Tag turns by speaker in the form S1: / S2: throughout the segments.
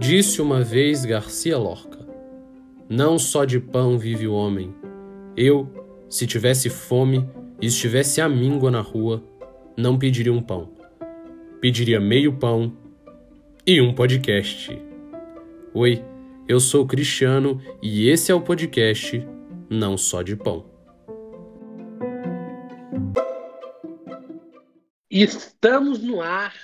S1: Disse uma vez Garcia Lorca: Não só de pão vive o homem. Eu, se tivesse fome e estivesse à míngua na rua, não pediria um pão. Pediria meio pão e um podcast. Oi, eu sou Cristiano e esse é o podcast Não Só de Pão.
S2: Estamos no ar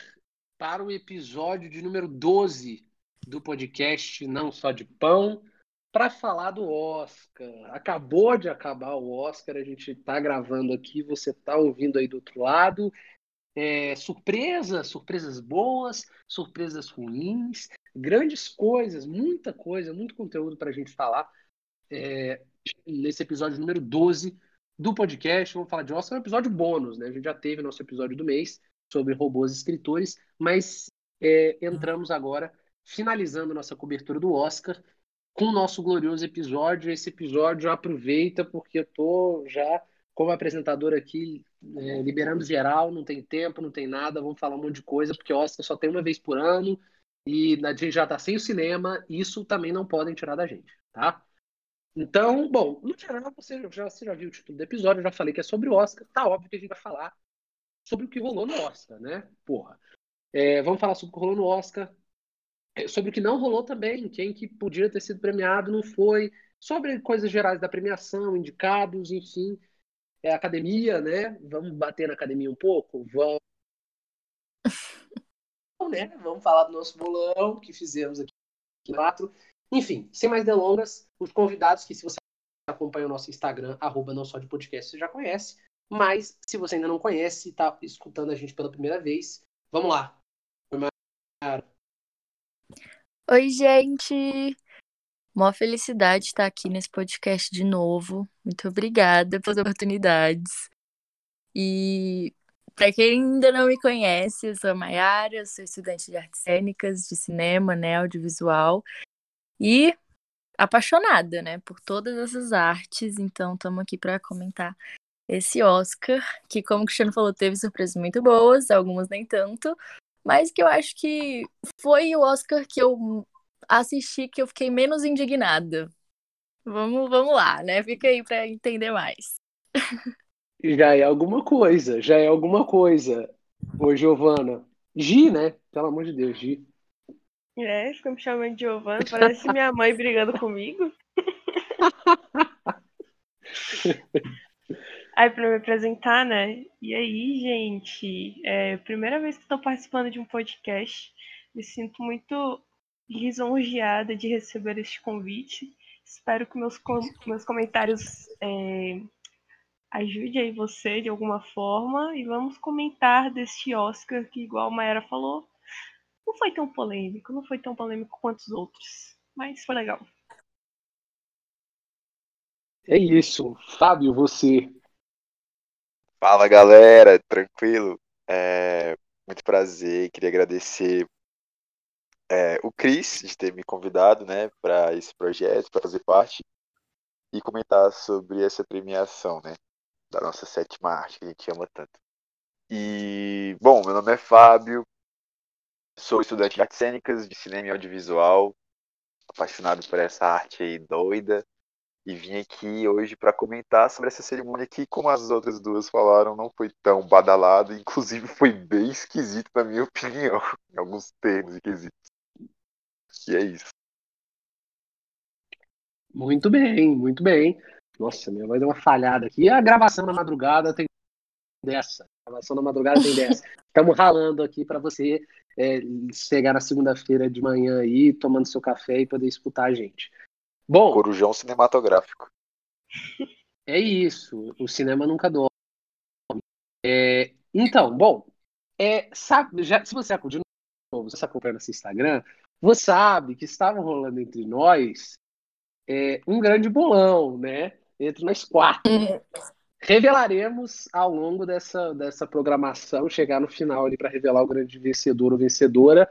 S2: para o episódio de número 12 do podcast Não Só de Pão para falar do Oscar. Acabou de acabar o Oscar, a gente está gravando aqui, você está ouvindo aí do outro lado. É, surpresas, surpresas boas, surpresas ruins, grandes coisas, muita coisa, muito conteúdo para a gente falar é, nesse episódio número 12 do podcast. Vamos falar de Oscar, é um episódio bônus, né? A gente já teve nosso episódio do mês sobre robôs escritores, mas é, entramos agora finalizando nossa cobertura do Oscar com o nosso glorioso episódio. Esse episódio aproveita porque eu tô já como apresentador aqui é, liberando geral, não tem tempo, não tem nada, vamos falar um monte de coisa, porque Oscar só tem uma vez por ano e a gente já está sem o cinema, isso também não podem tirar da gente, tá? Então, bom, no geral, você já, você já viu o título do episódio, já falei que é sobre o Oscar, tá óbvio que a gente vai falar sobre o que rolou no Oscar, né? Porra. É, vamos falar sobre o que rolou no Oscar, é, sobre o que não rolou também, quem que podia ter sido premiado não foi, sobre coisas gerais da premiação, indicados, enfim, é academia, né? Vamos bater na academia um pouco, vamos, né? Vamos falar do nosso bolão que fizemos aqui quatro. Enfim, sem mais delongas, os convidados que se você acompanha o nosso Instagram, arroba não só de podcast, você já conhece. Mas se você ainda não conhece e está escutando a gente pela primeira vez, vamos lá.
S3: Oi, gente! Mó felicidade estar aqui nesse podcast de novo. Muito obrigada pelas oportunidades. E para quem ainda não me conhece, eu sou a Mayara, sou estudante de artes cênicas, de cinema, né, audiovisual. E apaixonada, né, por todas essas artes. Então, estamos aqui para comentar esse Oscar, que, como o Cristiano falou, teve surpresas muito boas, algumas nem tanto, mas que eu acho que foi o Oscar que eu assisti que eu fiquei menos indignada. Vamos, vamos lá, né? Fica aí para entender mais.
S2: Já é alguma coisa, já é alguma coisa. Ô, Giovana. Gi, né? Pelo amor de Deus, Gi.
S4: É, fica me chamando de Giovana, parece minha mãe brigando comigo. Aí, para me apresentar, né? E aí, gente, é primeira vez que estou participando de um podcast. Me sinto muito lisonjeada de receber este convite. Espero que meus, meus comentários é, ajudem aí você de alguma forma. E vamos comentar deste Oscar que, igual a Mayara falou, não foi tão polêmico, não foi tão polêmico quanto os outros. Mas foi legal.
S2: É isso. Fábio, você
S5: Fala galera, tranquilo? É, muito prazer, queria agradecer é, o Cris de ter me convidado né, para esse projeto, para fazer parte e comentar sobre essa premiação né, da nossa sétima arte que a gente ama tanto. E, bom, meu nome é Fábio, sou estudante de artes cênicas, de cinema e audiovisual, apaixonado por essa arte aí doida e vim aqui hoje para comentar sobre essa cerimônia que, como as outras duas falaram, não foi tão badalada, inclusive foi bem esquisito na minha opinião, em alguns termos e quesitos. E é isso.
S2: Muito bem, muito bem. Nossa, minha voz deu uma falhada aqui. A gravação na madrugada tem dessa. A gravação na madrugada tem dessa. Estamos ralando aqui para você é, chegar na segunda-feira de manhã aí, tomando seu café e poder escutar a gente. Bom.
S5: Corujão cinematográfico.
S2: É isso. O cinema nunca dorme. É, então, bom. É, sabe, já, se você acudiu novo, você acompanha nosso Instagram, você sabe que estavam rolando entre nós é, um grande bolão, né? Entre nós quatro. Revelaremos ao longo dessa, dessa programação, chegar no final ali para revelar o grande vencedor ou vencedora.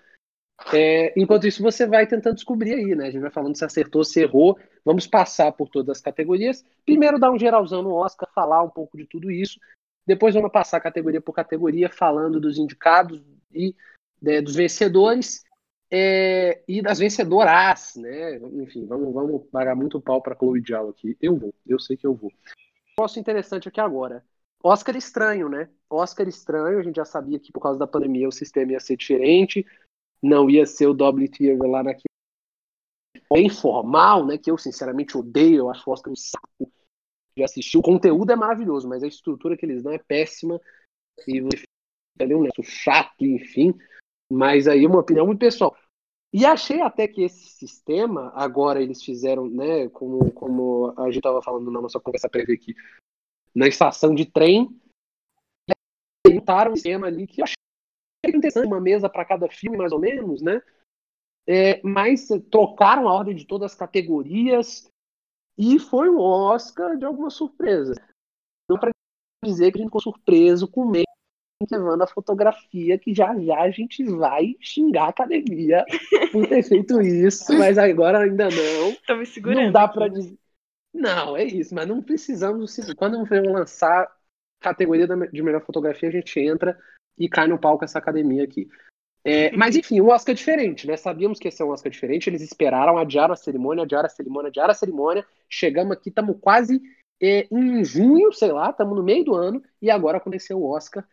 S2: É, enquanto isso, você vai tentando descobrir aí, né? A gente vai falando se acertou, se errou. Vamos passar por todas as categorias. Primeiro, dar um geralzão no Oscar, falar um pouco de tudo isso. Depois vamos passar categoria por categoria, falando dos indicados e né, dos vencedores é, e das vencedoras, né? Enfim, vamos, vamos pagar muito pau para Chloe Zhao aqui. Eu vou, eu sei que eu vou. Posso interessante aqui agora. Oscar estranho, né? Oscar estranho, a gente já sabia que por causa da pandemia o sistema ia ser diferente, não ia ser o WTA lá naquele bem formal, né? Que eu sinceramente odeio, eu acho o Oscar um saco de assistir. O conteúdo é maravilhoso, mas a estrutura que eles dão é péssima e você fica ali um negócio chato, enfim. Mas aí uma opinião muito pessoal. E achei até que esse sistema, agora eles fizeram, né, como, como a gente estava falando na nossa conversa prévia aqui, na estação de trem, montaram um sistema ali que eu achei interessante, uma mesa para cada filme, mais ou menos, né? É, mas trocaram a ordem de todas as categorias e foi um Oscar de alguma surpresa. Não para dizer que a gente ficou surpreso com o meio levando a fotografia, que já já a gente vai xingar a academia por ter feito isso, mas agora ainda não.
S4: Tô me segurando.
S2: Não dá para dizer. Não, é isso, mas não precisamos. Quando vamos lançar categoria de melhor fotografia, a gente entra e cai no palco essa academia aqui. É, mas enfim, o Oscar é diferente, né? Sabíamos que esse é um Oscar diferente, eles esperaram, adiaram a cerimônia, adiaram a cerimônia, adiaram a cerimônia. Chegamos aqui, estamos quase é, em junho, sei lá, estamos no meio do ano, e agora aconteceu o Oscar.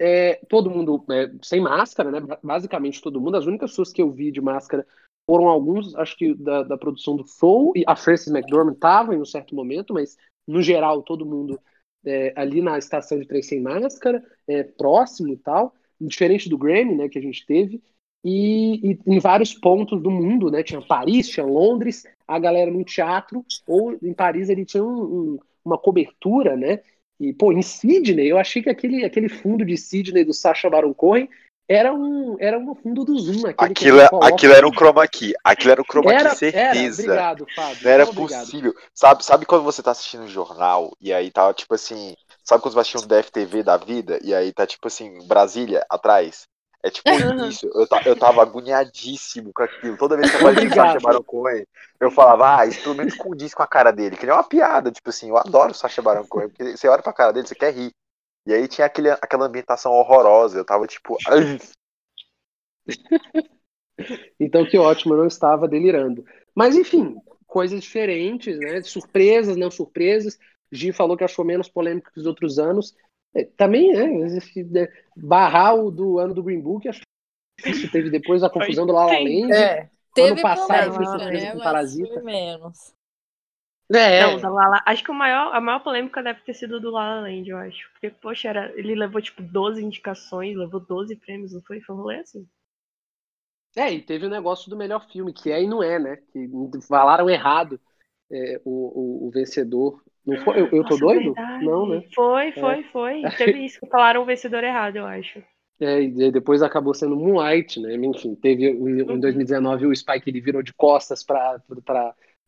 S2: É, todo mundo é, sem máscara, né? Basicamente todo mundo. As únicas pessoas que eu vi de máscara foram alguns, acho que da, da produção do Soul, e a Frances McDormand estava em um certo momento, mas no geral todo mundo é, ali na estação de trem sem máscara, é, próximo e tal, diferente do Grammy, né, que a gente teve, e, e, em vários pontos do mundo, né, tinha Paris, tinha Londres, a galera no teatro, ou em Paris ele tinha um, um, uma cobertura, né, e, pô, em Sydney, eu achei que aquele, aquele fundo de Sydney do Sacha Baron Cohen era um, era um fundo do Zoom.
S5: Aquilo, é, aquilo era um chroma key. Aquilo era um chroma
S2: era,
S5: key, certeza.
S2: Era, obrigado, Fábio.
S5: Não era possível. Sabe, sabe quando você tá assistindo um jornal e aí tá, tipo assim... Sabe quando você vai assistir um DFTV da vida e aí tá, tipo assim, Brasília atrás? É tipo isso. Eu, eu tava agoniadíssimo com aquilo. Toda vez que eu aparecia o Sacha Baron Cohen, eu falava, ah, isso pelo menos condiz com a cara dele. Que nem uma piada, tipo assim, eu adoro o Sacha Baron Cohen, porque você olha pra cara dele, você quer rir. E aí tinha aquele, aquela ambientação horrorosa. Eu tava tipo.
S2: então que ótimo, eu não estava delirando. Mas enfim, coisas diferentes, né? Surpresas, não surpresas. Gi falou que achou menos polêmico que os outros anos. É, também, né? Barrar o do ano do Green Book, acho que teve depois a confusão do La La Land.
S3: É, teve
S2: ano passado foi surpresa
S3: né?
S2: com Parasita.
S3: foi menos.
S2: É,
S4: Não, da Lala, acho que o maior, a maior polêmica deve ter sido do La La Land, eu acho. Porque, poxa, era, ele levou, tipo, 12 indicações, levou 12 prêmios, não foi? Foi um rolê assim.
S2: É, e teve o negócio do melhor filme, que é e não é, né? Que falaram errado é, o, o, o vencedor. Não foi? Eu, eu tô
S4: Nossa,
S2: doido?
S4: verdade.
S2: Não, né?
S4: Foi, foi, foi. Teve isso que falaram o vencedor errado, eu acho.
S2: É, e depois acabou sendo Moonlight, né? Enfim, teve em, em 2019 o Spike ele virou de costas para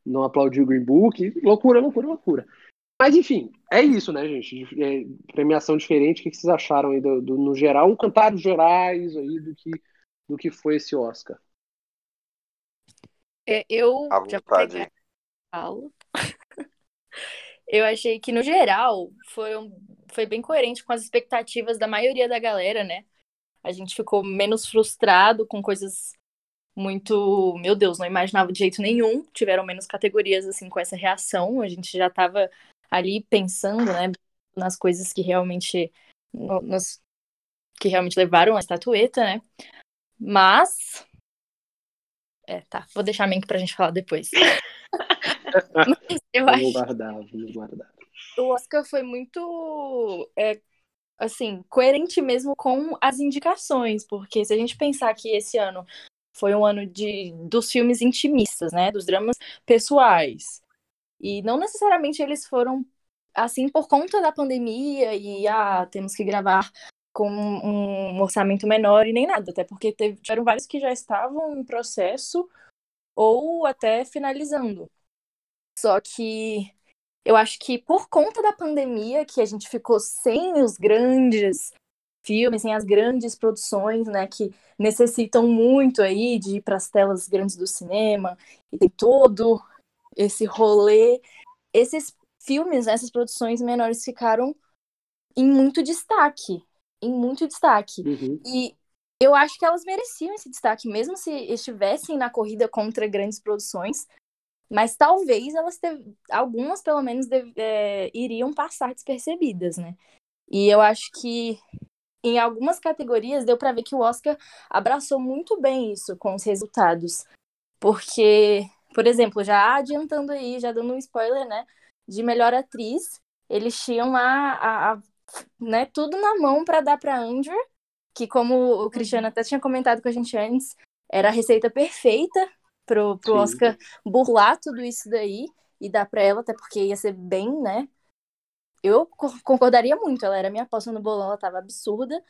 S2: não aplaudir o Green Book. Loucura, loucura, loucura. Mas enfim, é isso, né, gente? É, premiação diferente. O que vocês acharam aí do, do, no geral? Um comentário gerais aí do que, do que foi esse Oscar.
S3: É, eu já vou
S5: vontade.
S3: pegar falo. Eu achei que, no geral, foram, foi bem coerente com as expectativas da maioria da galera, né? A gente ficou menos frustrado com coisas muito. Meu Deus, não imaginava de jeito nenhum. Tiveram menos categorias, assim, com essa reação. A gente já tava ali pensando, né? Nas coisas que realmente. no- nos, que realmente levaram a estatueta, né? Mas. É, tá. Vou deixar a Menk pra gente falar depois. Mas eu acho
S2: guardar, vamos guardar.
S3: o Oscar foi muito, é, assim, coerente mesmo com as indicações, porque se a gente pensar que esse ano foi um ano de, dos filmes intimistas, né, dos dramas pessoais, e não necessariamente eles foram assim por conta da pandemia e, ah, temos que gravar com um orçamento menor e nem nada, até porque teve, tiveram vários que já estavam em processo ou até finalizando. Só que eu acho que por conta da pandemia, que a gente ficou sem os grandes filmes, sem as grandes produções, né, que necessitam muito aí de ir para as telas grandes do cinema, e tem todo esse rolê, esses filmes, né, essas produções menores ficaram em muito destaque. Em muito destaque.
S2: Uhum.
S3: E eu acho que elas mereciam esse destaque, mesmo se estivessem na corrida contra grandes produções. Mas talvez elas, te... algumas pelo menos, de... é... iriam passar despercebidas, né? E eu acho que em algumas categorias deu para ver que o Oscar abraçou muito bem isso com os resultados. Porque, por exemplo, já adiantando aí, já dando um spoiler, né? De melhor atriz, eles tinham lá a, a, né, tudo na mão para dar para Andrew, que como o Cristiano até tinha comentado com a gente antes, era a receita perfeita pro, pro Oscar burlar tudo isso daí e dar para ela, até porque ia ser bem, né? Eu concordaria muito, ela era minha aposta no bolão, ela tava absurda,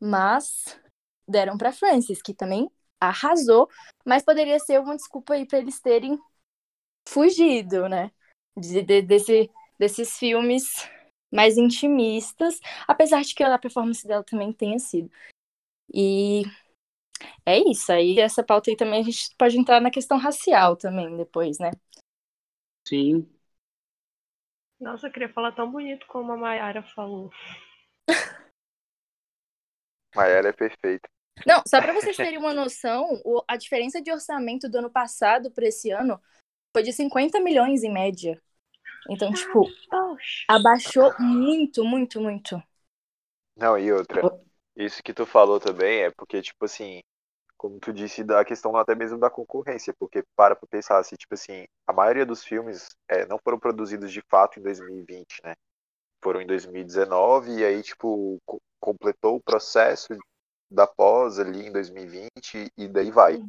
S3: mas deram para Francis, que também arrasou, mas poderia ser uma desculpa aí para eles terem fugido, né? De, de, desse, desses filmes mais intimistas, apesar de que a performance dela também tenha sido. E é isso. Aí essa pauta aí também a gente pode entrar na questão racial também depois, né?
S2: Sim.
S4: Nossa, eu queria falar tão bonito como a Mayara falou.
S5: Mayara é perfeita.
S3: Não, só para vocês terem uma noção, a diferença de orçamento do ano passado para esse ano foi de 50 milhões em média. Então, tipo, abaixou muito, muito, muito.
S5: Não, e outra, isso que tu falou também é porque, tipo assim, como tu disse, da questão até mesmo da concorrência, porque para pra pensar assim, tipo assim, a maioria dos filmes é, não foram produzidos de fato em 2020, né? Foram em 2019 e aí, tipo, completou o processo da pós ali em 2020 e daí vai.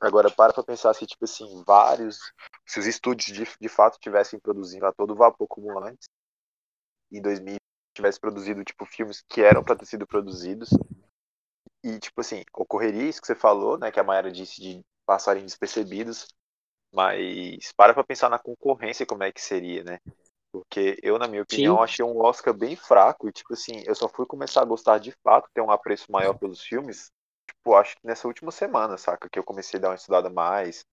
S5: Agora, para pra pensar se, tipo assim, vários. Se os estúdios de, de fato tivessem produzindo a todo vapor como antes, em 2000 tivesse produzido, tipo, filmes que eram para ter sido produzidos, e, tipo assim, ocorreria isso que você falou, né, que a Mayara disse de passarem despercebidos, mas para pra pensar na concorrência como é que seria, né? Porque eu, na minha opinião, Sim. achei um Oscar bem fraco. E, tipo assim, eu só fui começar a gostar de fato, ter um apreço maior pelos filmes, tipo, acho que nessa última semana, saca? Que eu comecei a dar uma estudada mais,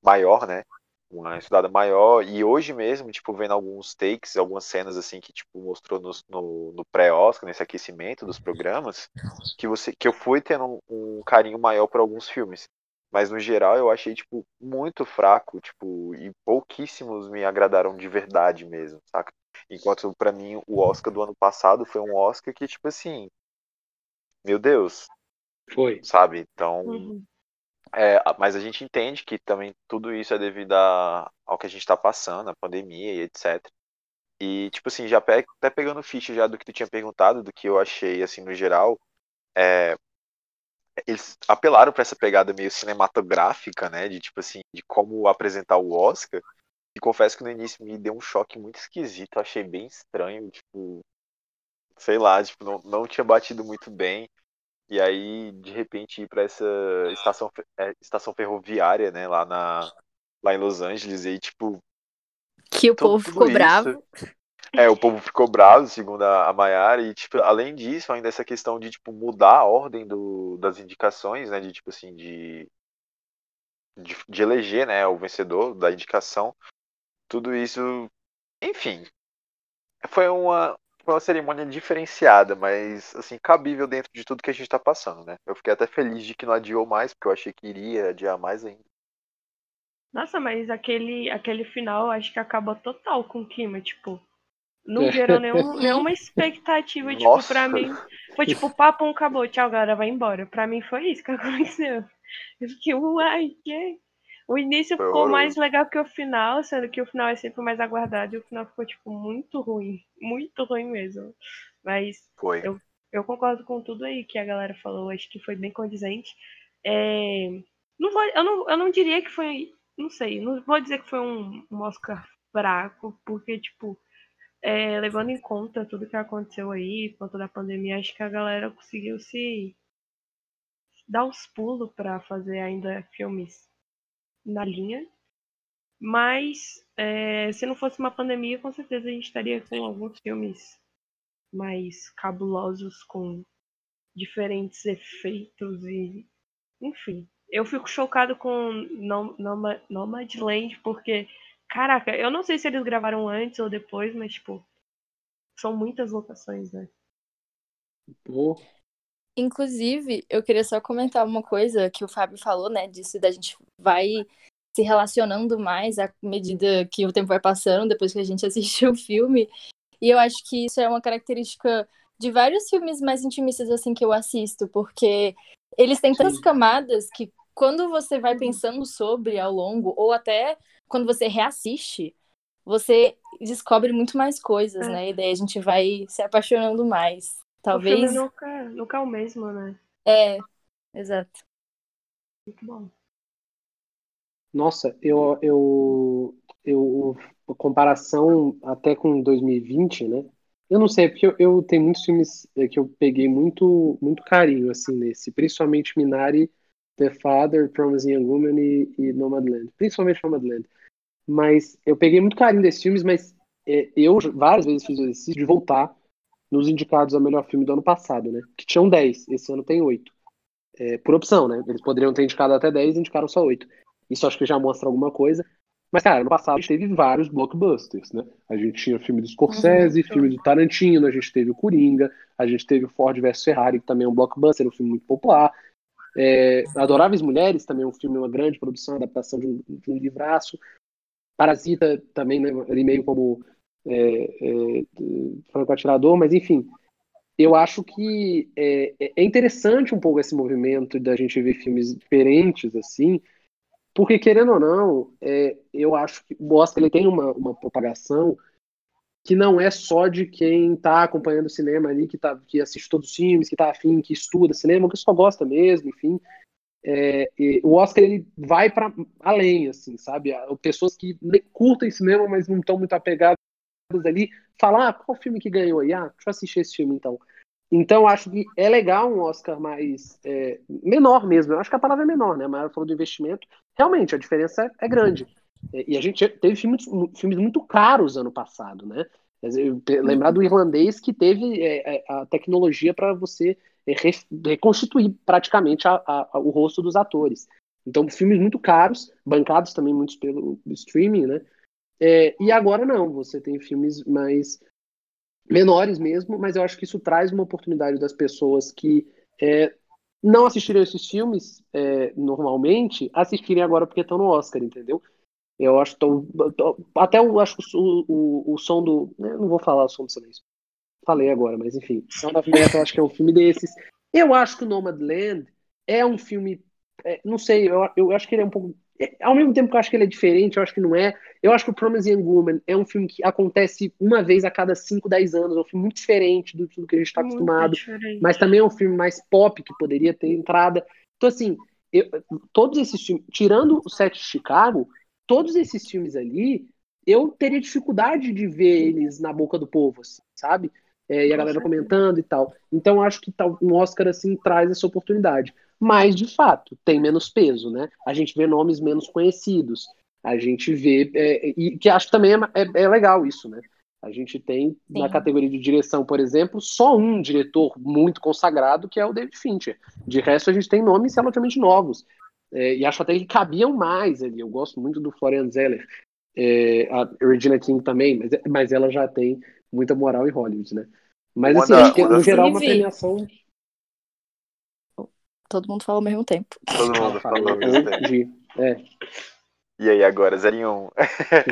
S5: maior, né? Uma estudada maior. E hoje mesmo, tipo, vendo alguns takes, algumas cenas, assim, que, tipo, mostrou no, no, no pré-Oscar, nesse aquecimento dos programas, que, você, que eu fui tendo um, um carinho maior por alguns filmes. Mas no geral eu achei, tipo, muito fraco, tipo, e pouquíssimos me agradaram de verdade mesmo, saca? Enquanto para mim o Oscar do ano passado foi um Oscar que, tipo assim, meu Deus.
S2: Foi.
S5: Sabe? Então. Uhum. É, mas a gente entende que também tudo isso é devido a, ao que a gente está passando, a pandemia e etc. E, tipo assim, já até pegando ficha já do que tu tinha perguntado, do que eu achei, assim, no geral, é, eles apelaram para essa pegada meio cinematográfica, né, de tipo assim, de como apresentar o Oscar. E confesso que no início me deu um choque muito esquisito, achei bem estranho, tipo, sei lá, tipo, não, não tinha batido muito bem. E aí, de repente, ir para essa estação, é, estação ferroviária, né, lá na lá em Los Angeles, e aí, tipo.
S3: Que o povo ficou isso, bravo.
S5: É, o povo ficou bravo, segundo a, Mayara, e, tipo, além disso, ainda essa questão de, tipo, mudar a ordem do, das indicações, né, de, tipo assim, de, de, de eleger, né, o vencedor da indicação, tudo isso, enfim, foi uma, foi uma cerimônia diferenciada, mas, assim, cabível dentro de tudo que a gente tá passando, né. Eu fiquei até feliz de que não adiou mais, porque eu achei que iria adiar mais ainda.
S4: Nossa, mas aquele, aquele final acho que acaba total com o clima, tipo, não gerou nenhum, nenhuma expectativa, tipo, Nossa. pra mim. Foi tipo, papo, acabou, tchau, galera, vai embora. Pra mim foi isso que aconteceu. Eu fiquei, uai, que? O início foi ficou mais legal que o final, sendo que o final é sempre mais aguardado e o final ficou, tipo, muito ruim. Muito ruim mesmo. Mas
S5: foi.
S4: Eu, eu concordo com tudo aí que a galera falou, acho que foi bem condizente. É, não vou, eu, não, eu não diria que foi. Não sei, não vou dizer que foi um, um Oscar fraco, porque, tipo, é, levando em conta tudo que aconteceu aí, por conta da pandemia, acho que a galera conseguiu se dar os pulos para fazer ainda filmes na linha. Mas é, se não fosse uma pandemia, com certeza a gente estaria com alguns filmes mais cabulosos, com diferentes efeitos e. Enfim. Eu fico chocado com Nomadland, porque Caraca, eu não sei se eles gravaram antes ou depois, mas, tipo, são muitas locações, né?
S2: Pô,
S3: Inclusive, eu queria só comentar uma coisa que o Fábio falou, né? Disso da gente vai se relacionando mais à medida que o tempo vai passando, depois que a gente assiste o filme. E eu acho que isso é uma característica de vários filmes mais intimistas assim que eu assisto, porque eles têm tantas camadas que quando você vai pensando sobre ao longo, ou até quando você reassiste, você descobre muito mais coisas,
S4: É.
S3: né? E daí a gente vai se apaixonando mais.
S4: O filme
S3: Talvez.
S4: nunca, nunca é o mesmo, né?
S3: É, exato.
S4: Muito bom.
S2: Nossa, eu, eu, eu, a comparação até com 2020, né? Eu não sei, porque eu, eu tenho muitos filmes eh, que eu peguei muito, muito carinho, assim, nesse, principalmente Minari, The Father, Promising Young Woman e, e Nomadland, principalmente Nomadland. Mas eu peguei muito carinho desses filmes, mas eh, eu várias vezes fiz o exercício de voltar nos indicados ao melhor filme do ano passado, né? Que tinham 10, esse ano tem 8. É, por opção, né? Eles poderiam ter indicado até 10 e indicaram só 8. Isso acho que já mostra alguma coisa. Mas, cara, no passado a gente teve vários blockbusters, né? A gente tinha filme do Scorsese,
S4: Uhum.
S2: filme do Tarantino, a gente teve o Coringa, a gente teve o Ford vs Ferrari, que também é um blockbuster, um filme muito popular. É, Adoráveis Mulheres, também é um filme, uma grande produção, adaptação de um, de um livraço. Parasita também, né? Ali meio como é, é, franco atirador, mas enfim. Eu acho que é, é interessante um pouco esse movimento da gente ver filmes diferentes, assim, porque, querendo ou não, é, eu acho que o Oscar ele tem uma, uma propagação que não é só de quem está acompanhando o cinema ali, que, tá, que assiste todos os filmes, que está afim, que estuda cinema, que só gosta mesmo, enfim. É, o Oscar ele vai para além, assim, sabe? Pessoas que curtem cinema, mas não estão muito apegadas ali, falar ah, qual filme que ganhou aí? Ah, deixa eu assistir esse filme então. Então, acho que é legal um Oscar mais é, menor mesmo. Eu acho que a palavra é menor, né? Mas falou do investimento. Realmente, a diferença é, é grande. E a gente teve filmes, filmes muito caros ano passado, né? Lembrar do irlandês que teve é, a tecnologia para você reconstituir praticamente a, a, o rosto dos atores. Então, filmes muito caros, bancados também muitos pelo streaming, né? É, e agora não, você tem filmes mais menores mesmo, mas eu acho que isso traz uma oportunidade das pessoas que é, não assistiriam esses filmes é, normalmente, assistirem agora porque estão no Oscar, entendeu? Eu acho tão, até eu acho o, o, o som do, né, não vou falar o som do silêncio, falei agora, mas enfim, Sound of Metal eu acho que é um filme desses. Eu acho que o Nomadland é um filme, é, não sei, eu, eu acho que ele é um pouco ao mesmo tempo que eu acho que ele é diferente, eu acho que não é. Eu acho que o Promising Young Woman é um filme que acontece uma vez a cada 5, 10 anos. É um filme muito diferente do tudo que a gente está acostumado.
S4: Diferente.
S2: Mas também é um filme mais pop, que poderia ter entrada. Então, assim, eu, todos esses filmes, tirando o set de Chicago, todos esses filmes ali, eu teria dificuldade de ver eles na boca do povo, assim, sabe? É, e a galera comentando e tal. Então, eu acho que tal, um Oscar, assim, traz essa oportunidade mas de fato tem menos peso, né? A gente vê nomes menos conhecidos, a gente vê é, e que acho que também é, é, é, legal isso, né? A gente tem Sim. na categoria de direção, por exemplo, só um diretor muito consagrado que é o David Fincher. De resto a gente tem nomes relativamente novos é, e acho até que cabiam mais ali. Eu gosto muito do Florian Zeller, é, a Regina King também, mas, mas ela já tem muita moral em Hollywood, né? Mas assim, acho que no geral uma premiação
S3: Todo mundo fala ao mesmo tempo.
S5: Todo mundo fala ao mesmo tempo.
S2: É.
S5: E aí agora, 0 em 1.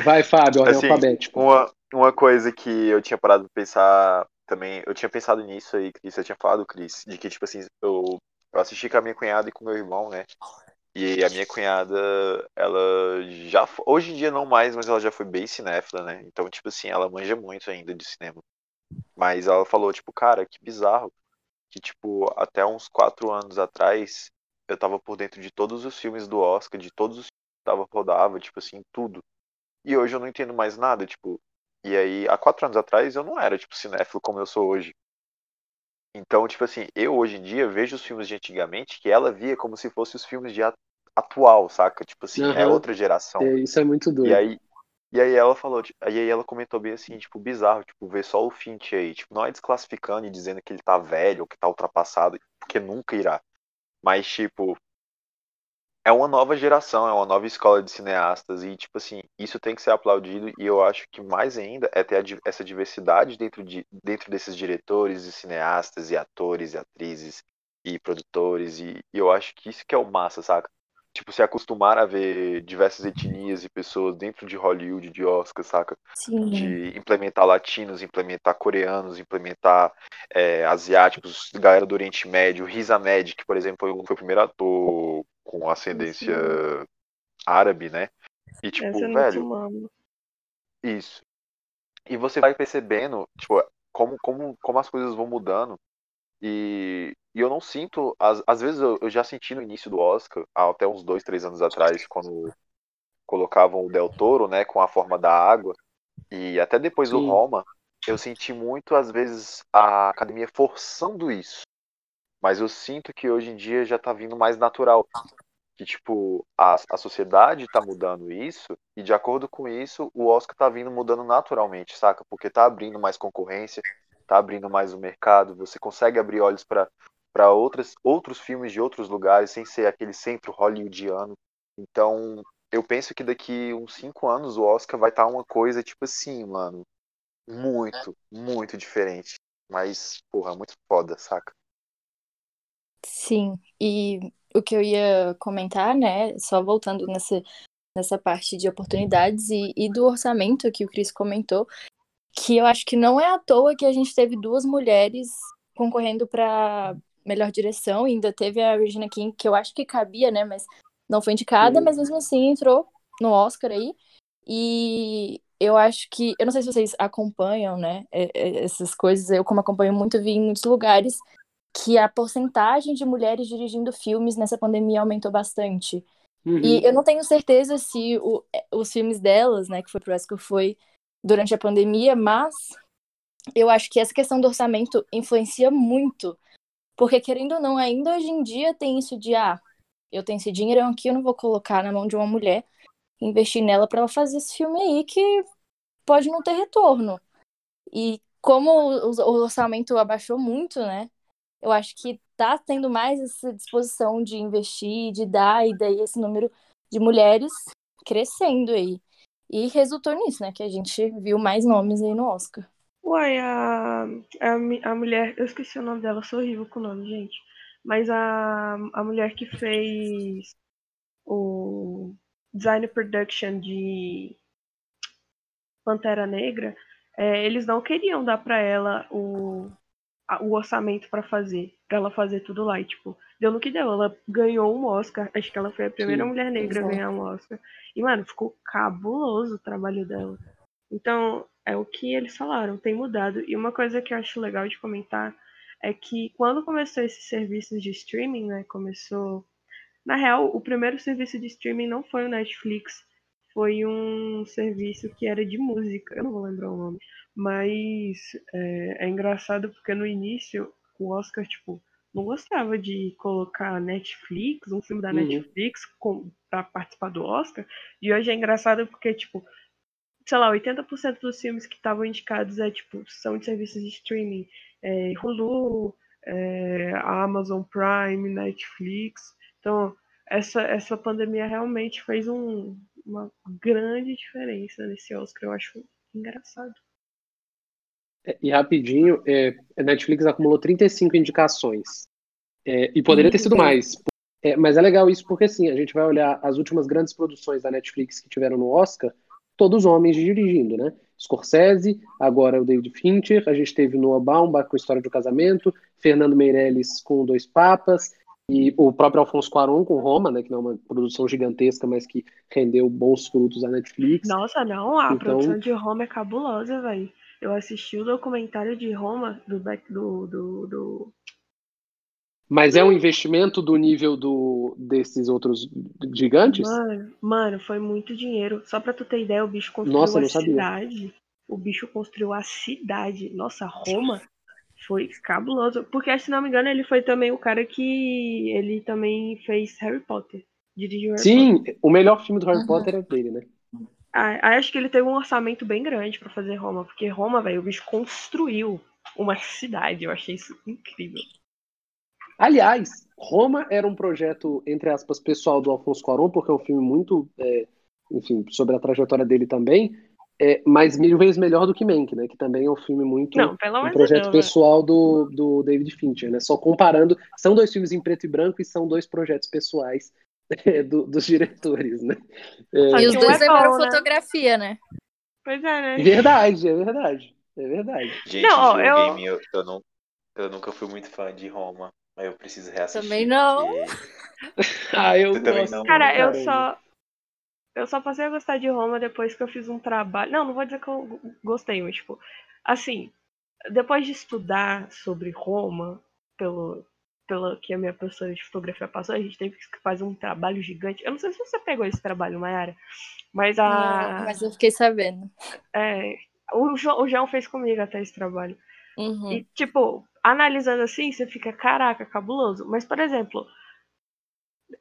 S2: Vai, Fábio, ordem
S5: assim,
S2: alfabética.
S5: Uma, uma coisa que eu tinha parado de pensar também, eu tinha pensado nisso aí, Cris, eu tinha falado, Cris, de que, tipo assim, eu, eu assisti com a minha cunhada e com meu irmão, né? E a minha cunhada, ela já, hoje em dia não mais, mas ela já foi bem cinéfila, né? Então, tipo assim, ela manja muito ainda de cinema. Mas ela falou, tipo, cara, que bizarro que, tipo, até uns quatro anos atrás, eu tava por dentro de todos os filmes do Oscar, de todos os filmes que tava rodava, tipo assim, tudo. E hoje eu não entendo mais nada, tipo. E aí, há quatro anos atrás, eu não era, tipo, cinéfilo como eu sou hoje. Então, tipo assim, eu hoje em dia vejo os filmes de antigamente que ela via como se fossem os filmes de atual, saca? Tipo assim, uhum. é outra geração.
S2: É, isso é muito doido.
S5: E aí, e aí ela falou, aí ela comentou bem assim, tipo, bizarro, tipo, ver só o Finch aí, tipo, não é desclassificando e dizendo que ele tá velho que tá ultrapassado, porque nunca irá. Mas, tipo, é uma nova geração, é uma nova escola de cineastas e tipo assim, isso tem que ser aplaudido e eu acho que mais ainda é ter a, essa diversidade dentro, de, dentro desses diretores e cineastas e atores e atrizes e produtores e, e eu acho que isso que é o massa, saca? Tipo, se acostumar a ver diversas etnias e pessoas dentro de Hollywood, de Oscar, saca?
S3: Sim.
S5: De implementar latinos, implementar coreanos, implementar é, asiáticos, galera do Oriente Médio. Riz Ahmed, que, por exemplo, foi, o primeiro ator com ascendência Sim. árabe, né? E, tipo,
S4: Essa é
S5: velho. Isso. E você vai percebendo, tipo, como, como, como as coisas vão mudando. E, e eu não sinto, às, às vezes eu, eu, já senti no início do Oscar, até uns dois, três anos atrás, quando colocavam o Del Toro, né, com a forma da água, e até depois do Roma, eu senti muito, às vezes, a academia forçando isso. Mas eu sinto que hoje em dia já tá vindo mais natural. Que, tipo, a, a sociedade tá mudando isso, e de acordo com isso, o Oscar tá vindo mudando naturalmente, saca? Porque tá abrindo mais concorrência, tá abrindo mais o mercado, você consegue abrir olhos para para outros filmes de outros lugares, sem ser aquele centro hollywoodiano. Então, eu penso que daqui uns cinco anos o Oscar vai estar tá uma coisa tipo assim, mano, muito, muito diferente. Mas, porra, muito foda, saca?
S3: Sim, e o que eu ia comentar, né, só voltando nessa, nessa parte de oportunidades e, e do orçamento que o Cris comentou, que eu acho que não é à toa que a gente teve duas mulheres concorrendo para melhor direção, ainda teve a Regina King, que eu acho que cabia, né, mas não foi indicada, mas mesmo assim entrou no Oscar aí. E eu acho que, eu não sei se vocês acompanham, né, essas coisas, eu como acompanho muito, vi em muitos lugares que a porcentagem de mulheres dirigindo filmes nessa pandemia aumentou bastante. Uhum. E eu não tenho certeza se o, os filmes delas, né, que foi pro Oscar, foi durante a pandemia, mas eu acho que essa questão do orçamento influencia muito, porque querendo ou não, ainda hoje em dia tem isso de ah, eu tenho esse dinheiro aqui, eu não vou colocar na mão de uma mulher, investir nela para ela fazer esse filme aí que pode não ter retorno. E como o orçamento abaixou muito, né? Eu acho que tá tendo mais essa disposição de investir, de dar, e daí esse número de mulheres crescendo aí. E resultou nisso, né? Que a gente viu mais nomes aí no Oscar.
S4: Uai, a, a, a mulher. Eu esqueci o nome dela, sou horrível com o nome, gente. Mas a, a mulher que fez o design production de Pantera Negra, é, eles não queriam dar para ela o, a, o orçamento para fazer, para ela fazer tudo lá. E, tipo, deu no que deu. Ela ganhou um Oscar. Acho que ela foi a primeira Sim, mulher negra a ganhar um Oscar. E, mano, ficou cabuloso o trabalho dela. Então, é o que eles falaram, tem mudado. E uma coisa que eu acho legal de comentar é que quando começou esses serviços de streaming, né? Começou. Na real, o primeiro serviço de streaming não foi o Netflix, foi um serviço que era de música, eu não vou lembrar o nome. Mas é, é engraçado porque no início o Oscar, tipo, não gostava de colocar Netflix, um filme da uhum. Netflix com, pra participar do Oscar. E hoje é engraçado porque, tipo, sei lá, 80% dos filmes que estavam indicados é, tipo, são de serviços de streaming. É, Hulu, é, Amazon Prime, Netflix. Então, essa, essa pandemia realmente fez um, uma grande diferença nesse Oscar. Eu acho engraçado.
S2: É, e rapidinho, é, a Netflix acumulou 35 indicações. É, e poderia ter sido mais. É, mas é legal isso porque, assim, a gente vai olhar as últimas grandes produções da Netflix que tiveram no Oscar, todos homens dirigindo, né? Scorsese, agora o David Fincher, a gente teve Noah Baumbach com História do Casamento, Fernando Meirelles com Dois Papas, e o próprio Alfonso Cuarón com Roma, né, que não é uma produção gigantesca, mas que rendeu bons frutos à Netflix.
S4: Nossa, não, a então... produção de Roma é cabulosa, velho. Eu assisti o documentário de Roma, do, do, do, do
S2: mas é um investimento do nível do, desses outros gigantes?
S4: Mano, mano, foi muito dinheiro. Só pra tu ter ideia, o bicho construiu Nossa, a cidade. O bicho construiu a cidade. Nossa, Roma foi cabuloso. Porque, se não me engano, ele foi também o cara que. Ele também fez Harry Potter. Dirigiu Harry
S2: Sim, Potter. o melhor filme do Harry uhum. Potter é dele, né?
S4: Ah, acho que ele teve um orçamento bem grande para fazer Roma. Porque Roma, velho, o bicho construiu uma cidade. Eu achei isso incrível.
S2: Aliás, Roma era um projeto, entre aspas, pessoal do Alfonso Cuarón, porque é um filme muito, é, enfim, sobre a trajetória dele também, é, mas mil vezes melhor do que Mank, né? Que também é um filme muito.
S4: Não, pelo
S2: um
S4: menos
S2: projeto
S4: não, né?
S2: pessoal do, do David Fincher, né? Só comparando. São dois filmes em preto e branco e são dois projetos pessoais é, do- dos diretores, né? É,
S3: E os dois
S4: é
S3: levaram
S4: bom, né?
S3: fotografia, né?
S4: Pois é, né?
S2: verdade, é verdade. É verdade.
S5: Gente,
S4: Não, eu-
S5: Game, eu, eu, não, eu nunca fui muito fã de Roma, mas eu preciso reassistir.
S3: Também não.
S5: porque-
S2: Ah, eu
S5: também
S2: gosto.
S5: não.
S4: Cara, eu só. Eu só passei a gostar de Roma depois que eu fiz um trabalho. Não, não vou dizer que eu gostei, mas, tipo, assim, depois de estudar sobre Roma, pelo, pelo que a minha professora de fotografia passou, a gente teve que fazer um trabalho gigante. Eu não sei se você pegou esse trabalho, Mayara, mas a.
S3: Não, mas eu fiquei sabendo.
S4: é, o, João, o João fez comigo até esse trabalho.
S3: Uhum.
S4: E, tipo, analisando assim, você fica, caraca, cabuloso. Mas, por exemplo,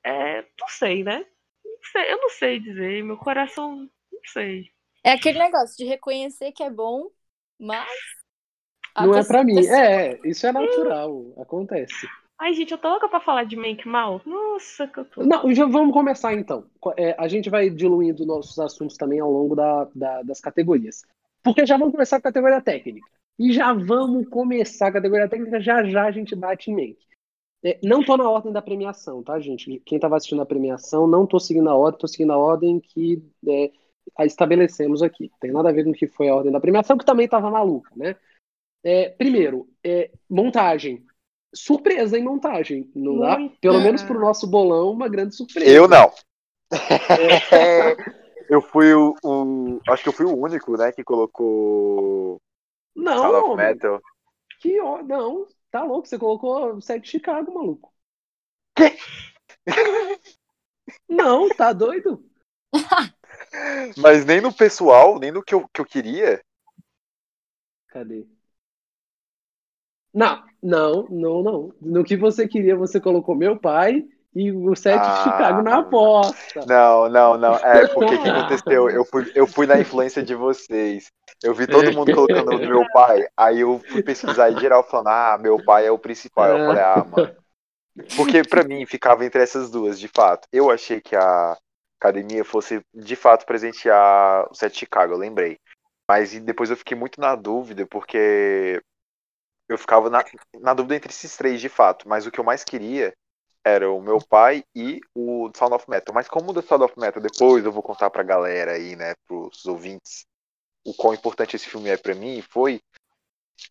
S4: é, não sei, né? Não sei, eu não sei dizer, meu coração, não sei.
S3: É aquele negócio de reconhecer que é bom, mas. a
S2: Não é pra mim.
S3: pessoa-
S2: É, isso é natural. Acontece.
S4: Ai, gente, eu tô louca pra falar de Mank Mal. Nossa, que eu tô.
S2: Não, já vamos começar então. É, a gente vai diluindo nossos assuntos também ao longo da- da- das categorias. Porque já vamos começar com a categoria técnica. E já vamos começar a categoria técnica, já já a gente bate em Mank. É, não tô na ordem da premiação, tá, gente? Quem tava assistindo a premiação, não tô seguindo a ordem, tô seguindo a ordem que é, a estabelecemos aqui. Tem nada a ver com o que foi a ordem da premiação, que também tava maluca, né? É, primeiro, é, montagem. Surpresa em montagem, não dá? Pelo menos pro nosso bolão, uma grande surpresa.
S5: Eu não. eu fui o, o- Acho que eu fui o único, né, que colocou
S2: Não,
S5: Sound of Metal.
S2: que ó, não, tá louco, você colocou Sete Chicago, maluco. Não, tá doido?
S5: Mas nem no pessoal, nem no que eu, que eu queria.
S2: Cadê? Não, não, não, não. No que você queria, você colocou meu pai e o Sete
S5: Ah.
S2: de Chicago na aposta.
S5: Não, não, não. É, porque o que aconteceu? Eu fui, eu fui na influência de vocês. Eu vi todo mundo colocando o do meu pai. Aí eu fui pesquisar em geral falando, ah, meu pai é o principal. Eu falei, ah, mano. Porque pra mim ficava entre essas duas, de fato. Eu achei que a academia fosse de fato presentear o Sete de Chicago, eu lembrei. Mas depois eu fiquei muito na dúvida, porque eu ficava na, na dúvida entre esses três, de fato. Mas o que eu mais queria era o meu pai e o Sound of Metal. Mas como o do Sound of Metal, depois eu vou contar pra galera aí, né, pros ouvintes, o quão importante esse filme é pra mim, foi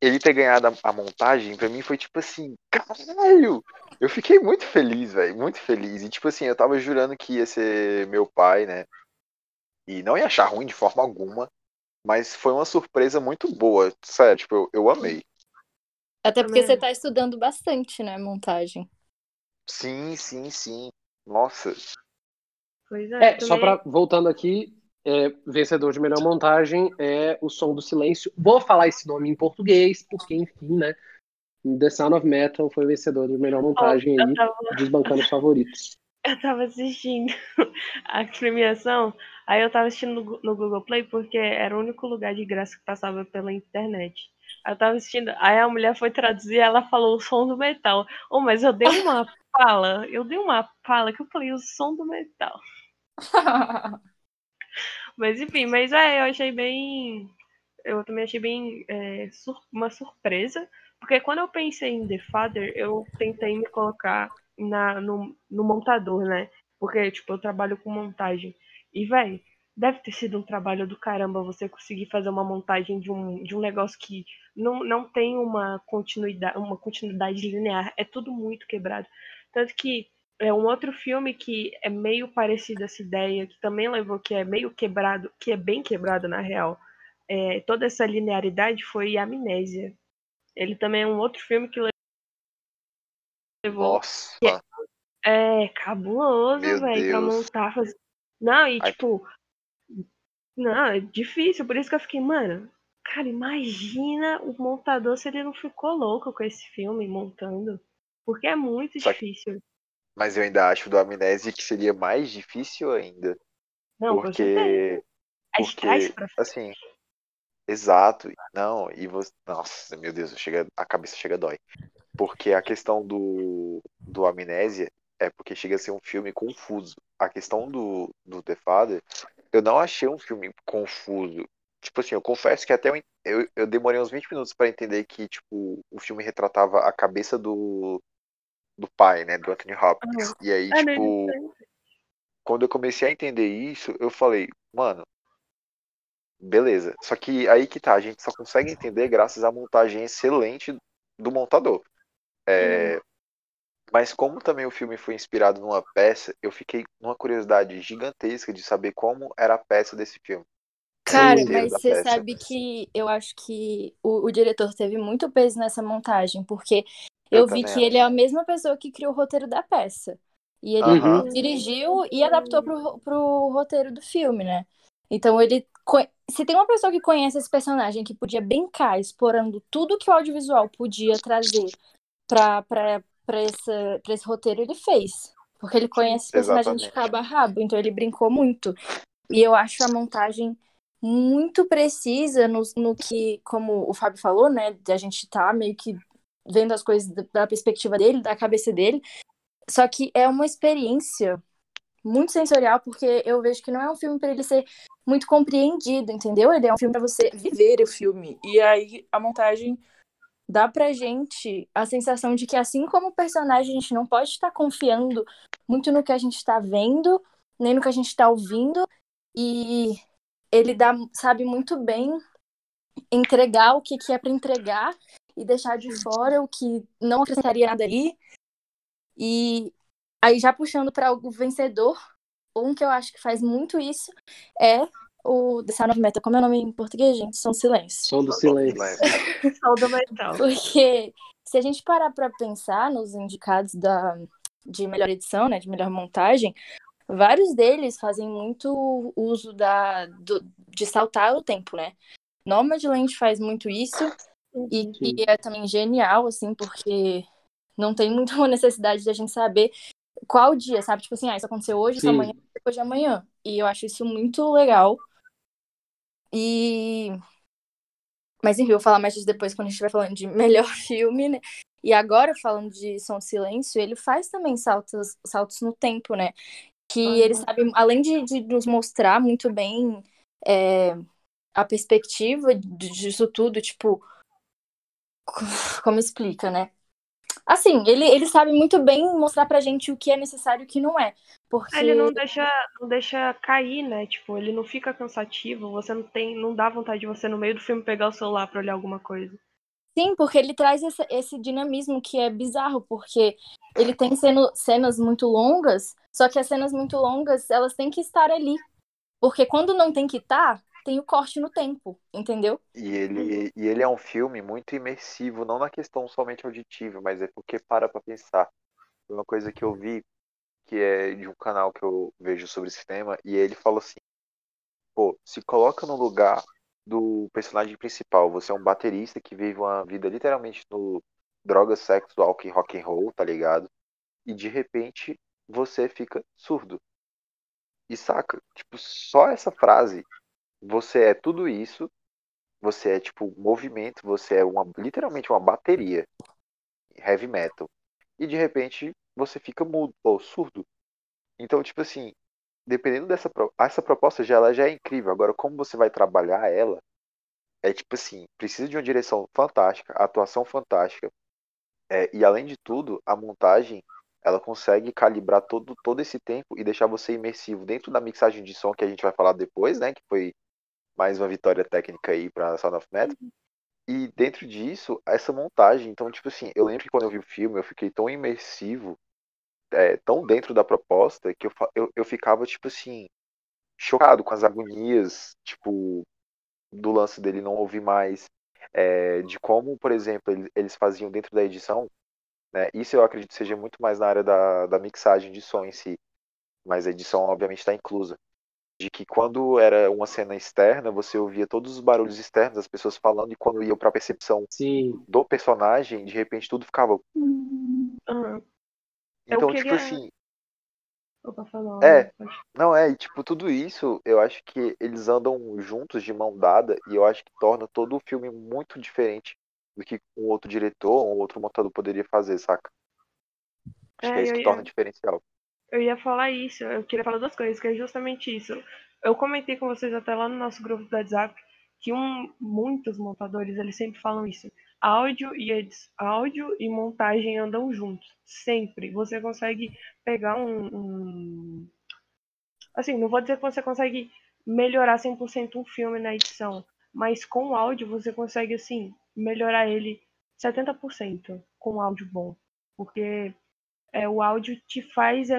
S5: ele ter ganhado a, a montagem, pra mim foi tipo assim, caralho! Eu fiquei muito feliz, velho, muito feliz. E tipo assim, eu tava jurando que ia ser meu pai, né? E não ia achar ruim de forma alguma, mas foi uma surpresa muito boa, sério, tipo, eu, eu amei.
S3: Até porque você tá estudando bastante, né, montagem.
S5: Sim, sim, sim. Nossa,
S4: Pois é,
S2: É, só pra, voltando aqui, é, vencedor de melhor montagem é o Som do Silêncio. Vou falar esse nome em português, porque, enfim, né? The Sound of Metal foi o vencedor de melhor montagem
S4: eu
S2: aí,
S4: tava,
S2: desbancando os favoritos.
S4: eu tava assistindo a premiação, aí eu tava assistindo no, no Google Play porque era o único lugar de graça que passava pela internet. Eu tava assistindo, aí a mulher foi traduzir, ela falou o som do metal. Oh, mas eu dei uma fala, eu dei uma fala que eu falei o som do metal. Mas enfim, mas é, eu achei bem. Eu também achei bem é, sur- uma surpresa. Porque quando eu pensei em The Father, eu tentei me colocar na, no, no montador, né? Porque, tipo, eu trabalho com montagem. E, véi, deve ter sido um trabalho do caramba você conseguir fazer uma montagem de um, de um negócio que não, não tem uma continuidade, uma continuidade linear. É tudo muito quebrado. Tanto que é um outro filme que é meio parecido essa ideia, que também levou, que é meio quebrado, que é bem quebrado na real. É, toda essa linearidade foi Amnésia. Ele também é um outro filme que levou.
S5: nossa.
S4: É cabuloso,
S5: Meu
S4: velho, pra montar. Fazer... Não, e
S5: Ai.
S4: tipo. Não, é difícil, por isso que eu fiquei, mano. Cara, imagina o montador se ele não ficou louco com esse filme montando. Porque é muito
S5: Só que-
S4: difícil.
S5: Mas eu ainda acho do Amnésia que seria mais difícil ainda.
S4: Não,
S5: porque,
S4: É
S5: porque assim, exato. Não, e você. Nossa, meu Deus, chega, a cabeça chega a dói. Porque a questão do, do Amnésia é porque chega a ser um filme confuso. A questão do, do The Father, eu não achei um filme confuso. Tipo assim, eu confesso que até eu, eu, eu demorei uns 20 minutos para entender que, tipo, o filme retratava a cabeça do, do pai, né, do Anthony Hopkins. E aí,
S4: É,
S5: tipo,
S4: né?
S5: quando eu comecei a entender isso, eu falei, mano, beleza. Só que aí que tá, a gente só consegue entender graças à montagem excelente do montador. É, Mas como também o filme foi inspirado numa peça, eu fiquei numa curiosidade gigantesca de saber como era a peça desse filme.
S3: Cara, mas você
S5: peça.
S3: sabe que eu acho que o, o diretor teve muito peso nessa montagem, porque eu,
S5: Eu
S3: vi que ele é a mesma pessoa que criou o roteiro da peça. E ele
S5: Aham.
S3: dirigiu e adaptou pro, pro roteiro do filme, né? Então ele. Se tem uma pessoa que conhece esse personagem que podia brincar, explorando tudo que o audiovisual podia trazer pra, pra, esse, pra esse roteiro, ele fez. Porque ele conhece esse personagem de cabo a rabo, então ele brincou muito. E eu acho a montagem muito precisa no, no que, como o Fábio falou, né? De a gente tá meio que vendo as coisas da perspectiva dele, da cabeça dele. Só que é uma experiência muito sensorial, porque eu vejo que não é um filme para ele ser muito compreendido, entendeu? Ele é um filme para você viver o filme. E aí a montagem dá pra gente a sensação de que assim como o personagem, a gente não pode estar confiando muito no que a gente está vendo, nem no que a gente está ouvindo, e ele dá, sabe muito bem entregar o que, que é para entregar e deixar de fora o que não acrescentaria nada ali. E aí, já puxando para o vencedor, um que eu acho que faz muito isso é o The Sound of Metal. Como é o nome em português, gente? Som Silêncio.
S2: Som do silêncio.
S4: Sol do metal.
S3: Porque se a gente parar para pensar nos indicados da, de melhor edição, né, de melhor montagem, vários deles fazem muito uso da, do, de saltar o tempo, né? Nomadland faz muito isso e, e é também genial, assim, porque não tem muita necessidade de a gente saber qual dia, sabe? Tipo assim, ah, isso aconteceu hoje, isso amanhã, depois de amanhã. E eu acho isso muito legal. E. Mas enfim, eu vou falar mais disso depois quando a gente estiver falando de melhor filme, né? E agora, falando de Som do Silêncio, ele faz também saltos, saltos no tempo, né? Que ele sabe, além de, de nos mostrar muito bem é, a perspectiva de- disso tudo, tipo. Como explica, né? Assim, ele, ele sabe muito bem mostrar pra gente o que é necessário e o que não é. Porque.
S4: Ele não deixa, não deixa cair, né? Tipo, ele não fica cansativo, você não tem, não dá vontade de você no meio do filme pegar o celular pra olhar alguma coisa.
S3: Sim, porque ele traz esse, esse dinamismo que é bizarro, porque ele tem ceno- cenas muito longas, só que as cenas muito longas, elas têm que estar ali. Porque quando não tem que estar, tem o corte no tempo, entendeu?
S5: E ele, e ele é um filme muito imersivo, não na questão somente auditiva, mas é porque para pra pensar. Uma coisa que eu vi, que é de um canal que eu vejo sobre esse tema, e ele fala assim: pô, se coloca no lugar do personagem principal. Você é um baterista que vive uma vida literalmente no droga, sexo, álcool e rock and roll, tá ligado? E de repente você fica surdo. E saca? Tipo, só essa frase, você é tudo isso, você é tipo movimento, você é uma literalmente uma bateria heavy metal. E de repente você fica mudo ou surdo. Então, tipo assim, dependendo dessa essa proposta já ela já é incrível. Agora como você vai trabalhar ela é tipo assim, precisa de uma direção fantástica, atuação fantástica. É, e além de tudo, a montagem ela consegue calibrar todo, todo esse tempo e deixar você imersivo dentro da mixagem de som que a gente vai falar depois, né? Que foi mais uma vitória técnica aí para Sound of Metal. E dentro disso, essa montagem. Então, tipo assim, eu lembro que quando eu vi o filme, eu fiquei tão imersivo, é, tão dentro da proposta, que eu, eu, eu ficava, tipo assim, chocado com as agonias, tipo, do lance dele não ouvir mais, é, de como, por exemplo, eles, eles faziam dentro da edição. Né? Isso eu acredito seja muito mais na área da, da mixagem de som em si. Mas a edição, obviamente, está inclusa de que quando era uma cena externa, você ouvia todos os barulhos externos das pessoas falando, e quando ia pra percepção
S2: Sim.
S5: do personagem, de repente tudo ficava.
S4: Aham. Eu
S5: Então,
S4: queria-
S5: tipo assim,
S4: Opa, falou.
S5: É.
S4: pode-
S5: não é, e tipo, tudo isso, eu acho que eles andam juntos de mão dada, e eu acho que torna todo o filme muito diferente do que um outro diretor ou um outro montador poderia fazer, saca? Acho
S4: É,
S5: que é isso
S4: eu
S5: que
S4: ia-
S5: torna diferencial.
S4: Eu ia falar isso, eu queria falar duas coisas, que é justamente isso. Eu comentei com vocês até lá no nosso grupo do WhatsApp que um, muitos montadores eles sempre falam isso. Áudio e edi- áudio e montagem andam juntos, sempre. Você consegue pegar um, um- assim, não vou dizer que você consegue melhorar 100% um filme na edição, mas com o áudio você consegue assim melhorar ele 70% com áudio bom, porque é, o áudio te faz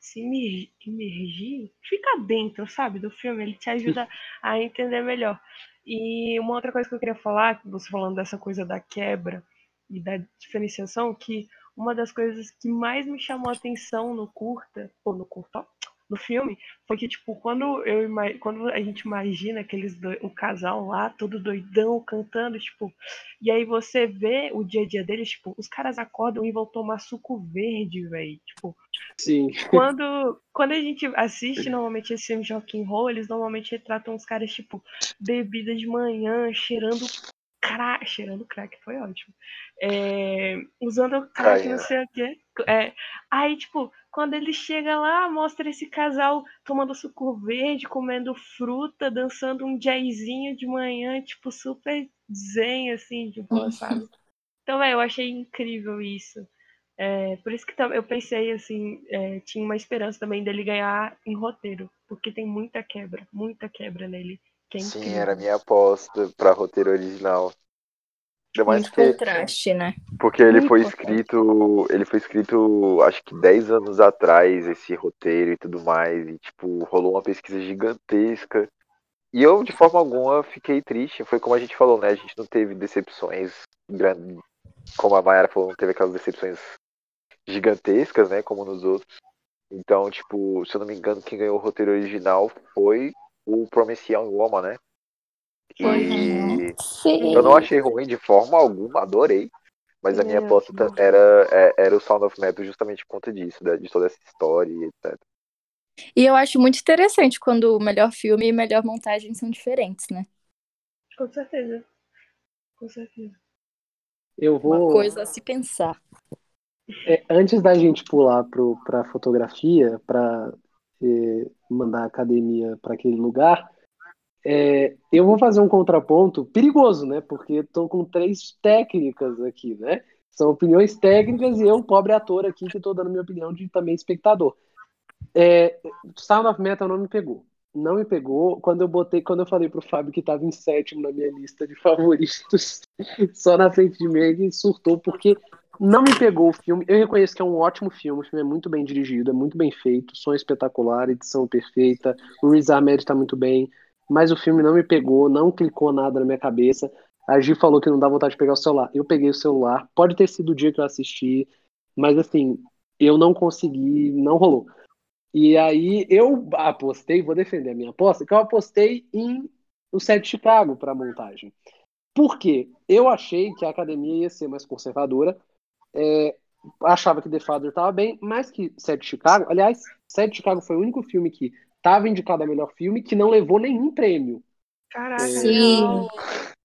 S4: se imer- imergir, ficar dentro, sabe, do filme. Ele te ajuda a entender melhor. E uma outra coisa que eu queria falar, você falando dessa coisa da quebra e da diferenciação, que uma das coisas que mais me chamou a atenção no curta, ou no curta, no filme, foi que, tipo, quando, eu, quando a gente imagina aqueles dois, o casal lá, todo doidão, cantando, tipo, e aí você vê o dia a dia deles, tipo, os caras acordam e vão tomar suco verde, velho. Tipo,
S2: Sim.
S4: quando, quando a gente assiste normalmente esse filme de rock and roll, eles normalmente retratam os caras, tipo, bebida de manhã, cheirando crack, cheirando crack, foi ótimo. É, usando crack, não
S5: Caindo.
S4: sei o quê. É, aí, tipo, quando ele chega lá, mostra esse casal tomando suco verde, comendo fruta, dançando um jazzinho de manhã, tipo, super zen, assim, de boa, sabe? Então, velho, eu achei incrível isso. É, por isso que eu pensei, assim, é, tinha uma esperança também dele ganhar em roteiro, porque tem muita quebra, muita quebra nele. Que é
S5: Sim, era a minha aposta pra roteiro original. Ainda mais
S3: Muito
S5: que,
S3: contraste, né?
S5: porque ele
S4: Muito
S5: foi escrito, ele foi escrito acho que 10 anos atrás, esse roteiro e tudo mais, e tipo, rolou uma pesquisa gigantesca. E eu, de forma alguma, fiquei triste. Foi como a gente falou, né? A gente não teve decepções grandes, como a Mayara falou, não teve aquelas decepções gigantescas, né? Como nos outros. Então, tipo, se eu não me engano, quem ganhou o roteiro original foi o Promised Young Woman, né? E
S3: Sim.
S5: eu não achei ruim de forma alguma, adorei. Mas a minha
S4: Meu
S5: aposta
S4: Deus.
S5: era, é- era o Sound of Metal justamente por conta disso, da- de toda essa história e etc.
S3: E eu acho muito interessante quando o melhor filme e melhor montagem são diferentes, né?
S4: Com certeza. Com certeza.
S2: Eu
S3: Uma
S2: vou.
S3: coisa a se pensar.
S2: É, antes da gente pular para a fotografia, para mandar a academia para aquele lugar, é, eu vou fazer um contraponto perigoso, né? Porque estou com três técnicas aqui, né? São opiniões técnicas e eu, pobre ator aqui, que estou dando minha opinião de também espectador. É, Sound of Metal não me pegou. Não me pegou. Quando eu botei, quando eu falei pro Fábio que estava em sétimo na minha lista de favoritos, só na frente de mim, ele surtou, porque não me pegou o filme. Eu reconheço que é um ótimo filme, o filme é muito bem dirigido, é muito bem feito, som espetacular, edição perfeita, o Riz Ahmed está muito bem, mas o filme não me pegou, não clicou nada na minha cabeça. A Gi falou que não dá vontade de pegar o celular. Eu peguei o celular, pode ter sido o dia que eu assisti, mas assim, eu não consegui, não rolou. E aí eu apostei, vou defender a minha aposta, que eu apostei em o set de Chicago para montagem. Por quê? Eu achei que a academia ia ser mais conservadora, é, achava que The Father estava bem, mas que Set de Chicago, aliás, Set de Chicago foi o único filme que estava indicado a melhor filme que não levou nenhum prêmio.
S4: Caraca,
S3: Sim.
S4: não.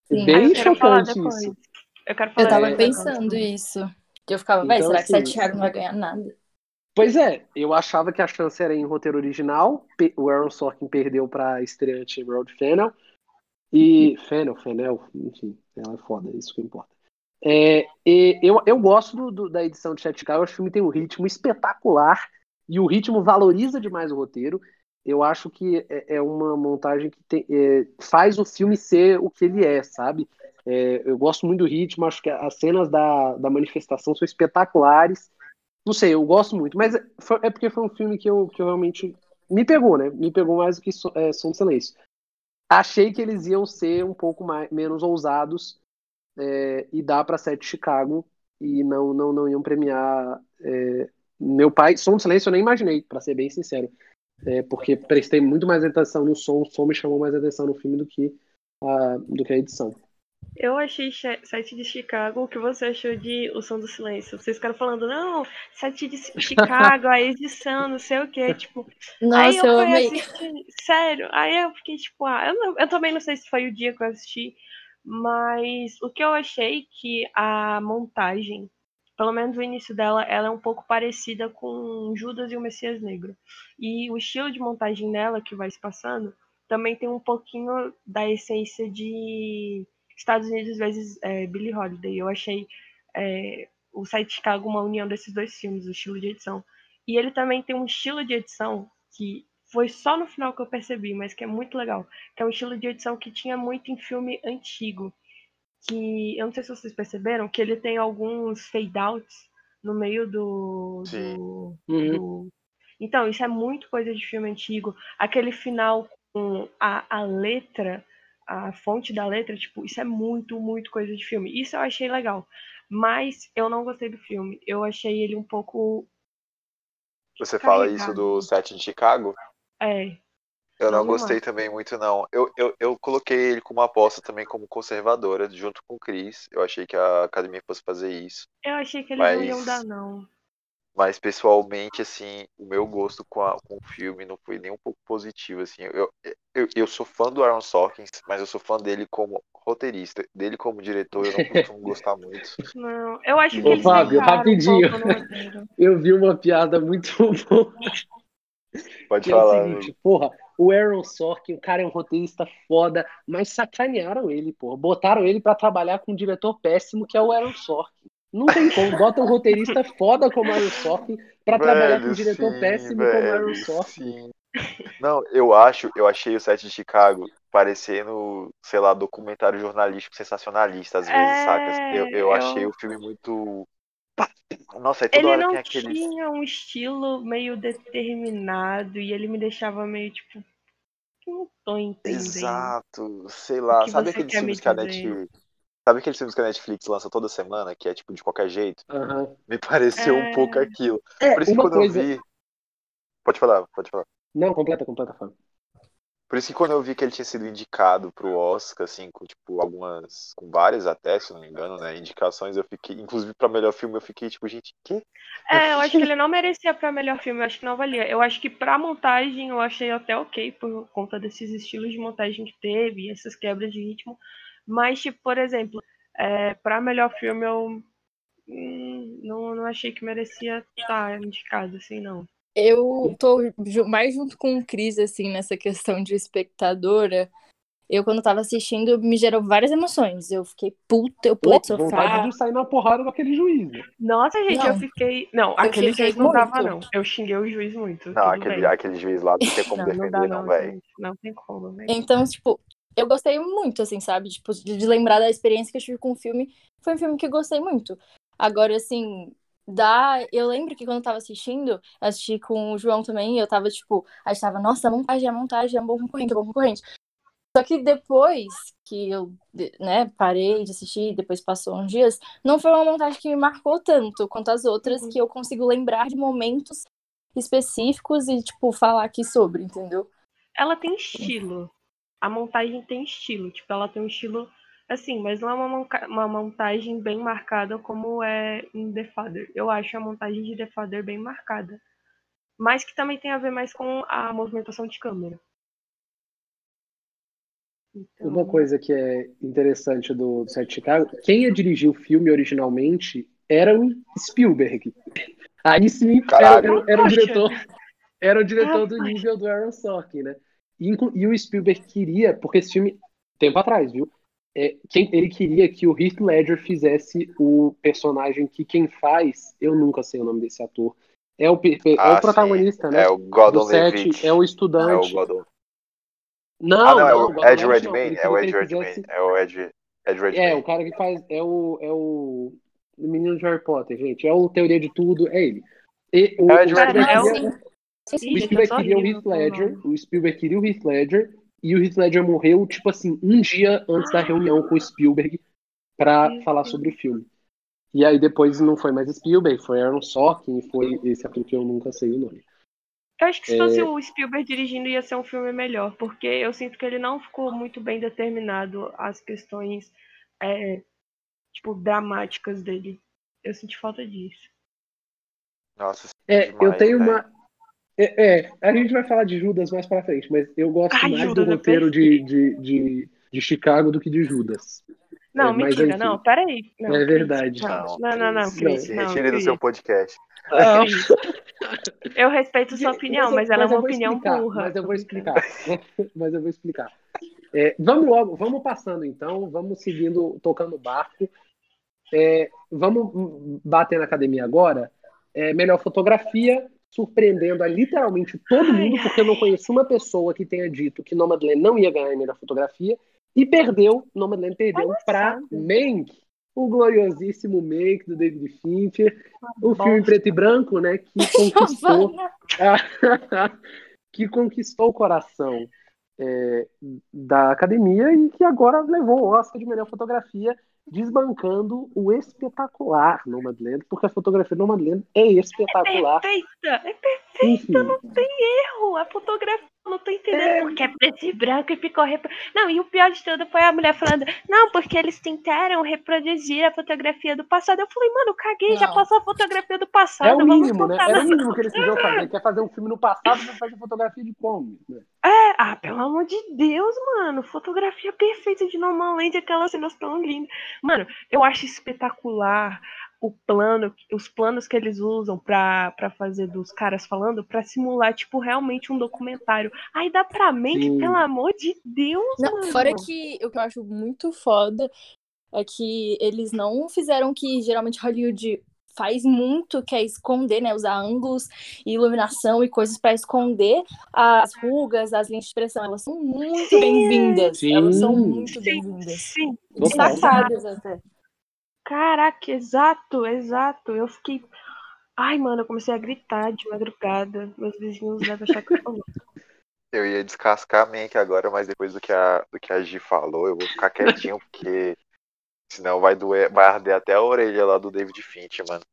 S3: Sim.
S2: Bem
S4: Ah, falar
S2: chocante
S4: depois.
S2: isso.
S4: Eu quero falar
S3: Eu tava pensando
S4: agora.
S3: isso. Que eu ficava,
S2: Então,
S3: será que
S2: assim,
S3: Sete Thiago não vai ganhar nada?
S2: Pois é, eu achava que a chance era em roteiro original. O Aaron Sorkin perdeu para estreante Road Fennel. E. Fennel, Fennel, enfim, ela é foda, isso que importa. É, e eu, eu gosto do- do- da edição de Chat Car, eu acho que o filme tem um ritmo espetacular e o ritmo valoriza demais o roteiro. Eu acho que é, é uma montagem que tem- é, faz o filme ser o que ele é, sabe? É, eu gosto muito do ritmo, acho que as cenas da, da manifestação são espetaculares. Não sei, eu gosto muito, mas é, é porque foi um filme que eu, que eu realmente me pegou, né? Me pegou mais do que so, é, Som do Silêncio. Achei que eles iam ser um pouco mais, menos ousados é, e dar para Sete Chicago e não, não, não iam premiar é, meu pai. Som do Silêncio eu nem imaginei, para ser bem sincero, é, porque prestei muito mais atenção no som, o som me chamou mais atenção no filme do que a, do que a edição.
S4: Eu achei Che- Sete de Chicago. O que você achou de O Som do Silêncio? Vocês ficaram falando, não, Sete de Chicago, a edição, não sei o quê. Tipo, aí
S3: Nossa,
S4: eu
S3: eu
S4: fui
S3: amei.
S4: assistir. Sério. Aí eu fiquei tipo, ah, eu, não- eu também não sei se foi o dia que eu assisti, Mas o que eu achei que a montagem, pelo menos o início dela, ela é um pouco parecida com Judas e o Messias Negro. E o estilo de montagem dela que vai se passando também tem um pouquinho da essência de Estados Unidos vezes é, Billie Holiday. Eu achei é, o site Chicago uma união desses dois filmes, o estilo de edição. E ele também tem um estilo de edição que foi só no final que eu percebi, mas que é muito legal. Que é um estilo de edição que tinha muito em filme antigo. Que eu não sei se vocês perceberam, que ele tem alguns fade-outs no meio do. do,
S2: Uhum.
S4: do... Então, isso é muito coisa de filme antigo. Aquele final com a, a letra, a fonte da letra, tipo, isso é muito, muito coisa de filme. Isso eu achei legal. Mas eu não gostei do filme. Eu achei ele um pouco.
S5: Você fala isso do set de Chicago?
S4: É.
S5: Eu não gostei também muito, não. Eu, eu, eu coloquei ele como aposta também como conservadora, junto com o Chris. Eu achei que a academia fosse fazer isso.
S4: Eu achei que eles não
S5: Mas-
S4: iam dar, não.
S5: Mas pessoalmente, assim, o meu gosto com, a- com o filme não foi nem um pouco positivo, assim. Eu, eu, eu sou fã do Aaron Sorkins, mas eu sou fã dele como roteirista. Dele como diretor, eu não costumo gostar muito.
S4: Não, eu acho que
S2: Ô,
S4: eles
S2: Fábio,
S4: um
S2: rapidinho.
S4: roteiro.
S2: Eu vi uma piada muito boa.
S5: Pode
S2: Que é o
S5: falar,
S2: seguinte, porra, o Aaron Sorkin, o cara é um roteirista foda, mas sacanearam ele, porra. Botaram ele pra trabalhar com um diretor péssimo que é o Aaron Sorkin. Não tem como, bota um roteirista foda como o Aaron Sorkin pra trabalhar com um
S5: Velho,
S2: diretor
S5: sim,
S2: péssimo como o Aaron
S5: velho,
S2: Sorkin.
S5: sim. Não, eu acho, eu achei o set de Chicago parecendo, sei lá, documentário jornalístico sensacionalista às vezes,
S4: É,
S5: saca? Eu, eu
S4: eu-
S5: achei o filme muito. Nossa, aí toda
S4: Ele
S5: hora
S4: não
S5: tem aqueles.
S4: tinha um estilo meio determinado e ele me deixava meio tipo. Não tô entendendo.
S5: Exato, sei lá,
S4: que
S5: sabe aqueles filmes
S4: me
S5: que a? Netflix. Sabe aqueles filmes que a Netflix lança toda semana, que é tipo de qualquer jeito?
S2: Aham.
S5: Me pareceu um
S4: É.
S5: pouco aquilo.
S2: É,
S5: Por isso que quando
S2: coisa.
S5: eu vi. Pode falar, pode falar.
S2: Não, completa, completa, Fábio.
S5: Por isso que quando eu vi que ele tinha sido indicado pro Oscar, assim, com tipo algumas, com várias até, se não me engano, né, indicações, eu fiquei, inclusive pra melhor filme, eu fiquei tipo, gente, que?
S4: É, eu acho que ele não merecia pra melhor filme, eu acho que não valia. Eu acho que pra montagem eu achei até ok, por conta desses estilos de montagem que teve, essas quebras de ritmo. Mas, tipo, por exemplo, é, pra melhor filme eu hum, não, não achei que merecia estar indicado, assim, não.
S3: Eu tô mais junto com o Cris, assim, nessa questão de espectadora. Eu, quando tava assistindo, me gerou várias emoções. Eu fiquei puta, eu pulei
S2: Pô,
S3: do
S2: vontade
S3: sofá.
S2: de sair na porrada com aquele juiz. né?
S4: Nossa, gente,
S3: Não.
S4: eu fiquei. Não, aquele
S3: fiquei
S4: juiz não dava,
S3: muito.
S4: não. Eu xinguei o juiz muito.
S5: Não, aquele,
S4: bem.
S5: aquele juiz lá não tem como
S4: Não, não
S5: defender, não,
S4: não,
S5: velho.
S4: gente. Não tem como, velho.
S3: Então, tipo, eu gostei muito, assim, sabe? Tipo, de, de lembrar da experiência que eu tive com o filme. Foi um filme que eu gostei muito. Agora, assim, dá. Eu lembro que quando eu tava assistindo, assisti com o João também, eu tava, tipo, a gente tava, nossa, a montagem, a montagem é um bom concorrente, é um bom concorrente. Só que depois que eu, né, parei de assistir, depois passou uns dias, não foi uma montagem que me marcou tanto quanto as outras,
S4: Uhum.
S3: que eu consigo lembrar de momentos específicos e, tipo, falar aqui sobre, entendeu?
S4: Ela tem estilo. A montagem tem estilo. Tipo, ela tem um estilo assim, mas não é uma, uma montagem bem marcada como é em The Father. Eu acho a montagem de The Father bem marcada. Mas que também tem a ver mais com a movimentação de câmera. Então,
S2: Uma coisa que é interessante do, do Set de Chicago, quem ia dirigir o filme originalmente era o Spielberg. Aí sim, era,
S5: Caralho.
S2: era, era o diretor, era o diretor do nível do Aaron Sorkin, né? E, e o Spielberg queria, porque esse filme, tempo atrás, viu? É, quem, ele queria que o Heath Ledger fizesse o personagem que quem faz, eu nunca sei o nome desse ator, é o, é
S5: Ah,
S2: o protagonista,
S5: sim.
S2: né?
S5: É o
S2: do
S5: Gordon
S2: set,
S5: Levitt.
S2: é o
S5: É o
S2: estudante.
S5: Gordon.
S2: Não,
S5: Ah, não, é o
S2: Gordon
S5: Ed
S2: Levitt não,
S5: Redmayne. É o Ed Redmayne. É o Ed, Ed
S2: É,
S5: Redmayne.
S2: o cara que faz. É o, é o. O menino de Harry Potter, gente. É o Teoria de Tudo, é ele. E, o,
S5: É o Ed Redmayne.
S4: é o-
S2: Spielberg queria- o Heath Ledger. O Spielberg queria o Heath Ledger. E o Heath Ledger morreu, tipo assim, um dia antes da reunião com o Spielberg pra
S4: Meu
S2: falar sobre o filme. E aí depois não foi mais Spielberg, foi Aaron Sorkin, e foi esse ator que eu nunca sei o nome.
S4: Eu acho que se
S2: É.
S4: fosse o Spielberg dirigindo ia ser um filme melhor, porque eu sinto que ele não ficou muito bem determinado as questões, é, tipo, dramáticas dele. Eu senti falta disso.
S5: Nossa,
S2: É,
S5: demais,
S2: eu tenho
S5: velho.
S2: uma. É, é, a gente vai falar de Judas mais pra frente, mas eu gosto
S4: Ai,
S2: mais
S4: Judas
S2: do
S4: é
S2: roteiro de, de, de, de Chicago do que de Judas.
S4: Não,
S2: É, mas
S4: mentira,
S2: enfim.
S4: não, peraí. Não,
S2: É verdade.
S4: Não, não, não, não, Cris. Não,
S5: retire do seu podcast.
S2: Ah.
S4: Eu respeito sua opinião, mas,
S2: eu-
S4: ela é
S2: eu
S4: uma
S2: vou
S4: opinião
S2: explicar,
S4: burra.
S2: Mas eu vou explicar. mas eu vou explicar. É, vamos logo, vamos passando então, vamos seguindo, tocando o barco. É, vamos bater na academia agora. É, melhor fotografia, surpreendendo a literalmente todo mundo, porque eu não conheço uma pessoa que tenha dito que Nomadland não ia ganhar a melhor fotografia. E perdeu, Nomadland perdeu para Mank, o gloriosíssimo Mank do David Fincher, o filme em
S4: bosta.
S2: preto e branco, né, que conquistou que conquistou o coração é, da academia e que agora levou o Oscar de melhor fotografia, desbancando o espetacular Nomadland, porque a fotografia do Nomadland é espetacular.
S4: Perfeita, é
S2: Enfim,
S4: erro. A fotografia eu não tô entendendo porque é preto e branco e ficou. Repro... Não, e o pior de tudo foi a mulher falando: não, porque eles tentaram reproduzir a fotografia do passado. Eu falei, mano, caguei, já
S3: Não.
S4: passou a fotografia do passado.
S2: é o mínimo, né? Era o mínimo que eles podiam fazer. Quer fazer um filme no passado, você faz a fotografia de como? né?
S4: É, ah, pelo amor de Deus, mano. Fotografia perfeita de Normalmente, aquelas cenas tão lindas. Mano, eu acho espetacular o plano, os planos que eles usam pra, pra fazer dos caras falando, pra simular, tipo, realmente um documentário. Aí dá pra mente,
S2: Sim.
S4: pelo amor de Deus,
S3: Não,
S4: mano.
S3: fora que o que eu acho muito foda é que eles não fizeram o que geralmente Hollywood faz muito, que é esconder, né? Usar ângulos e iluminação e coisas pra esconder as rugas, as linhas de expressão. Elas são muito bem-vindas. Elas são muito bem-vindas. Destacadas até.
S4: Caraca, exato, exato. Eu fiquei. Ai, mano, eu comecei a gritar de madrugada. Meus vizinhos devem achar que eu tô.
S5: Eu ia descascar a Mank agora, mas depois do que a, do que a Gi falou, eu vou ficar quietinho, porque senão vai doer, vai arder até a orelha lá do David Finch, mano.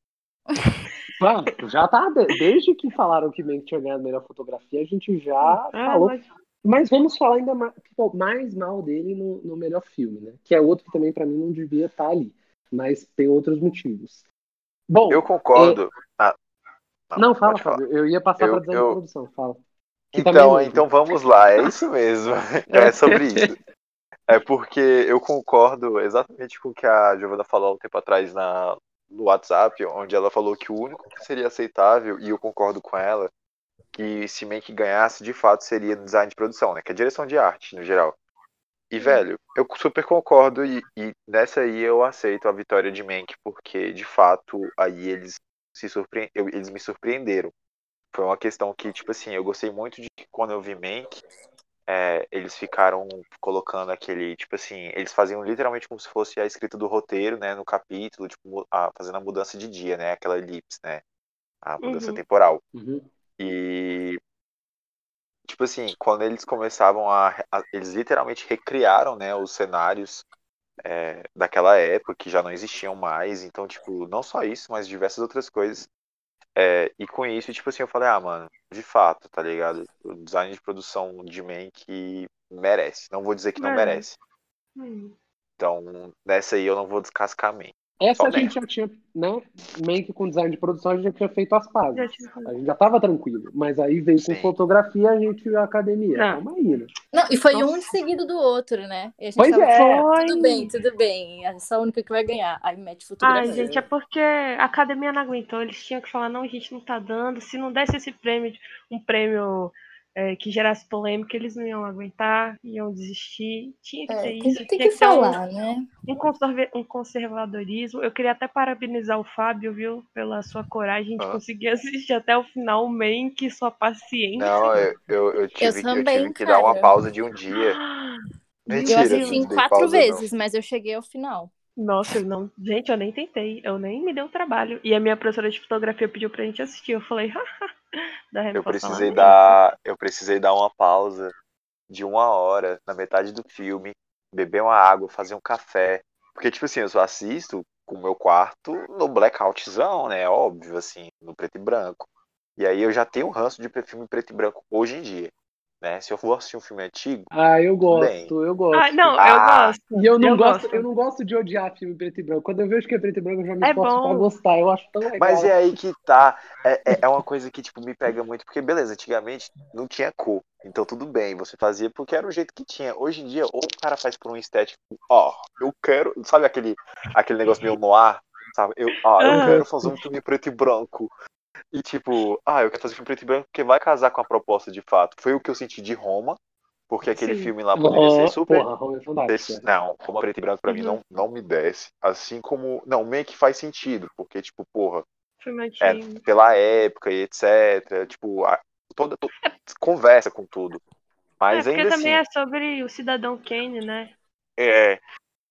S2: Mano, já tá. de- Desde que falaram que Mank tinha ganhado a melhor fotografia, a gente já
S4: Ah,
S2: falou
S4: mas-
S2: Mas vamos falar ainda mais, pô, mais mal dele no, no melhor filme, né? Que é outro que também, pra mim, não devia estar ali. Mas tem outros motivos. Bom,
S5: Eu concordo. Ah,
S2: não, fala,
S5: falar.
S2: Fábio. Eu ia passar pra design
S5: eu-
S2: de produção. Fala. Que também
S5: Então,
S2: é
S5: então vamos lá, é isso mesmo. É sobre isso. É porque eu concordo exatamente com o que a Giovana falou há um tempo atrás na, no WhatsApp, onde ela falou que o único que seria aceitável, e eu concordo com ela, que se Mank ganhasse, de fato, seria no design de produção, né? Que é direção de arte, no geral. E, velho, eu super concordo, e, e nessa aí eu aceito a vitória de Mank, porque, de fato, aí eles, se surpre... eles me surpreenderam. Foi uma questão que, tipo assim, eu gostei muito de que quando eu vi Mank, é, eles ficaram colocando aquele, tipo assim, eles faziam literalmente como se fosse a escrita do roteiro, né, no capítulo, tipo, a- fazendo a mudança de dia, né, aquela elipse, né, a mudança
S4: Uhum.
S5: temporal.
S2: Uhum.
S5: E, tipo assim, quando eles começavam a, a- eles literalmente recriaram, né, os cenários é, daquela época, que já não existiam mais, então, tipo, não só isso, mas diversas outras coisas. É, e com isso, tipo assim, eu falei, ah, mano, de fato, tá ligado? O design de produção de Man que merece. Não vou dizer que não
S4: É.
S5: merece.
S4: Hum.
S5: Então, nessa aí eu não vou descascar Man.
S2: Essa
S5: Só
S2: a gente já tinha, né? Meio que com design de produção a gente já tinha feito as pazes. A gente já tava tranquilo. Mas aí veio com
S5: Sim.
S2: fotografia a gente a academia.
S4: Não.
S2: Calma aí, né?
S3: Não, e foi
S4: Nossa.
S3: um seguido do outro, né? E a gente
S2: Pois
S3: tava
S2: é.
S3: tipo,
S4: Foi.
S3: tudo bem, tudo bem. Essa é a única que vai ganhar. Aí mete
S4: Ai,
S3: fotografia.
S4: gente, é porque a academia não aguentou. Eles tinham que falar, não, a gente não tá dando. Se não desse esse prêmio, um prêmio é, que gerasse polêmica, eles não iam aguentar, iam desistir. Tinha que
S3: É,
S4: ter
S3: tem,
S4: isso.
S3: tem que
S4: que ter um-
S3: falar, né?
S4: um, conserva- um conservadorismo. Eu queria até parabenizar o Fábio, viu, pela sua coragem de
S5: Ah.
S4: conseguir assistir até o final, man, que sua paciência.
S5: Não, eu, eu, eu tive, que- eu
S3: também,
S5: tive que dar uma
S3: cara.
S5: pausa de um dia.
S3: Eu
S5: Mentira,
S3: assisti
S5: não
S3: em quatro
S5: pausa, não.
S3: vezes, mas eu cheguei ao final.
S4: Nossa, eu não. Gente, eu nem tentei. Eu nem me dei o trabalho. E a minha professora de fotografia pediu pra gente assistir. Eu falei, haha.
S5: Eu precisei dar, eu precisei dar uma pausa de uma hora na metade do filme, beber uma água, fazer um café, porque tipo assim, eu só assisto com o meu quarto no blackoutzão, né, óbvio assim, no preto e branco. E aí eu já tenho um ranço de filme preto e branco hoje em dia. Né? Se eu for assistir um filme antigo,
S2: Ah, eu gosto,
S5: Bem.
S2: eu gosto.
S4: Ah, não,
S5: Ah,
S4: eu gosto.
S2: E eu não
S4: Eu
S2: gosto,
S4: gosto.
S2: eu não gosto de odiar filme preto e branco. Quando eu vejo que é preto e branco, eu já me
S4: É
S2: esforço
S4: bom.
S2: pra gostar. Eu acho tão legal.
S5: Mas é aí que tá. É, é- é uma coisa que, tipo, me pega muito, porque, beleza, antigamente não tinha cor. Então tudo bem, você fazia porque era o jeito que tinha. Hoje em dia, ou o cara faz por um estético, ó, eu quero. Sabe aquele, aquele negócio meio noir? Sabe? Eu, ah, eu quero fazer um filme preto e branco. E tipo, ah, eu quero fazer filme preto e branco porque vai casar com a proposta de fato. Foi o que eu senti de Roma, porque aquele
S4: Sim.
S5: filme lá poderia ser
S2: Oh,
S5: super.
S2: Porra, Roma é fantástico.
S5: Não, como preto e branco pra mim
S4: Uhum.
S5: não, não me desce. Assim como. Não, meio que faz sentido, porque, tipo, porra,
S4: Filme
S5: é,
S4: antigo.
S5: pela época e etc. Tipo, a- toda, to- conversa com tudo.
S4: É,
S5: Mas
S4: porque
S5: ainda
S4: também
S5: assim.
S4: é sobre o Cidadão Kane, né?
S5: É.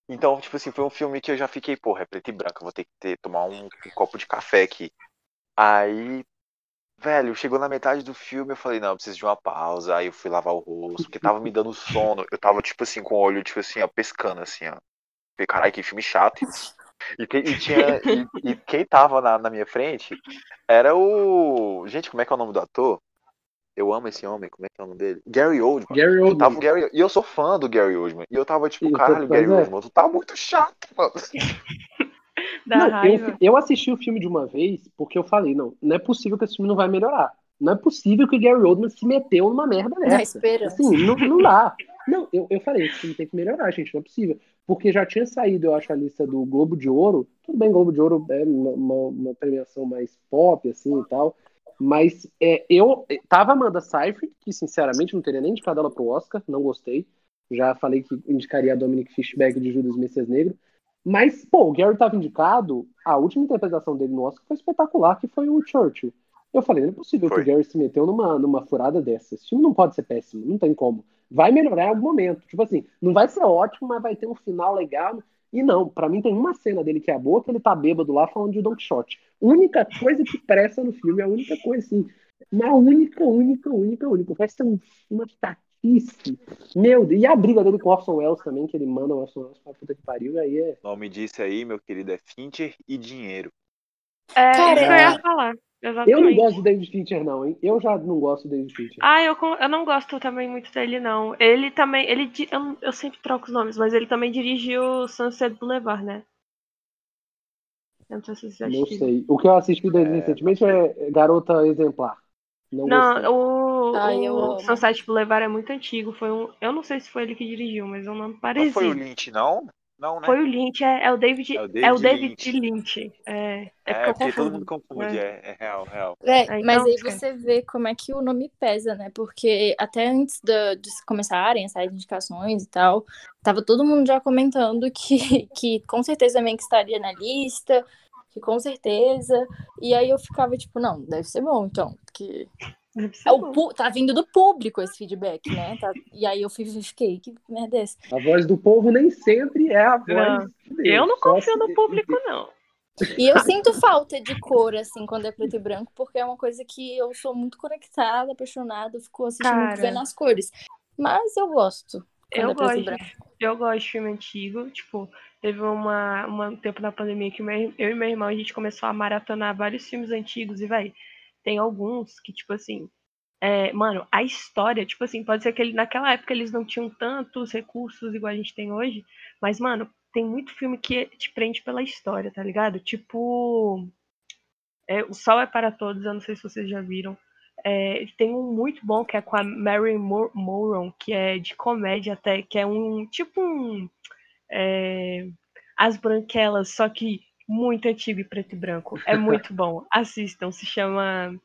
S5: Então, tipo assim, foi um filme que eu já fiquei, porra, é preto e branco, vou ter que ter, tomar um, um copo de café aqui. Aí, velho, chegou na metade do filme, eu falei, não, eu preciso de uma pausa. Aí eu fui lavar o rosto, porque tava me dando sono. Eu tava, tipo assim, com o olho, tipo assim, ó, pescando, assim, ó. Falei, caralho, que filme chato. E, que- e tinha. E, e quem tava na, na minha frente era o. Gente, como é que é o nome do ator? Eu amo esse homem, como é que é o nome dele? Gary Oldman.
S2: Gary
S5: Eu tava
S2: Oldman.
S5: Gary, e eu sou fã do Gary Oldman. E eu tava tipo, caralho, Gary. Oldman, tu tá muito chato, mano.
S4: Da
S2: Não,
S4: raiva.
S2: eu, eu assisti o filme de uma vez porque eu falei, não, não é possível que esse filme não vai melhorar. Não é possível que o Gary Oldman se meteu numa merda dessa.
S3: esperança.
S2: Assim, não, não dá. Não, eu, eu falei, esse filme tem que melhorar, gente, não é possível. Porque já tinha saído, eu acho, a lista do Globo de Ouro. Tudo bem, Globo de Ouro é uma, uma- uma premiação mais pop, assim, e tal. Mas é, eu tava Amanda Seyfried, que sinceramente não teria nem indicado ela pro Oscar, não gostei. Já falei que indicaria a Dominic Fishback de Judas Messias Negro. Mas, pô, o Gary tava indicado, a última interpretação dele no Oscar foi espetacular, que foi o Churchill. Eu falei, não é possível
S5: Foi.
S2: que o Gary se meteu numa, numa furada dessa. Esse filme não pode ser péssimo, não tem como. Vai melhorar em algum momento. Tipo assim, não vai ser ótimo, mas vai ter um final legal. E não, pra mim tem uma cena dele que é boa, que ele tá bêbado lá falando de Don Quixote. Única coisa que presta no filme, a única coisa assim. Uma única, única, única, única. O resto é um, uma chatice. Meu Deus. E a briga dele com o Orson Welles também, que ele manda o Orson Welles pra puta que pariu, aí é.
S5: O nome disso aí, meu querido, é Fincher e dinheiro.
S4: É
S3: Cara,
S4: isso que eu ia falar.
S2: Eu não
S4: Exatamente.
S2: gosto do David Fincher, não, hein? Eu já não gosto do David Fincher.
S4: Ah, eu, eu não gosto também muito dele, não. Ele também. Ele, eu, eu sempre troco os nomes, mas ele também dirigiu Sunset Boulevard, né? Eu não sei se
S2: Não sei. O que eu assisti dele
S5: É,
S2: recentemente é Garota Exemplar. Não.
S4: Não, o,
S3: Ai, eu
S4: o. Sunset Boulevard é muito antigo. Foi um, eu não sei se foi ele que dirigiu, mas é um nome
S5: Não
S4: parecido.
S5: foi o Lynch, não? Não, né?
S4: Foi o Lynch, é, é o David,
S5: É o
S4: é
S5: David
S4: o David
S5: Lynch.
S4: Lynch. É, é
S5: É,
S4: porque eu
S5: todo mundo confunde, é, é real, real.
S3: É,
S4: É,
S3: mas
S4: então,
S3: aí você vê como é que o nome pesa, né? Porque até antes da- de começarem a sair indicações e tal, tava todo mundo já comentando que, que com certeza também que estaria na lista, que com certeza. E aí eu ficava tipo, não, deve ser bom, então, porque é o pu- tá vindo do público esse feedback, né? Tá- E aí eu fiquei, que merda é essa?
S2: A voz do povo nem sempre é a voz
S4: Não,
S2: de Deus.
S4: Eu não confio no público, não.
S3: E eu sinto falta de cor, assim, quando é preto e branco, porque é uma coisa que eu sou muito conectada, apaixonada, fico assistindo
S4: Cara.
S3: muito vendo as cores. Mas eu gosto
S4: Eu
S3: é
S4: gosto,
S3: branco.
S4: eu gosto de filme antigo. Tipo, teve uma, uma- um tempo na pandemia que meu- eu e meu irmão a gente começou a maratonar vários filmes antigos e, vai, tem alguns que, tipo assim, é, mano, a história, tipo assim, pode ser que ele, naquela época eles não tinham tantos recursos igual a gente tem hoje, mas, mano, tem muito filme que te prende pela história, tá ligado? Tipo, é, O Sol é para Todos, eu não sei se vocês já viram. É, tem um muito bom que é com a Mary Mor- Moron, que é de comédia até, que é um tipo um é, As Branquelas, só que muito antigo e preto e branco. É muito bom. Assistam, se chama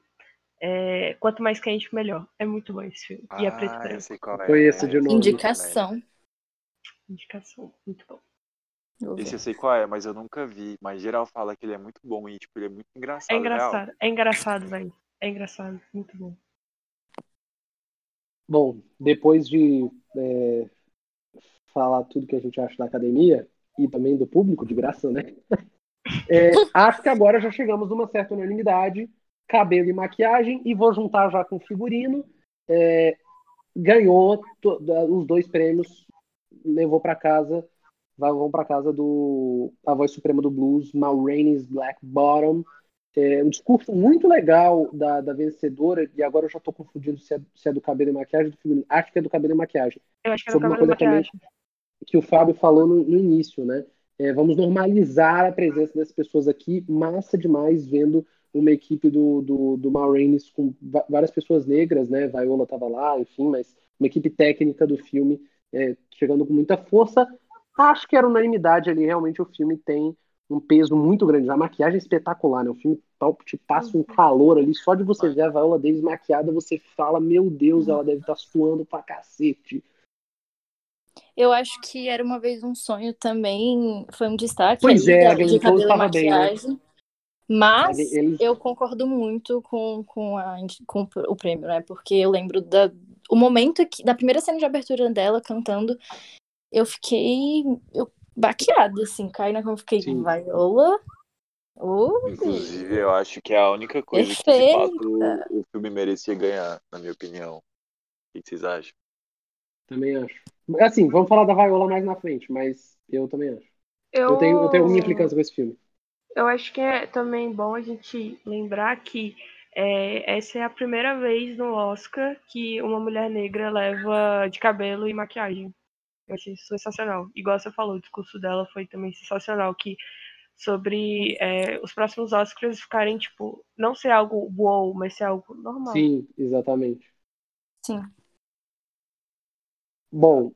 S4: é, Quanto Mais Quente, Melhor. É muito bom esse filme. E é preto e
S5: Ah,
S4: branco.
S5: sei qual é.
S2: Conheço de
S5: é.
S3: Indicação.
S4: Indicação, muito bom.
S5: Esse eu sei qual é, mas eu nunca vi. Mas geral fala que ele é muito bom e, tipo, ele é muito engraçado.
S4: É
S5: real.
S4: engraçado, é engraçado, velho. É engraçado, muito bom.
S2: Bom, depois de é, falar tudo que a gente acha da academia e também do público, de graça, né? É, acho que agora já chegamos numa certa unanimidade. Cabelo e maquiagem, e vou juntar já com figurino. É, ganhou os dois prêmios, levou para casa, vai- vão para casa do a voz suprema do blues, Mal Rainey's Black Bottom. É, um discurso muito legal da, da vencedora, e agora eu já estou confundindo se é, se é, do cabelo e maquiagem do filme. Acho que é do cabelo e maquiagem.
S4: Eu acho que é do cabelo e maquiagem. Também,
S2: que o Fábio falou no, no início, né? É, vamos normalizar a presença das pessoas aqui. Massa demais vendo uma equipe do, do, do Raines com várias pessoas negras, né? Viola estava lá, enfim, mas uma equipe técnica do filme é, chegando com muita força. Acho que era unanimidade ali, realmente o filme tem um peso muito grande. A maquiagem é espetacular, né? O filme te passa um calor ali. Só de você ver a Viola Davis maquiada, você fala, meu Deus, ela deve estar tá suando pra cacete.
S3: Eu acho que era uma vez um sonho também, foi um destaque
S2: pois é,
S3: a de cabelo e maquiagem. Bem, né? Mas ele, ele... eu concordo muito com, com, a, com o prêmio, né? Porque eu lembro da, o momento que, da primeira cena de abertura dela cantando, eu fiquei eu, baqueada, assim, caí na cama, fiquei, Sim. Viola.
S5: Oh, Inclusive, eu acho que é a única coisa Perfeita. que de fato o, o filme merecia ganhar, na minha opinião. O que vocês acham?
S2: Também acho. Assim, vamos falar da Viola mais na frente, mas eu também acho. Eu, eu tenho, eu tenho alguma implicância com esse filme.
S4: Eu acho que é também bom a gente lembrar que é, essa é a primeira vez no Oscar que uma mulher negra leva de cabelo e maquiagem. Eu achei isso sensacional. Igual você falou, o discurso dela foi também sensacional, que sobre é, os próximos Oscars ficarem, tipo, não ser algo wow, mas ser algo normal.
S2: Sim, exatamente.
S3: Sim.
S2: Bom,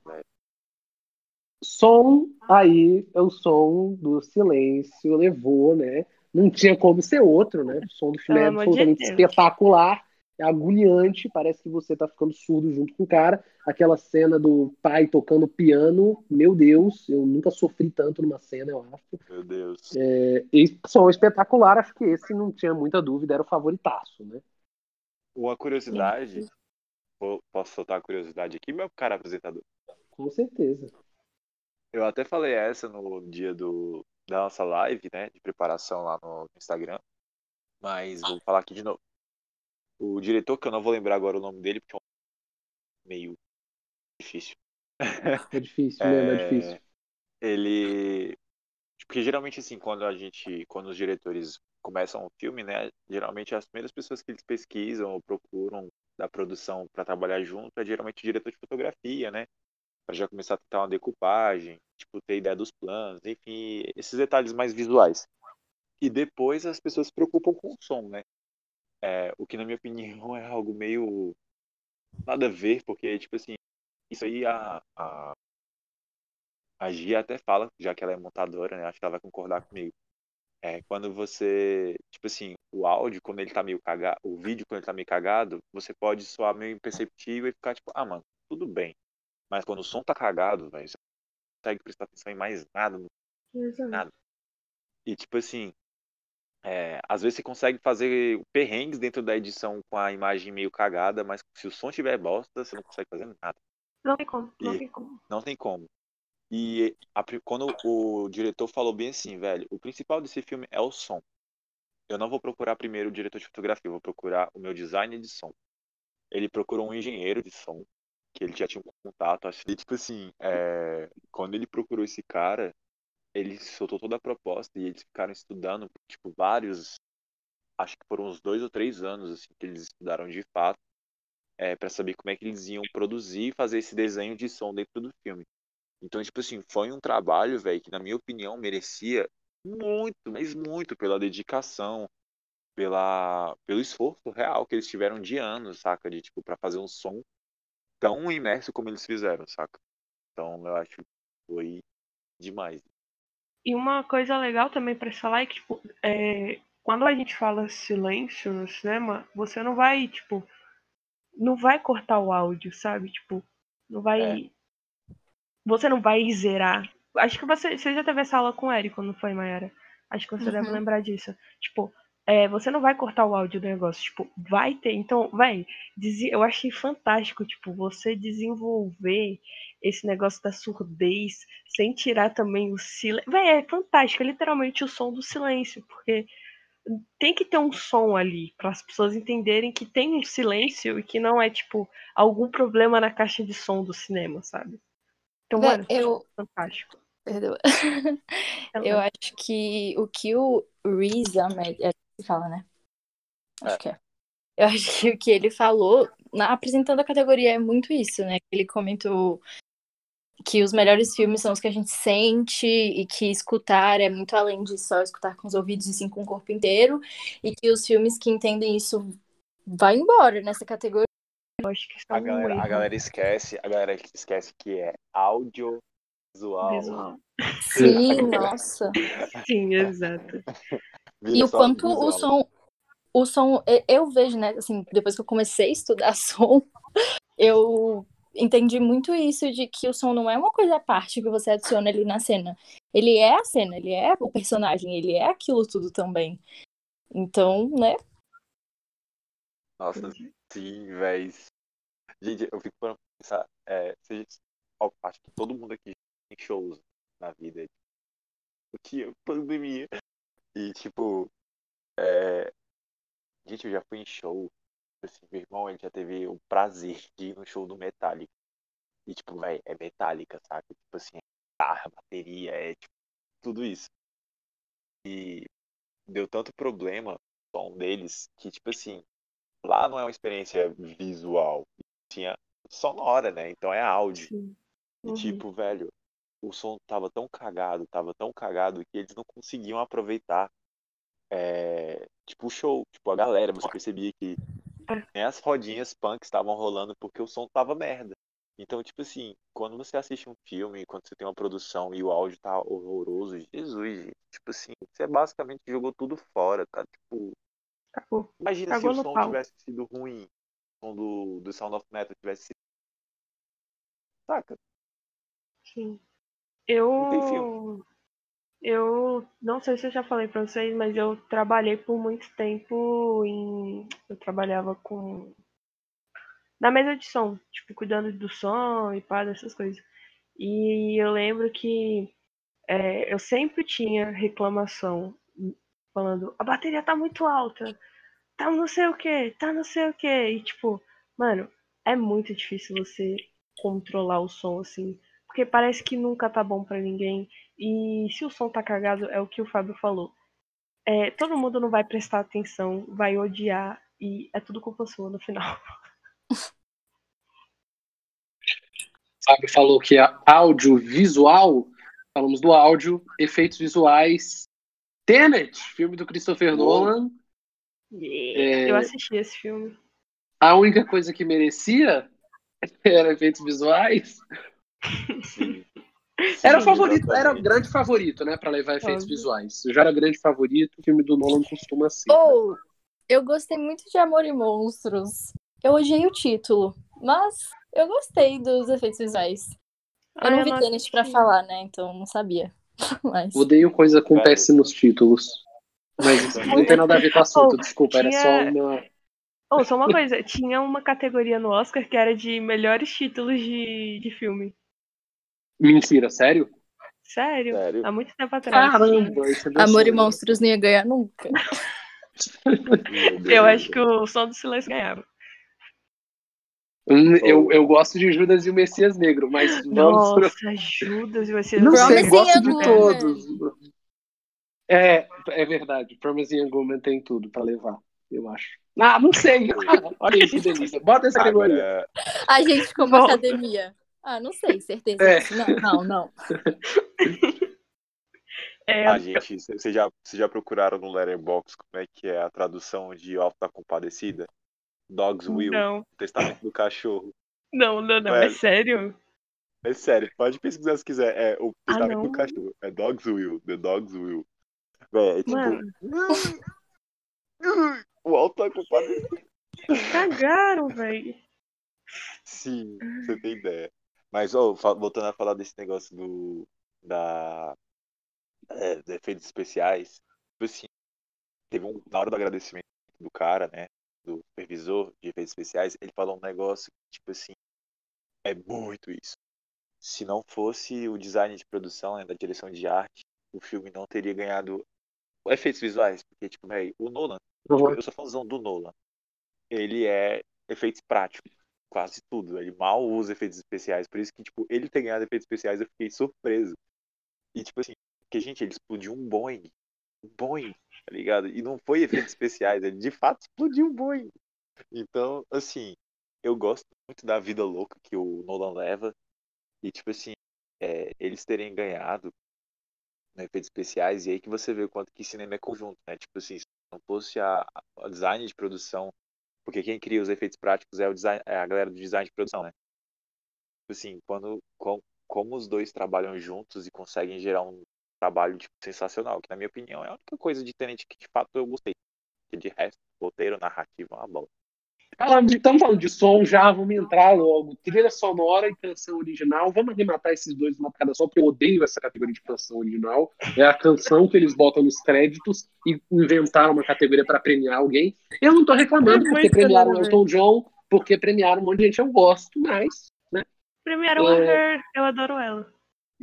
S2: som aí é o som do silêncio, levou, né? Não tinha como ser outro, né? O som do filme é absolutamente de espetacular, é agoniante, parece que você tá ficando surdo junto com o cara. Aquela cena do pai tocando piano, meu Deus, eu nunca sofri tanto numa cena, eu acho.
S5: Meu Deus.
S2: É, e som espetacular, acho que esse não tinha muita dúvida, era o favoritaço, né?
S5: Uma curiosidade Posso soltar a curiosidade aqui, meu cara apresentador?
S2: Com certeza.
S5: Eu até falei essa no dia do, da nossa live, né, de preparação lá no Instagram, mas vou falar aqui de novo. O diretor, que eu não vou lembrar agora o nome dele, porque é meio difícil.
S2: É difícil, mesmo, é, é difícil.
S5: Ele. Porque geralmente, assim, quando a gente. Quando os diretores começam o filme, né? Geralmente as primeiras pessoas que eles pesquisam ou procuram da produção para trabalhar junto é geralmente o diretor de fotografia, né? Para já começar a tentar uma decupagem, tipo, ter ideia dos planos, enfim, esses detalhes mais visuais. E depois as pessoas se preocupam com o som, né? É, o que, na minha opinião, é algo meio nada a ver, porque, tipo assim, isso aí a, a, a Gia até fala, já que ela é montadora, né? Acho que ela vai concordar comigo é, quando você, tipo assim, o áudio, quando ele tá meio cagado, o vídeo, quando ele tá meio cagado, você pode soar meio imperceptível e ficar tipo, ah, mano, tudo bem. Mas quando o som tá cagado, velho, você não consegue prestar atenção em mais nada, nada. E tipo assim, é, às vezes você consegue fazer perrengues dentro da edição com a imagem meio cagada, mas se o som tiver bosta, você não consegue fazer nada.
S4: Não tem como, não e tem como.
S5: Não tem como. E a, quando o diretor falou bem assim, velho, o principal desse filme é o som. Eu não vou procurar primeiro o diretor de fotografia, eu vou procurar o meu designer de som. Ele procurou um engenheiro de som, que ele já tinha um contato. Acho que, tipo assim, é, quando ele procurou esse cara, ele soltou toda a proposta e eles ficaram estudando, tipo, vários. Acho que foram uns dois ou três anos, assim, que eles estudaram de fato, é, para saber como é que eles iam produzir e fazer esse desenho de som dentro do filme. Então, tipo assim, foi um trabalho, velho, que na minha opinião merecia muito, mas muito pela dedicação, pela pelo esforço real que eles tiveram de anos, saca, de tipo para fazer um som tão imerso como eles fizeram, saca? Então, eu acho que foi demais.
S4: E uma coisa legal também para falar é que, tipo, é, quando a gente fala silêncio no cinema, você não vai, tipo, não vai cortar o áudio, sabe? Tipo, não vai é você não vai zerar. Acho que você, você já teve essa aula com o Érico, não foi, Mayara? Acho que você uhum. deve lembrar disso. Tipo, é, você não vai cortar o áudio do negócio, tipo, vai ter. Então, vai, eu achei fantástico, tipo, você desenvolver esse negócio da surdez sem tirar também o silêncio. Véi, é fantástico, é literalmente o som do silêncio, porque tem que ter um som ali para as pessoas entenderem que tem um silêncio e que não é tipo algum problema na caixa de som do cinema, sabe? Então, mano, eu...
S3: fantástico. Perdoa. Então, eu acho que o que o Riz Ahmed, é, Se fala, né? Acho que é. Eu acho que o que ele falou, na, apresentando a categoria, é muito isso, né? Ele comentou que os melhores filmes são os que a gente sente e que escutar é muito além de só escutar com os ouvidos e sim com o corpo inteiro. E que os filmes que entendem isso vai embora nessa categoria.
S4: Eu acho que está
S5: A
S4: um
S5: galera, a galera esquece, a galera esquece que é audiovisual.
S4: visual.
S3: Sim, nossa.
S4: Sim, exato.
S5: Vira
S3: E o quanto o
S5: visual.
S3: som, o som, eu vejo, né, assim, depois que eu comecei a estudar som, eu entendi muito isso de que o som não é uma coisa à parte que você adiciona ali na cena. Ele é a cena, ele é o personagem, ele é aquilo tudo também. Então, né?
S5: Nossa, sim, véi. Gente, eu fico para pensar, é, gente, acho que todo mundo aqui tem shows na vida. O que é pandemia? E tipo, é, gente, eu já fui em show. Assim, meu irmão, ele já teve o prazer de ir no show do Metallica. E tipo, véi, é Metallica, sabe? Tipo assim, é guitarra, bateria, é tipo, tudo isso. E deu tanto problema o som deles que, tipo assim, lá não é uma experiência visual, tinha sonora, né? Então é áudio.
S4: Sim.
S5: E
S4: Uhum.
S5: tipo, velho, o som tava tão cagado, tava tão cagado que eles não conseguiam aproveitar é, tipo o show, tipo a galera, você percebia que nem as rodinhas punk estavam rolando porque o som tava merda. Então, tipo assim, quando você assiste um filme, quando você tem uma produção e o áudio tá horroroso, Jesus, gente, tipo assim, você basicamente jogou tudo fora, tá? Tipo,
S4: Acabou.
S5: Imagina
S4: Cagou
S5: se o som
S4: pau.
S5: tivesse sido ruim, do, do Sound of Metal tivesse sido. Saca?
S4: Sim. Eu. Eu não sei se eu já falei pra vocês, mas eu trabalhei por muito tempo em. Eu trabalhava com. Na mesa de som, tipo, cuidando do som e pá, dessas coisas. E eu lembro que é, eu sempre tinha reclamação falando, a bateria tá muito alta, tá não sei o que, tá não sei o que. E tipo, mano, é muito difícil você controlar o som assim. Porque parece que nunca tá bom pra ninguém. E se o som tá cagado, é o que o Fábio falou. É, todo mundo não vai prestar atenção, vai odiar e é tudo culpa sua no final.
S2: Fábio falou que é audiovisual. Falamos do áudio, efeitos visuais. Tenet, filme do Christopher
S5: Uou.
S2: Nolan. É.
S4: Eu assisti esse filme.
S2: A única coisa que merecia era efeitos visuais.
S5: Sim.
S2: Era o
S5: Sim,
S2: favorito, era o grande favorito, né, para levar efeitos
S4: Óbvio.
S2: visuais. Já era grande favorito, o filme do Nolan costuma ser.
S3: Ou, eu gostei muito de Amor e Monstros. Eu odiei o título, mas eu gostei dos efeitos visuais. Eu
S4: Ah,
S3: não vi
S4: não
S3: Tenet pra
S4: assisti.
S3: falar, né? Então não sabia. Mas.
S2: Odeio coisa com péssimos títulos. Mas não tem nada a ver com o assunto,
S4: Oh,
S2: desculpa, era só
S4: tinha-
S2: uma.
S4: Oh, só uma coisa, tinha uma categoria no Oscar que era de melhores títulos de, de filme.
S2: Mentira, sério?
S4: Sério?
S5: Sério?
S4: Há muito tempo atrás.
S2: Caramba, isso é
S3: Amor e. Monstros não ia ganhar nunca.
S4: Eu acho que o Som do Silêncio ganhava.
S2: Hum, Eu, eu gosto de Judas e o Messias Negro, mas
S4: Nossa, Judas vai ser.
S2: Não sei,
S3: Promising
S2: gosto de todos. É, é verdade. Promising Young Woman tem tudo pra levar, eu acho. Ah, não sei. Ah, olha que delícia. Bota essa categoria.
S3: A gente como
S4: Bom.
S3: academia. Ah, não sei, certeza.
S2: É.
S3: disso. Não, não, não.
S4: É,
S5: a gente, vocês já, vocês já procuraram no Letterboxd como é que é a tradução de Alto da Compadecida? Dog's Will,
S4: não,
S5: o testamento do cachorro.
S4: não, não, não. É
S5: Velho.
S4: sério?
S5: É sério, pode pesquisar se quiser. É o
S4: Ah,
S5: testamento
S4: não.
S5: do cachorro. É Dog's Will, The Dog's Will. Véi, é tipo.
S4: Mano,
S5: o Alto da Compadecida.
S4: cagaram, velho.
S5: Sim, você tem ideia. Mas, ó, voltando a falar desse negócio do. Da. É, dos efeitos especiais. Tipo assim, teve um. Na hora do agradecimento do cara, né? Do supervisor de efeitos especiais, ele falou um negócio que, tipo assim, é muito isso. Se não fosse o design de produção, né, da direção de arte, o filme não teria ganhado efeitos visuais. Porque, tipo, véi, o Nolan, tipo, eu sou fãzão do Nolan. Ele é efeitos práticos quase tudo. Ele mal usa efeitos especiais. Por isso que, tipo, ele ter ganhado efeitos especiais eu fiquei surpreso. E, tipo assim, porque, gente, ele explodiu um Boeing. Um Boeing. tá ligado? E não foi efeitos especiais, ele de fato explodiu o boi. Então, assim, eu gosto muito da vida louca que o Nolan leva. E, tipo assim, é, eles terem ganhado né, efeitos especiais, e aí que você vê o quanto que cinema é conjunto, né? Tipo assim, se não fosse a, a design de produção, porque quem cria os efeitos práticos é, o design, é a galera do design de produção, né? Tipo assim, quando, com, como os dois trabalham juntos e conseguem gerar um trabalho tipo, sensacional, que na minha opinião é a única coisa de Tenente que de fato eu gostei. De resto, roteiro, narrativa, é uma bola.
S2: Estamos falando de som já, vamos entrar logo. Trilha sonora e canção original. Vamos arrematar esses dois numa cada só, porque eu odeio essa categoria de canção original. É a canção que eles botam nos créditos e inventaram uma categoria para premiar alguém. Eu não estou reclamando
S4: É
S2: porque premiaram o
S4: a.
S2: Elton John, porque premiaram um monte de gente, eu gosto, mas.
S4: Premiaram a
S2: É.
S4: Her, eu adoro ela.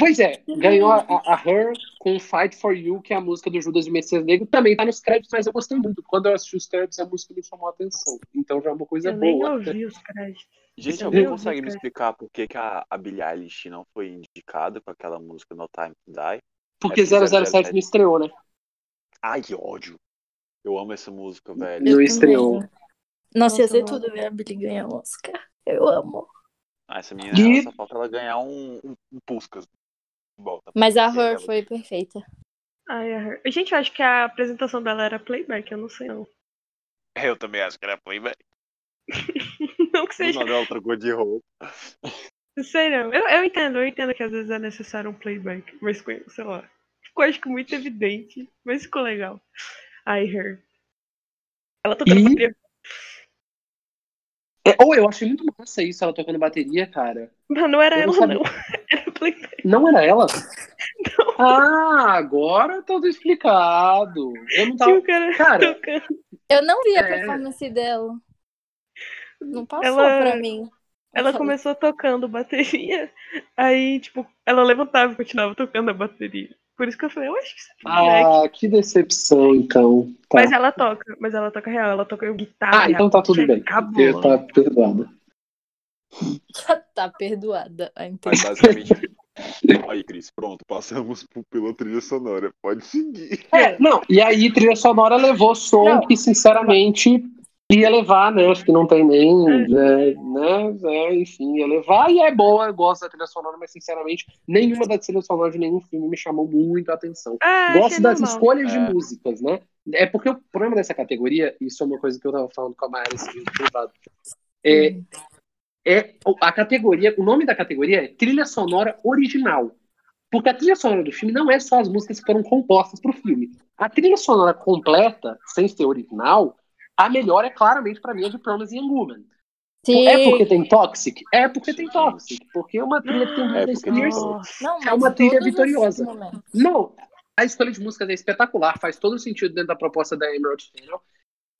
S2: Pois é, ganhou a, a- Her com Fight for You, que é a música do Judas e Messias Negro, também tá nos créditos, mas eu gostei muito. Quando eu assisti os créditos, a música me chamou a atenção. Então já é uma coisa
S4: eu nem
S2: boa.
S4: ouvi os créditos.
S5: Gente,
S4: Eu
S5: alguém consegue me explicar por que, que a, a Billie Eilish não foi indicada com aquela música No Time to Die?
S2: Porque
S5: É porque
S2: 007 não estreou, né?
S5: Ai, que ódio. Eu amo essa música, velho.
S2: Não
S3: Eu
S2: estreou.
S3: Nossa, ia ser tudo ver a Billy ganhar um Oscar. Eu amo.
S5: Ah, essa menina,
S2: E-
S5: só falta ela ganhar um, um, um Puskas. Volta.
S3: Mas a
S5: ela-
S3: foi perfeita.
S4: Ai, a Her. Gente, eu acho que a apresentação dela era playback, eu não sei não.
S5: Eu também acho que era playback.
S4: Não que seja.
S5: nada ela trocou de roupa.
S4: Não sei não. Eu, eu entendo, eu entendo que às vezes é necessário um playback, mas sei lá. Ficou acho que muito evidente, mas ficou legal. Ai, Her. Ela tocando
S2: E-
S4: bateria.
S2: É, ou eu achei muito massa isso, ela tocando bateria, cara.
S4: Mas não era
S2: Eu não
S4: ela,
S2: sabia.
S4: não.
S2: Não era ela? Ah, agora tudo explicado. Eu não
S4: Tinha
S2: tava.
S4: o cara
S2: Cara,
S4: tocando.
S3: Eu não vi a
S2: É.
S3: performance dela. Não passou
S4: Ela-
S3: pra mim.
S4: Ela começou tocando bateria, aí, tipo, ela levantava e continuava tocando a bateria. Por isso que eu falei, eu acho que isso é playback.
S2: ah, que decepção, então. Tá.
S4: Mas ela toca, mas ela toca real, ela toca guitarra.
S2: Ah, então tá tudo bem.
S4: Acabou.
S2: Tá perdoada.
S3: tá perdoada a
S5: Mas basicamente. Aí, Cris, pronto, passamos pela trilha sonora. Pode seguir.
S2: É, não, e aí trilha sonora levou som
S3: Não.
S2: que, sinceramente, ia levar, né? Acho que não tem nem, né, né, é, enfim, ia levar, e é boa, eu gosto da trilha sonora, mas, sinceramente, nenhuma das trilhas sonoras de nenhum filme me chamou muito a atenção.
S4: Achei
S2: Gosto das
S4: normal.
S2: escolhas de
S5: É.
S2: músicas, né? É porque o problema dessa categoria, isso é uma coisa que eu tava falando com a Mayara esse dia no privado, é,
S3: Hum.
S2: É a categoria, o nome da categoria é trilha sonora original. Porque a trilha sonora do filme não é só as músicas que foram compostas para o filme. A trilha sonora completa, sem ser original, a melhor é claramente para mim a de Promising Young Woman.
S3: Sim.
S2: É porque tem Toxic? É porque tem. Toxic. Porque é uma trilha que tem
S5: É
S2: Britney Spears.
S3: Não,
S2: é uma trilha vitoriosa. Não, a escolha de músicas é espetacular, faz todo sentido dentro da proposta da Emerald Channel.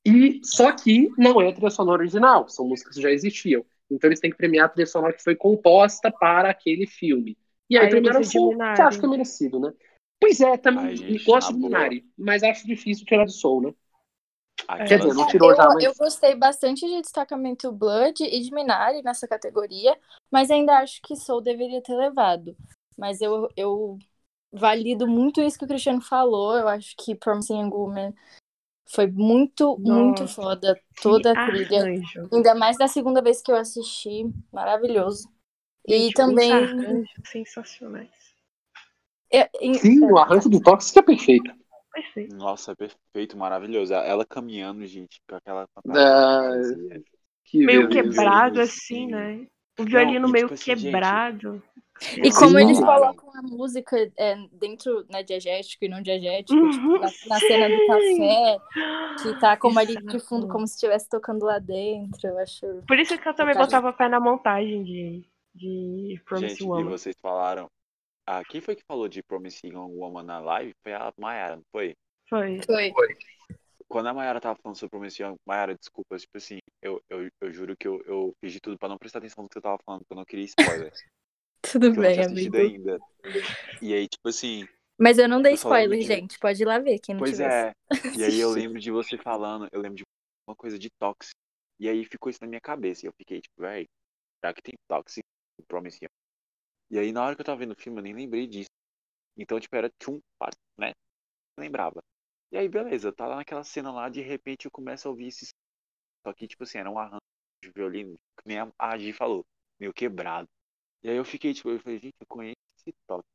S2: E só que não é a trilha sonora original, são músicas que já existiam. Então eles têm que premiar a trilha sonora que foi composta para aquele filme. E aí,
S4: Aí
S2: premiaram o som, que acho que é merecido, né? Pois é, também
S5: Ai, gente,
S2: gosto de. Minari, mas acho difícil tirar do som, né?
S5: Aquelas-
S2: Quer dizer, não
S3: É,
S2: tirou
S3: eu,
S2: já, mas-
S3: eu gostei bastante de destacamento Blood e de Minari nessa categoria, mas ainda acho que Soul deveria ter levado. Mas eu, eu valido muito isso que o Cristiano falou. Eu acho que Promising Young Woman foi muito, muito
S4: Nossa,
S3: foda. Toda a
S4: Que
S3: trilha.
S4: arranjo.
S3: Ainda mais da segunda vez que eu assisti. Maravilhoso. E
S4: Gente, os
S3: também.
S4: sensacionais.
S3: é, em-
S2: Sim, o arranjo do Toxic é perfeito.
S4: Perfeito.
S5: Nossa, perfeito, maravilhoso. Ela caminhando, gente, com aquela.
S2: Ah, Que
S4: Meio quebrado, assim,
S5: sim.
S4: né? O violino
S5: e
S4: meio
S5: tipo assim, gente,
S4: quebrado.
S3: E como
S2: Sim.
S3: eles colocam a música é, dentro, né, diegético e não diegético,
S4: Uhum,
S3: tipo, na, na cena do café, que tá como ali de fundo, como se estivesse tocando lá dentro, eu acho.
S4: Por isso que eu também botava pé na montagem de, de Promise
S5: Gente, e
S4: Woman.
S5: vocês falaram. Ah, quem foi que falou de Promising Woman na live? Foi a Mayara, não foi?
S4: Foi.
S3: Foi.
S5: Quando a Mayara tava falando sobre Promising Young, Mayara, desculpa, tipo assim, eu, eu, eu juro que eu, eu fiz de tudo pra não prestar atenção no que você tava falando, porque eu não queria spoiler.
S3: Tudo bem, amigo.
S5: ainda. E aí, tipo assim,
S3: Mas eu não dei
S5: Eu
S3: spoiler,
S5: de-
S3: gente. Pode ir lá ver quem não
S5: Pois é. E aí eu lembro de você falando, eu lembro de uma coisa de Toxic. E aí ficou isso na minha cabeça. E eu fiquei tipo, véi, será que tem Promising Young? E aí na hora que eu tava vendo o filme, eu nem lembrei disso. Então, tipo, era tchum, né? Eu lembrava. E aí, beleza, tá lá naquela cena lá, de repente eu começo a ouvir esse. Só que, tipo assim, era um arranjo de violino, que nem a Gi falou, meio quebrado. E aí eu fiquei, tipo, eu falei, gente, eu conheço esse toque.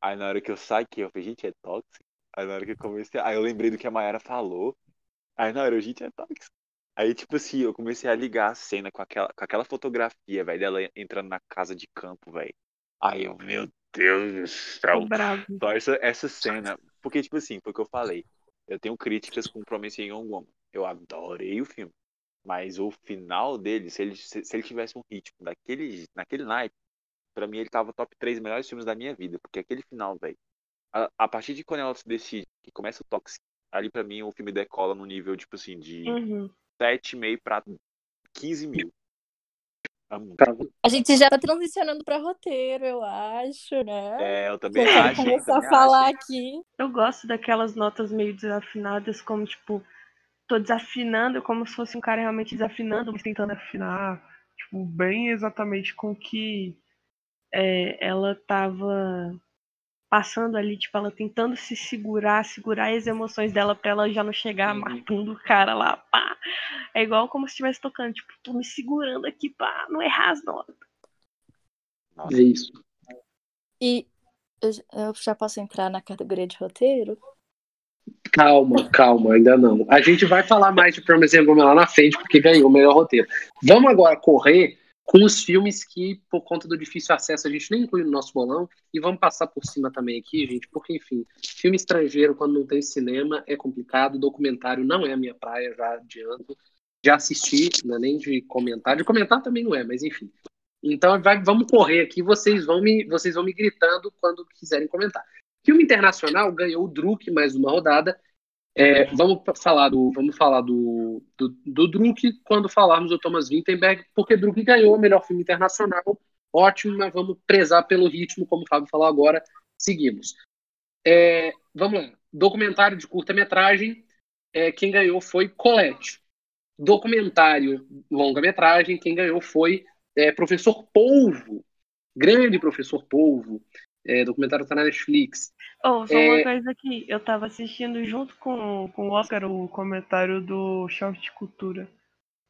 S5: Aí na hora que eu saquei, eu falei, gente, é tóxico. Aí na hora que eu comecei, aí eu lembrei do que a Mayara falou. Aí na hora, eu, gente, é tóxico. Aí, tipo assim, eu comecei a ligar a cena com aquela, com aquela fotografia, velho, dela entrando na casa de campo, velho. Aí eu, meu Deus do céu.
S4: Bravo.
S5: Só essa, essa cena. Porque, tipo assim, foi o que eu falei. Eu tenho críticas com Promising Young Woman. Eu adorei o filme. Mas o final dele, se ele, se, se ele tivesse um ritmo daquele, naquele naipe, pra mim ele tava top 3 melhores filmes da minha vida. Porque aquele final, velho. A, a, partir de quando ela se decide que começa o Toxic, ali pra mim o filme decola no nível, tipo assim, de
S4: Uhum.
S5: 7,5 pra 15 mil. Amo.
S3: A gente já tá transicionando pra roteiro, eu acho, né?
S5: É, eu também acho.
S3: começar a
S5: também
S3: falar
S5: acho.
S3: aqui.
S4: Eu gosto daquelas notas meio desafinadas, como tipo, tô desafinando, como se fosse um cara realmente desafinando, mas tentando afinar, tipo, bem exatamente com o que é, ela tava passando ali, tipo, ela tentando se segurar, segurar as emoções dela pra ela já não chegar
S2: Uhum.
S4: matando o cara lá, pá. É igual como se estivesse tocando, tipo, tô me segurando aqui pra não errar as notas.
S5: Nossa,
S2: É isso.
S3: E eu, eu já posso entrar na categoria de roteiro?
S2: Calma, calma, ainda não. A gente vai falar mais de Promising Woman lá na frente, porque ganhou o melhor roteiro. Vamos agora correr com os filmes que, por conta do difícil acesso, a gente nem inclui no nosso bolão. E vamos passar por cima também aqui, gente, porque, enfim, filme estrangeiro, quando não tem cinema, é complicado. Documentário não é a minha praia, já adianto. Já assisti, não é nem de comentar. De comentar também não é, mas enfim. Então vai- vamos correr aqui, vocês vão, me, vocês vão me gritando quando quiserem comentar. Filme internacional ganhou o Druk mais uma rodada. É, vamos falar do vamos falar do, do, do Druk quando falarmos do Thomas Vinterberg, porque Druk ganhou o melhor filme internacional. Ótimo, mas vamos prezar pelo ritmo, como o Fábio falou agora. Seguimos. É, vamos lá. Documentário de curta-metragem. é, quem ganhou foi Colette. Documentário longa-metragem. Quem ganhou foi é, Professor Polvo. Grande Professor Polvo. É, documentário está na Netflix.
S4: Oh, só
S2: É.
S4: uma coisa aqui, eu tava assistindo junto com, com o Oscar o comentário do Choque de Cultura.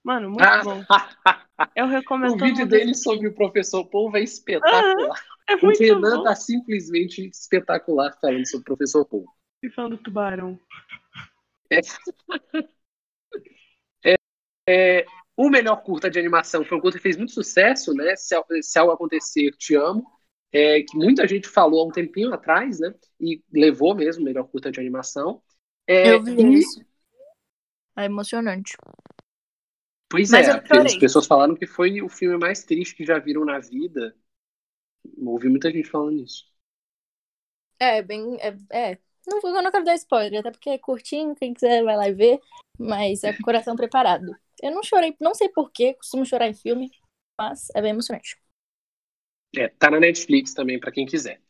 S4: Mano, muito
S2: Ah,
S4: bom. Eu recomendo
S2: o vídeo dele
S4: assistir.
S2: sobre o Professor Polvo é espetacular.
S4: É
S2: o
S4: muito
S2: Renan
S4: bom.
S2: tá simplesmente espetacular falando sobre o Professor Polvo.
S4: E falando do tubarão.
S2: É, o melhor curta de animação foi um curta que fez muito sucesso, né? Se, Se algo acontecer, te amo. É, que muita gente falou há um tempinho atrás, né? E levou mesmo melhor curta de animação. É,
S3: eu vi
S2: e-
S3: isso. É emocionante.
S2: Pois
S3: Mas
S2: é, as pessoas falaram que foi o filme mais triste que já viram na vida. Ouvi muita gente falando isso.
S3: É, bem. É, é. Não, vou- eu não quero dar spoiler, até porque é curtinho, quem quiser vai lá e ver. Mas é com o coração preparado. Eu não chorei, não sei porquê, costumo chorar em filme, mas é bem emocionante.
S2: É, tá na Netflix também, pra quem quiser.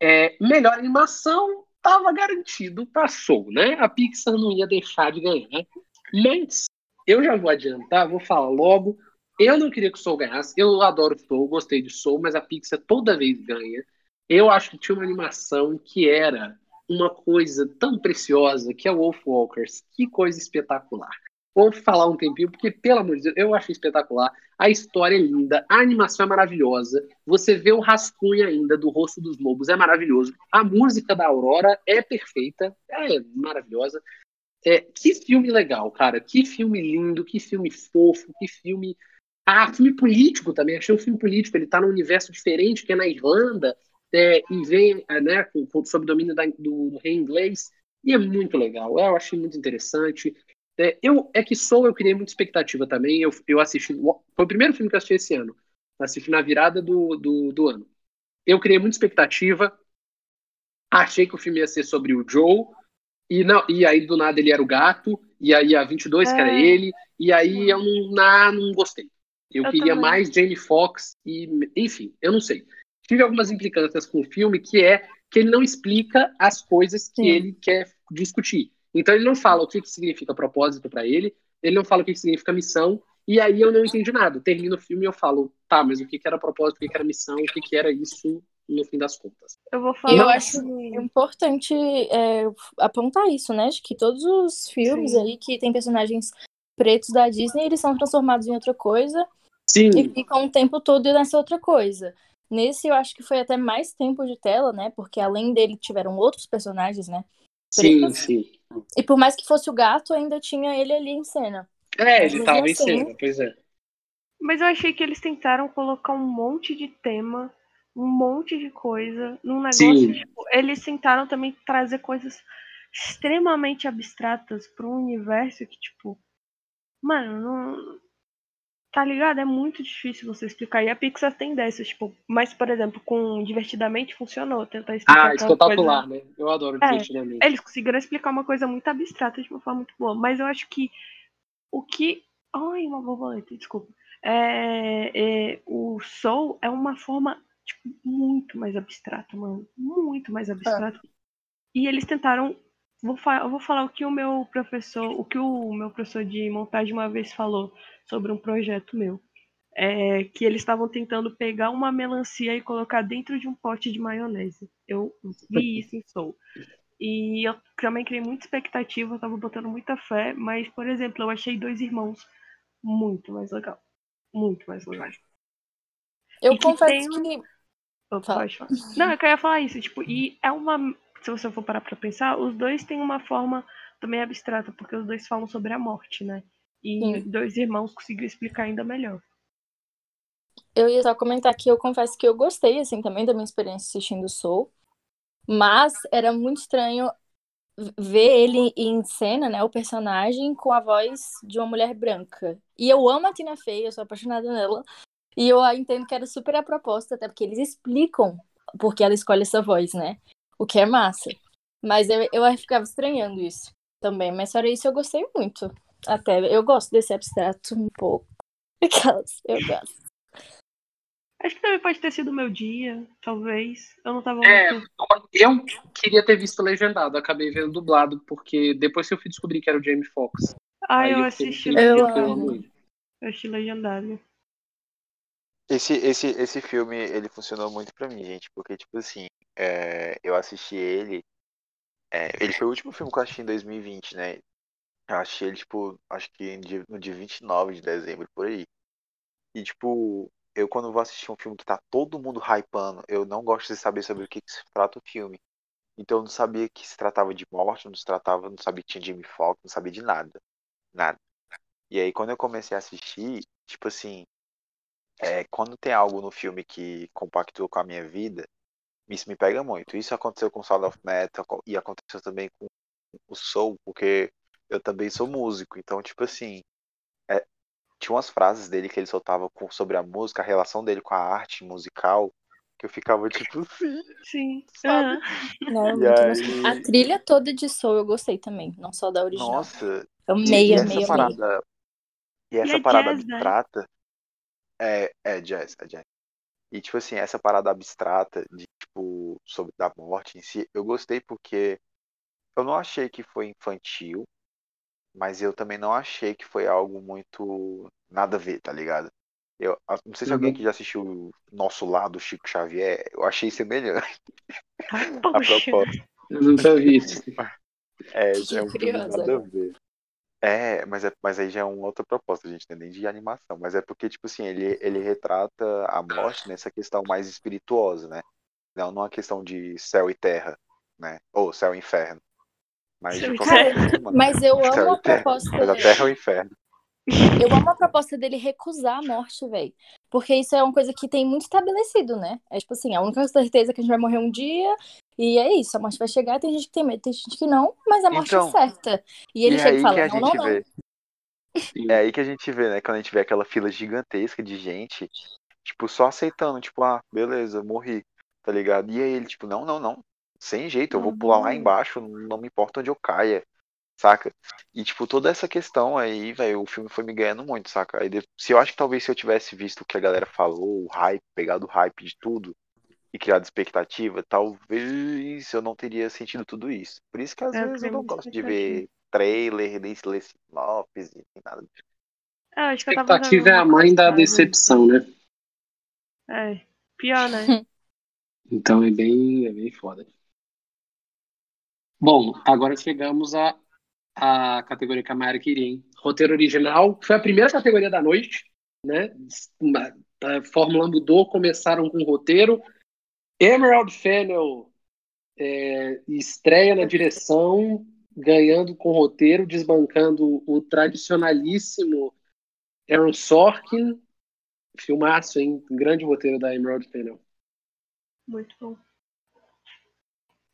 S2: É, melhor animação tava garantido, passou, né? A Pixar não ia deixar de ganhar. Mas eu já vou adiantar, vou falar logo. Eu não queria que o Soul ganhasse. Eu adoro Soul, gostei de Soul, mas a Pixar toda vez ganha. Eu acho que tinha uma animação que era uma coisa tão preciosa, que é o Wolf Walkers. Que coisa espetacular. Vou falar um tempinho, porque, pelo amor de Deus, eu achei espetacular. A história é linda, a animação é maravilhosa. Você vê o rascunho ainda do rosto dos lobos, é maravilhoso. A música da Aurora é perfeita, é maravilhosa. É, que filme legal, cara. Que filme lindo, que filme fofo, que filme. Ah, filme político também. Achei um filme político. Ele tá num universo diferente, que é na Irlanda, é, e vem é, né, sob domínio da, do, do rei inglês. E é muito legal. Eu achei muito interessante. É, eu, é que Soul eu criei muita expectativa também. Eu, eu assisti. Foi o primeiro filme que eu assisti esse ano. Assisti na virada do, do, do ano. Eu criei muita expectativa. Achei que o filme ia ser sobre o Joe. E, não, e aí, do nada, ele era o gato. E aí, a 22,
S4: É.
S2: que era ele. E aí, eu não, não, não gostei. Eu,
S4: Eu
S2: queria
S4: também.
S2: mais Jamie Foxx. E, enfim, eu não sei. Tive algumas implicâncias com o filme, que é que ele não explica as coisas que
S3: Sim.
S2: ele quer discutir. Então, ele não fala o que, que significa propósito para ele. Ele não fala o que, que significa missão. E aí, eu não entendi nada. Termina o filme e eu falo, tá, mas o que, que era propósito, o que, que era missão, o que, que era isso? no fim das contas.
S4: Eu vou falar.
S3: Eu acho
S4: filme-
S3: importante é, apontar isso, né? De que todos os filmes
S4: Sim.
S3: aí que tem personagens pretos da Disney, eles são transformados em outra coisa
S2: Sim,
S3: e ficam o tempo todo nessa outra coisa. Nesse eu acho que foi até mais tempo de tela, né? Porque além dele tiveram outros personagens, né?
S2: sim,
S3: pretas.
S2: sim.
S3: E por mais que fosse o gato, ainda tinha ele ali em cena.
S2: É, ele
S3: Mas
S2: tava em
S3: assim-
S2: cena, pois é.
S4: Mas eu achei que eles tentaram colocar um monte de tema, um monte de coisa num negócio.
S2: Sim.
S4: Tipo, eles tentaram também trazer coisas extremamente abstratas para um universo que, tipo, mano, não. Tá ligado? É muito difícil você explicar. E a Pixar tem dessas, tipo, mas, por exemplo, com Divertidamente funcionou. Tentar explicar
S2: Ah, espetacular,
S4: coisa.
S2: né? Eu adoro
S4: É,
S2: divertidamente.
S4: Eles conseguiram explicar uma coisa muito abstrata de uma forma muito boa. Mas eu acho que o que. Ai, uma borboleta, desculpa. É, é, o Soul é uma forma tipo, muito mais abstrata, mano. Muito mais abstrata. E eles tentaram. Vou, fa- eu vou falar o que o meu professor, o que o meu professor de montagem uma vez falou sobre um projeto meu. É que eles estavam tentando pegar uma melancia e colocar dentro de um pote de maionese. Eu vi isso em Soul. E eu também criei muita expectativa, eu tava botando muita fé, mas, por exemplo, eu achei Dois Irmãos muito mais legal. Muito mais legal.
S3: Eu
S4: E que
S3: confesso
S4: tem
S3: que. Fala.
S4: pode falar. Não, eu queria falar isso, tipo, e é uma. Se você for parar pra pensar, os dois têm uma forma também abstrata, porque os dois falam sobre a morte, né? E
S3: Sim.
S4: dois irmãos conseguiu explicar ainda melhor.
S3: Eu ia só comentar que eu confesso que eu gostei, assim, também da minha experiência assistindo Soul. Mas era muito estranho ver ele em cena, né, o personagem, com a voz de uma mulher branca. E eu amo a Tina Fey, eu sou apaixonada nela. E eu entendo que era super a proposta, até porque eles explicam porque ela escolhe essa voz, né? O que é massa. Mas eu, eu ficava estranhando isso também. Mas fora isso, eu gostei muito. Até eu gosto desse abstrato um pouco. Aquelas, eu gosto.
S4: Acho que também pode ter sido o meu dia, talvez. Eu não tava
S2: É,
S4: muito.
S2: eu queria ter visto legendado, acabei vendo dublado, porque depois que eu fui descobrir que era o Jamie Foxx.
S4: Ah, eu
S2: fiquei
S4: assisti
S3: Eu
S4: legendado.
S2: ele.
S4: Eu achei legendário.
S5: Esse, esse, esse filme, ele funcionou muito pra mim, gente, porque, tipo assim, é, eu assisti ele, é, ele foi o último filme que eu assisti em 2020, né? Eu achei ele, tipo, acho que no dia, no dia 29 de dezembro, por aí. E, tipo, eu quando vou assistir um filme que tá todo mundo hypando, eu não gosto de saber sobre o que, que se trata o filme. Então eu não sabia que se tratava de morte, não se tratava, não sabia que tinha Jamie Foxx, não sabia de nada. Nada. E aí quando eu comecei a assistir, tipo assim, é, quando tem algo no filme que compactou com a minha vida, isso me pega muito. Isso aconteceu com Sound of Metal e aconteceu também com o Soul, porque eu também sou músico. Então, tipo assim, é, tinha umas frases dele que ele soltava com- sobre a música, a relação dele com a arte musical, que eu ficava tipo assim,
S4: Sim.
S5: Sabe?
S3: Não,
S5: E
S3: muito
S5: aí-.
S3: A trilha toda de Soul eu gostei também, não só da original.
S5: nossa,
S3: Eu
S5: E,
S3: amei,
S5: e
S3: amei,
S5: essa
S3: amei.
S5: parada. E essa
S4: é
S5: parada
S4: jazz, né?
S5: abstrata. É, é jazz, é jazz. E tipo assim, essa parada abstrata de, tipo, sobre da morte em si, eu gostei porque eu não achei que foi infantil, mas eu também não achei que foi algo muito nada a ver, tá ligado? Eu não sei se alguém
S2: Uhum.
S5: aqui já assistiu o Nosso Lado, Chico Xavier, eu achei semelhante a proposta.
S2: Eu nunca vi isso.
S5: É, é um filme nada a ver. É, mas, é, mas aí já é uma outra proposta, gente, não é nem de animação. Mas é porque, tipo assim, ele, ele retrata a morte nessa questão mais espirituosa, né? Não numa questão de céu e terra, né? Ou céu e inferno. Mas
S4: Céu
S5: qualquer forma,
S3: Mas eu amo a proposta.
S5: Mas a terra é o inferno.
S3: Eu amo a proposta dele recusar a morte, velho. Porque isso é uma coisa que tem muito estabelecido, né? É tipo assim, a única certeza é que a gente vai morrer um dia. E é isso, a morte vai chegar, tem gente que tem medo, tem gente que não, mas a morte
S5: Então,
S3: é certa. E ele
S5: e é
S3: chega e
S5: aí
S3: fala,
S5: que a
S3: não, não,
S5: gente
S3: não.
S5: vê.
S2: Sim.
S5: É aí que a gente vê, né? Quando a gente vê aquela fila gigantesca de gente, tipo, só aceitando, tipo, ah, beleza, morri, tá ligado? E aí ele, tipo, não, não, não. Sem jeito, eu vou pular lá
S4: Uhum.
S5: embaixo, não me importa onde eu caia, saca? E, tipo, toda essa questão aí, velho, o filme foi me ganhando muito, saca? Aí, se eu acho que talvez se eu tivesse visto o que a galera falou, o hype, pegado o hype de tudo e criado expectativa, talvez eu não teria sentido tudo isso. Por isso que às
S4: É, eu
S5: vezes eu não gosto de ver trailer, nem ler sinopse, nem nada.
S4: É, acho que eu tava
S2: Expectativa é a mãe da
S4: cansada.
S2: decepção, né?
S4: É, pior, né?
S2: Então é bem, é bem foda. Bom, agora chegamos à, à categoria que a Mayara queria, hein? Roteiro original, foi a primeira categoria da noite, né? A fórmula mudou, começaram com roteiro. Emerald Fennel é, estreia na direção, ganhando com roteiro, desbancando o tradicionalíssimo Aaron Sorkin. Filmaço, hein? Grande roteiro da Emerald Fennel.
S4: Muito bom.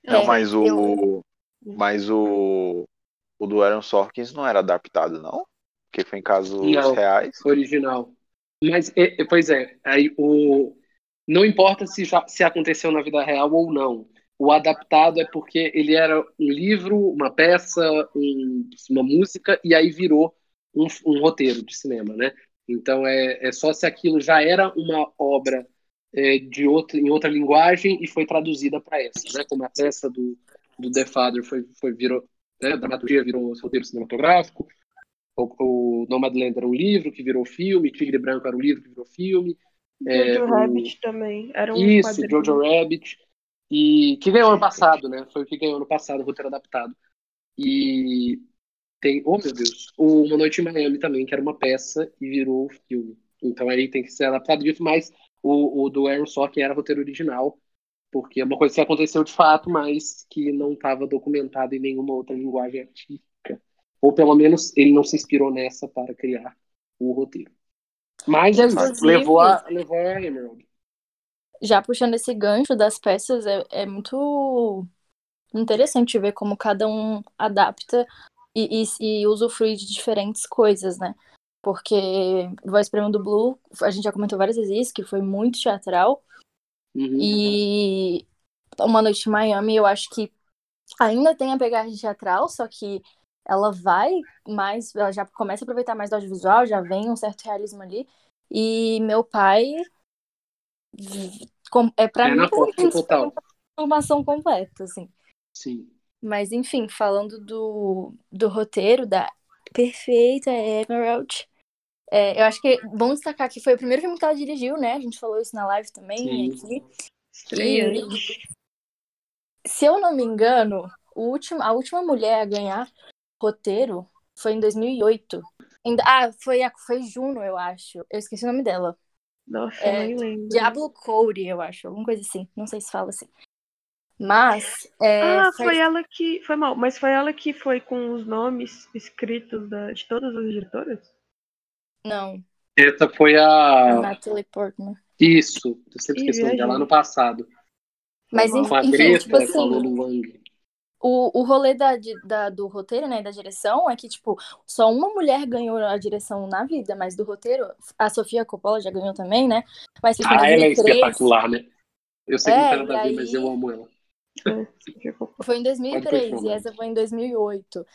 S5: Não,
S3: É,
S5: mas o.
S3: eu-
S5: Mas o. O do Aaron Sorkins não era adaptado, não? Porque foi em casos
S2: Não.
S5: reais.
S2: original. Mas, é, é, pois é, aí o não importa se já se aconteceu na vida real ou não. O adaptado é porque ele era um livro, uma peça, um- uma música e aí virou um, um roteiro de cinema, né? Então é, é só se aquilo já era uma obra é, de outra em outra linguagem e foi traduzida para essa, né? Como a peça do, do The Father foi foi virou, né? A dramaturgia virou roteiro cinematográfico. O, o Nomadland era um livro que virou filme, Tigre Branco era um livro que virou filme. É,
S4: Jojo
S2: o-
S4: Rabbit também. Era um
S2: Isso,
S4: quadrinho.
S2: Jojo Rabbit. E que ganhou ano passado, né? Foi o que ganhou ano passado, o roteiro adaptado. E tem, oh meu Deus, o Uma Noite em Miami também, que era uma peça e virou filme. Então aí tem que ser adaptado disso, mas o, o do Aaron Sorkin era roteiro original, porque é uma coisa que aconteceu de fato, mas que não estava documentada em nenhuma outra linguagem artística. Ou pelo menos ele não se inspirou nessa para criar o roteiro. Mas é
S3: Inclusive-
S2: levou a, levou a Emerald.
S3: já puxando esse gancho das peças, é, é muito interessante ver como cada um adapta e, e, e usufrui de diferentes coisas, né? Porque Voz Prêmio do Blue, a gente já comentou várias vezes isso, que foi muito teatral.
S2: Uhum.
S3: E Uma Noite em Miami, eu acho que ainda tem a pegada teatral, só que ela vai mais, ela já começa a aproveitar mais do audiovisual, já vem um certo realismo ali. E meu pai é para
S2: É
S3: mim
S2: total.
S3: formação completa, assim.
S2: Sim.
S3: Mas enfim, falando do, do roteiro da perfeita Emerald, é, eu acho que é bom destacar que foi o primeiro filme que ela dirigiu, né? A gente falou isso na live também
S2: Sim.
S3: aqui.
S4: Estreante.
S3: Se eu não me engano, o último, a última mulher a ganhar roteiro foi em 2008. Ainda, ah, foi, a, foi Juno, eu acho. Eu esqueci o nome dela.
S4: Nossa,
S3: É,
S4: nem lembro.
S3: Diablo Cody, eu acho. Alguma coisa assim. Não sei se fala assim. Mas. é,
S4: Ah,
S3: faz-
S4: foi ela que. Foi mal, mas foi ela que foi com os nomes escritos da- de todas as diretoras?
S3: Não,
S2: Essa foi
S3: a
S2: a.
S3: Natalie Portman.
S2: Isso, eu sempre esqueci o dela ano passado.
S3: Mas
S2: a
S3: enfim,
S2: Greta,
S3: tipo
S2: a
S3: assim,
S2: Wang.
S3: o, o rolê da, da- do roteiro, né, da direção, é que, tipo, só uma mulher ganhou a direção na vida, mas do roteiro, a Sofia Coppola já ganhou também, né? Mas em
S2: Ah, ela é
S3: 2003,
S2: espetacular, né? Eu sei que
S3: É,
S2: não tem nada a ver, mas eu amo ela.
S3: Foi em 2003
S2: Pode
S3: e
S2: continuar.
S3: essa foi em 2008.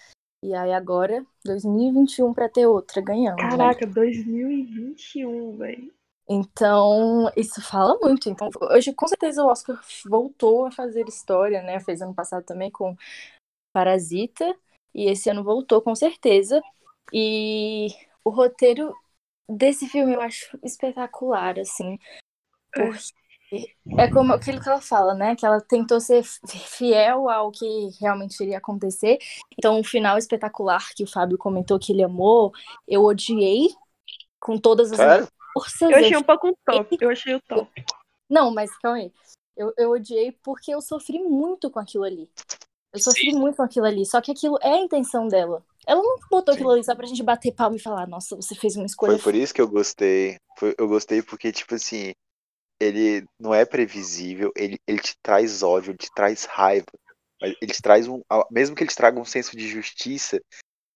S3: E aí agora, 2021 pra ter outra ganhando. né?
S4: Caraca, 2021, velho.
S3: Então, isso fala muito. Então, hoje, com certeza, o Oscar voltou a fazer história, né? Fez ano passado também com Parasita. E esse ano voltou, com certeza. E o roteiro desse filme eu acho espetacular, assim. Porque é como aquilo que ela fala, né? Que ela tentou ser fiel ao que realmente iria acontecer. Então, o final espetacular que o Fábio comentou que ele amou, eu odiei com todas as
S5: Sério?
S3: forças.
S4: Eu achei um pouco um top. Eu achei o top.
S3: Não, mas calma aí. Eu, eu odiei porque eu sofri muito com aquilo ali. Eu sofri muito com aquilo ali. Só que aquilo é a intenção dela. Ela não botou
S5: Sim.
S3: aquilo ali só pra gente bater palma e falar, nossa, você fez uma escolha.
S5: Foi por isso que eu gostei. Foi- eu gostei porque, tipo assim, ele não é previsível, ele, ele te traz ódio, ele te traz raiva. Ele te traz um. Mesmo que ele te traga um senso de justiça,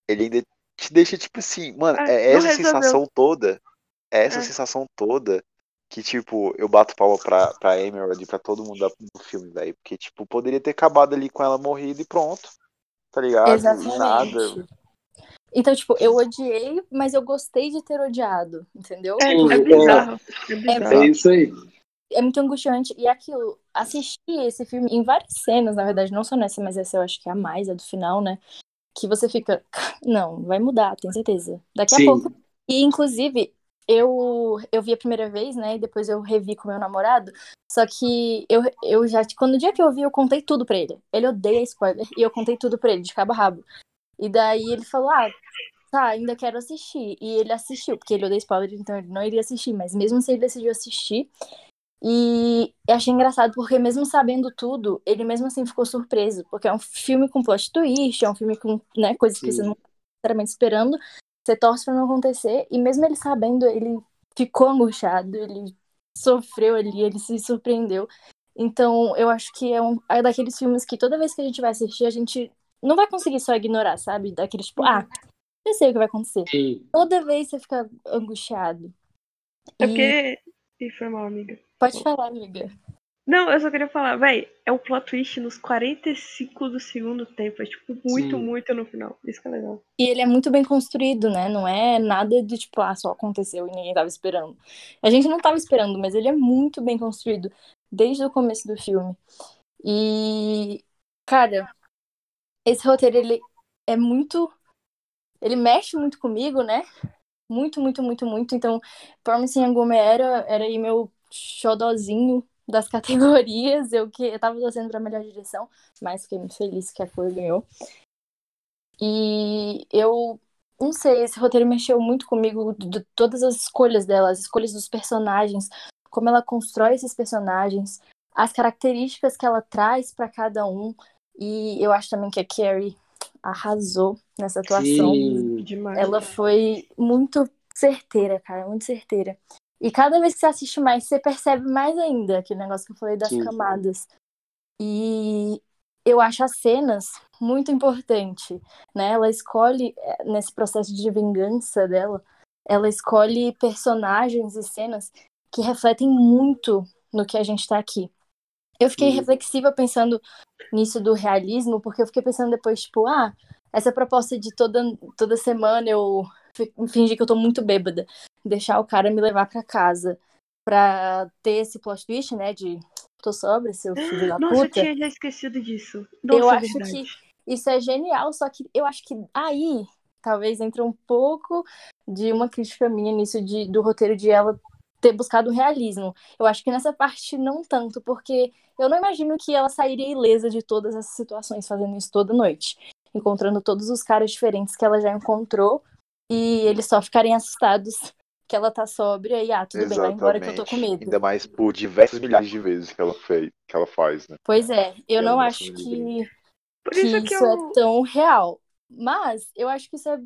S5: ele ainda te deixa, tipo assim, mano,
S4: É,
S5: é essa
S4: resolveu.
S5: sensação toda. É essa
S4: É.
S5: sensação toda que, tipo, eu bato palma pra, pra Emerald e pra todo mundo do filme, velho. Porque, tipo, poderia ter acabado ali com ela morrida e pronto. Tá ligado? E nada.
S3: Exatamente. Então, tipo, eu odiei, mas eu gostei de ter odiado, entendeu?
S4: É,
S2: Sim,
S4: é
S2: é.
S4: bizarro. É bizarro.
S2: É isso aí.
S3: É muito angustiante. E aquilo, assistir esse filme em várias cenas, na verdade, não só nessa, mas essa eu acho que é a mais, a do final, né? Que você fica, não, vai mudar, tenho certeza. Daqui a
S2: Sim.
S3: pouco. E, inclusive, eu, eu vi a primeira vez, né? E depois eu revi com meu namorado. Só que eu, eu já. Quando o dia que eu vi, eu contei tudo pra ele. Ele odeia spoiler. E eu contei tudo pra ele, de cabo a rabo. E daí ele falou: Ah, tá, ainda quero assistir. E ele assistiu, porque ele odeia spoiler, então ele não iria assistir. Mas mesmo assim, ele decidiu assistir. E eu achei engraçado porque, mesmo sabendo tudo, ele mesmo assim ficou surpreso. Porque é um filme com plot twist, é um filme com né, coisas Sim. que você não está necessariamente esperando. Você torce pra não acontecer. E mesmo ele sabendo, ele ficou angustiado, ele sofreu ali, ele se surpreendeu. Então, eu acho que é um é daqueles filmes que toda vez que a gente vai assistir, a gente não vai conseguir só ignorar, sabe? Daqueles tipo, ah, eu sei o que vai acontecer. Sim. Toda vez você fica angustiado.
S4: É e... porque. Ih, foi mal, amiga.
S3: Pode falar, amiga.
S4: Não, eu só queria falar, véi, é um plot twist nos 45 do segundo tempo. É tipo muito, Sim. muito no final. Isso que é legal.
S3: E ele é muito bem construído, né? Não é nada de tipo, ah, só aconteceu e ninguém tava esperando. A gente não tava esperando, mas ele é muito bem construído desde o começo do filme. E, cara, esse roteiro, ele é muito. Ele mexe muito comigo, né? Muito, muito, muito, muito. Então, Promising Young Woman era, era aí meu xodozinho das categorias. Eu que eu tava torcendo pra melhor direção, mas fiquei muito feliz que a Cor ganhou. E eu não sei, esse roteiro mexeu muito comigo de todas as escolhas dela, as escolhas dos personagens, como ela constrói esses personagens, as características que ela traz para cada um. E eu acho também que a Carrie arrasou nessa atuação. Sim, demais. Ela foi muito certeira, cara, muito certeira. E cada vez que você assiste mais, você percebe mais ainda aquele negócio que eu falei das Sim. camadas. E eu acho as cenas muito importante, né? Ela escolhe eh, nesse processo de vingança dela, ela escolhe personagens e cenas que refletem muito no que a gente está aqui. Eu fiquei reflexiva pensando nisso do realismo, porque eu fiquei pensando depois, tipo, ah, essa proposta de toda, toda semana eu fingir que eu tô muito bêbada, deixar o cara me levar para casa pra ter esse plot twist, né, de tô sobre seu filho da
S4: Nossa,
S3: puta.
S4: Nossa, eu tinha já esquecido disso. Nossa,
S3: eu acho verdade. que isso é genial, só que eu acho que aí talvez entre um pouco de uma crítica minha nisso de, do roteiro de ela ter buscado realismo. Eu acho que nessa parte não tanto, porque eu não imagino que ela sairia ilesa de todas essas situações fazendo isso toda noite, encontrando todos os caras diferentes que ela já encontrou e eles só ficarem assustados que ela tá sóbria e ah, tudo Exatamente. bem, vai embora que eu tô com medo.
S5: Ainda mais por diversas milhares de vezes que ela fez, que ela faz, né?
S3: Pois é, eu não acho que, que isso, que eu... é tão real. Mas eu acho que isso é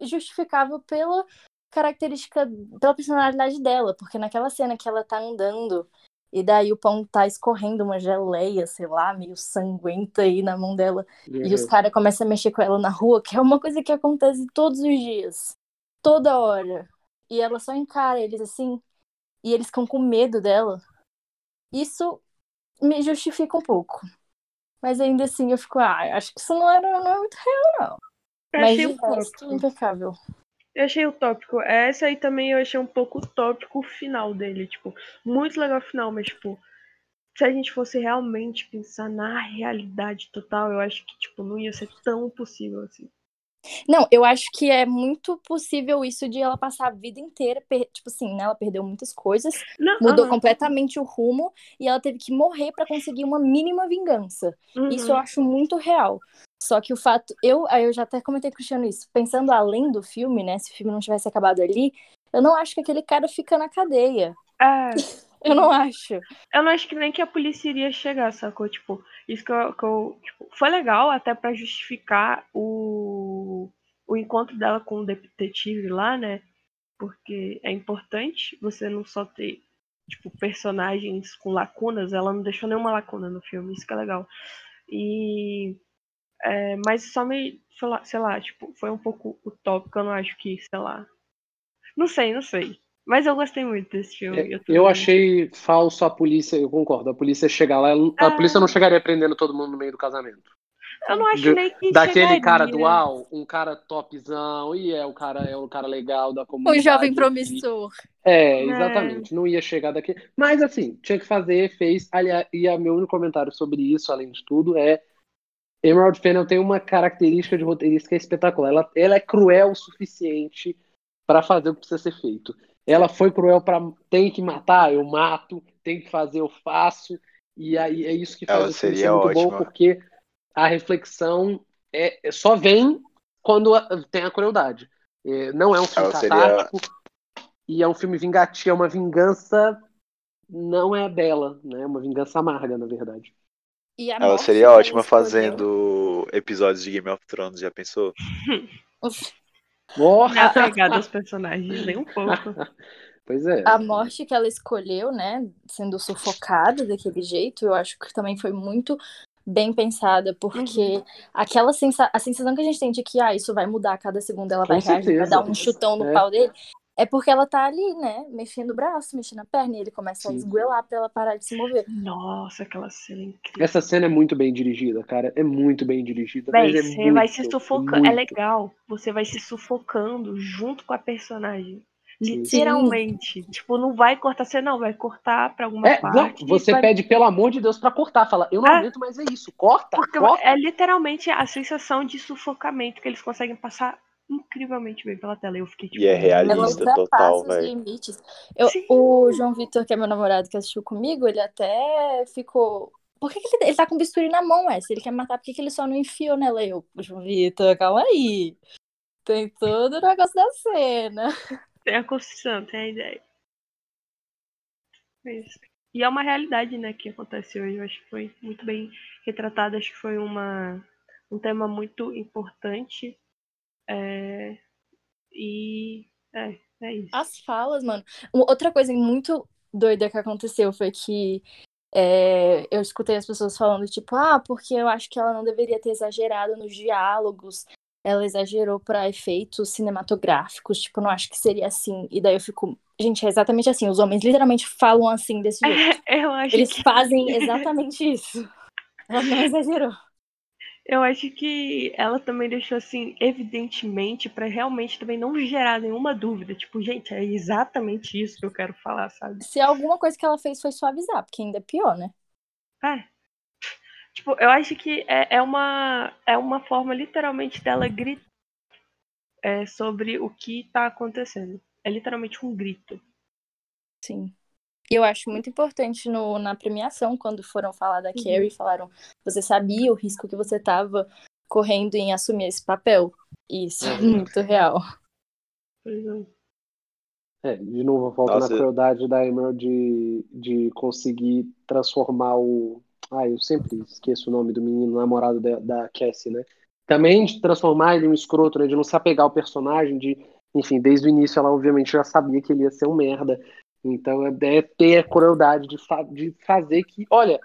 S3: justificável pela característica, pela personalidade dela, porque naquela cena que ela tá andando e daí o pão tá escorrendo uma geleia, sei lá, meio sanguenta aí na mão dela. Uhum. E os caras começam a mexer com ela na rua, que é uma coisa que acontece todos os dias. Toda hora. E ela só encara eles assim. E eles ficam com medo dela. Isso me justifica um pouco. Mas ainda assim eu fico, ah, acho que isso não, era, não é muito real, não. Eu Mas de resto, impecável.
S4: Eu achei utópico. Essa aí também eu achei um pouco utópico o final dele. Tipo, muito legal o final, mas, tipo, se a gente fosse realmente pensar na realidade total, eu acho que, tipo, não ia ser tão possível assim.
S3: Não, eu acho que é muito possível isso de ela passar a vida inteira, tipo assim, né? Ela perdeu muitas coisas, não, mudou completamente o rumo e ela teve que morrer para conseguir uma mínima vingança. Uhum. Isso eu uhum. acho muito real. Só que o fato, eu, eu já até comentei com o Cristiano isso, pensando além do filme, né? Se o filme não tivesse acabado ali, eu não acho que aquele cara fica na cadeia.
S4: É.
S3: eu não acho.
S4: Eu não acho que nem que a polícia iria chegar, sacou? Tipo, isso que eu. Que eu tipo, foi legal até para justificar o, o encontro dela com o detetive lá, né? Porque é importante você não só ter, tipo, personagens com lacunas, ela não deixou nenhuma lacuna no filme, isso que é legal. E é, mas só me, sei lá, tipo, foi um pouco utópico, eu não acho que, sei lá. Não sei, não sei. Mas eu gostei muito desse filme.
S2: É, eu, eu achei falso a polícia, eu concordo, a polícia chegar lá, a ah. polícia não chegaria prendendo todo mundo no meio do casamento.
S4: Eu não acho nem que
S2: Daquele
S4: chegaria.
S2: cara dual, um cara topzão, e é o cara é o cara legal da comunidade.
S3: O jovem promissor.
S2: É, exatamente. É. Não ia chegar daqui. Mas assim, tinha que fazer, fez. Aliás, e o meu único comentário sobre isso, além de tudo, é Emerald Fennel tem uma característica de roteirista que é espetacular. Ela, ela é cruel o suficiente para fazer o que precisa ser feito. Ela foi cruel para tem que matar, eu mato, tem que fazer, eu faço. E aí é isso que faz
S5: Ela
S2: o filme ser
S5: seria
S2: muito
S5: ótima.
S2: bom, porque a reflexão é, é- só vem quando a- tem a crueldade. É, não é um filme
S5: Ela seria-
S2: catártico e é um filme vingativo, é uma vingança não é bela, né? É uma vingança amarga, na verdade.
S3: E a
S5: Ela seria ótima fazendo episódios de Game of Thrones, já pensou?
S2: Oh!
S4: Não é apegado aos personagens, nem um pouco.
S2: Pois é.
S3: A morte que ela escolheu, né, sendo sufocada daquele jeito, eu acho que também foi muito bem pensada, porque aquela sensa a sensação que a gente tem de que ah, isso vai mudar a cada segundo, ela
S2: Com
S3: vai reagir, vai
S2: certeza.
S3: dar um chutão no
S2: É.
S3: pau dele, é porque ela tá ali, né, mexendo o braço, mexendo a perna, e ele começa a
S2: Sim.
S3: esguelar pra ela parar de se mover.
S4: Nossa, aquela cena é incrível.
S2: Essa cena é muito bem dirigida, cara. É muito bem dirigida. Mas é
S4: você
S2: muito,
S4: vai se sufocando. É legal. Você vai se sufocando junto com a personagem.
S2: Sim.
S4: Literalmente. Tipo, não vai cortar você, não. Vai cortar pra alguma
S2: É, não,
S4: parte.
S2: você
S4: vai-
S2: pede pelo amor de Deus pra cortar. Fala, eu não
S4: É.
S2: aguento mais ver isso. Corta,
S4: Porque
S2: corta.
S4: é literalmente a sensação de sufocamento que eles conseguem passar incrivelmente bem pela tela. Eu fiquei tipo.
S5: E é
S3: Ela
S5: realista
S3: ultrapassa
S5: total,
S3: os
S5: velho.
S3: o João Vitor, que é meu namorado, que assistiu comigo, ele até ficou. Por que, que ele, ele tá com bisturi na mão, é? Se ele quer matar, por que, que ele só não enfiou nela? Eu, João Vitor, calma aí. Tem todo o negócio da cena.
S4: Tem a construção, tem a ideia. É isso. E é uma realidade, né, que acontece hoje. Eu acho que foi muito bem retratado. Acho que foi uma, um tema muito importante. É, e é, é isso.
S3: As falas, mano. Outra coisa muito doida que aconteceu foi que é, eu escutei as pessoas falando, tipo, ah, porque eu acho que ela não deveria ter exagerado nos diálogos. Ela exagerou pra efeitos cinematográficos, tipo, não acho que seria assim. E daí eu fico, gente, é exatamente assim. Os homens literalmente falam assim desse jeito.
S4: Eu acho
S3: Eles
S4: que
S3: fazem exatamente isso. Ela não exagerou.
S4: Eu acho que ela também deixou assim, evidentemente, pra realmente também não gerar nenhuma dúvida. Tipo, gente, é exatamente isso que eu quero falar, sabe?
S3: Se alguma coisa que ela fez foi suavizar, porque ainda é pior, né?
S4: É. Tipo, eu acho que é, é uma, é uma forma literalmente dela gritar é, sobre o que tá acontecendo. É literalmente um grito.
S3: Sim. E eu acho muito importante no, na premiação, quando foram falar da Carrie, falaram, você sabia o risco que você estava correndo em assumir esse papel? Isso é
S2: Uhum.
S3: muito real.
S4: Exemplo.
S2: É, de novo, volta
S5: Nossa.
S2: na crueldade da Emerald de, de conseguir transformar o. Ah, eu sempre esqueço o nome do menino namorado da, da Cassie, né? Também de transformar ele em um escroto, né? De não se apegar ao personagem, de. Enfim, desde o início ela obviamente já sabia que ele ia ser um merda. Então é, é ter a crueldade de, fa de fazer que. Olha,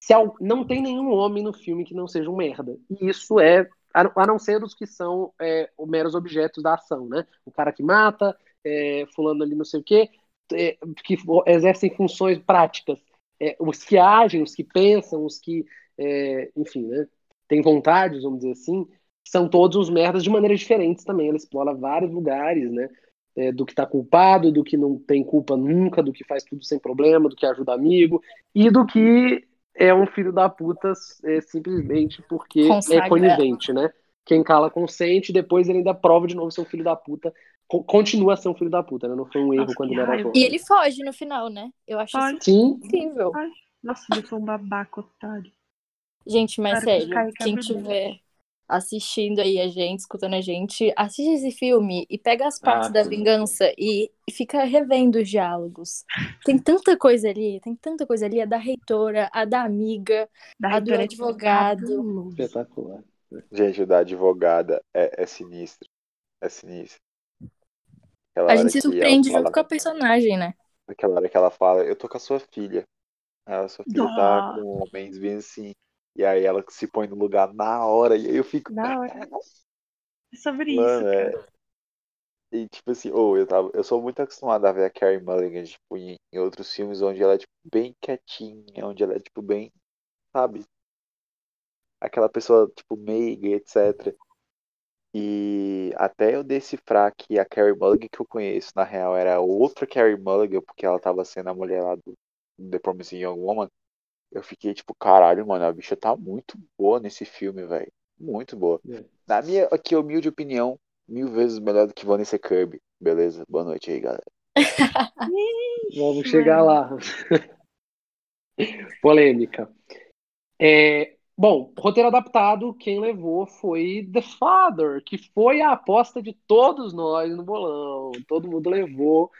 S2: se al- não tem nenhum homem no filme que não seja um merda. E isso é. A a não ser os que são é, os meros objetos da ação, né? O cara que mata, é, fulano ali não sei o quê, é, que exercem funções práticas. É, os que agem, os que pensam, os que, é, enfim, né, têm vontades, vamos dizer assim, são todos uns merdas de maneiras diferentes também. Ela explora vários lugares, né? É, do que tá culpado, do que não tem culpa nunca, do que faz tudo sem problema, do que ajuda amigo, e do que é um filho da puta é, simplesmente porque
S3: Consagra.
S2: é conivente, né? Quem cala consente, depois ele ainda prova de novo ser um filho da puta. Co- continua a ser um filho da puta, né? Não foi um erro
S4: Nossa,
S2: quando
S4: que
S2: ele era jovem.
S3: E ele foge no final, né? Eu acho
S4: Foge.
S3: isso
S2: Sim,
S3: incrível.
S4: Nossa, ele foi um babaca otário.
S3: Gente, mas
S4: que
S3: sério,
S4: cai e
S3: quem tiver assistindo aí a gente, escutando a gente, assiste esse filme e pega as partes
S5: Ah,
S3: da vingança e e fica revendo os diálogos. Tem tanta coisa ali, tem tanta coisa ali, a da reitora, a da amiga,
S4: Da
S3: A do
S4: reitora é
S3: advogado.
S2: espetacular.
S5: Gente, o da advogada é, é sinistro. É sinistro. Aquela
S3: A gente se surpreende
S5: fala-
S3: junto com a personagem, né?
S5: Aquela hora que ela fala, eu tô com a sua filha. Aí a sua filha tá
S4: Ah.
S5: com homens bem assim. E aí ela se põe no lugar na hora. E aí eu fico.
S4: Da hora. É sobre
S5: Mano,
S4: isso,
S5: é. E tipo assim, ou eu tava. Eu sou muito acostumado a ver a Carrie Mulligan, tipo, em, em outros filmes onde ela é tipo, bem quietinha, onde ela é tipo bem, sabe? Aquela pessoa, tipo, meiga, etc. E até eu decifrar que a Carrie Mulligan que eu conheço, na real, era outra Carrie Mulligan, porque ela tava sendo a mulher lá do The Promising Young Woman. Eu fiquei tipo, caralho, mano, a bicha tá muito boa nesse filme, velho. Muito boa.
S2: É.
S5: Na minha aqui humilde opinião, mil vezes melhor do que Vanessa Kirby. Beleza? Boa noite aí, galera.
S2: Vamos chegar lá. Polêmica. É, bom, roteiro adaptado, quem levou foi The Father, que foi a aposta de todos nós no bolão. Todo mundo levou.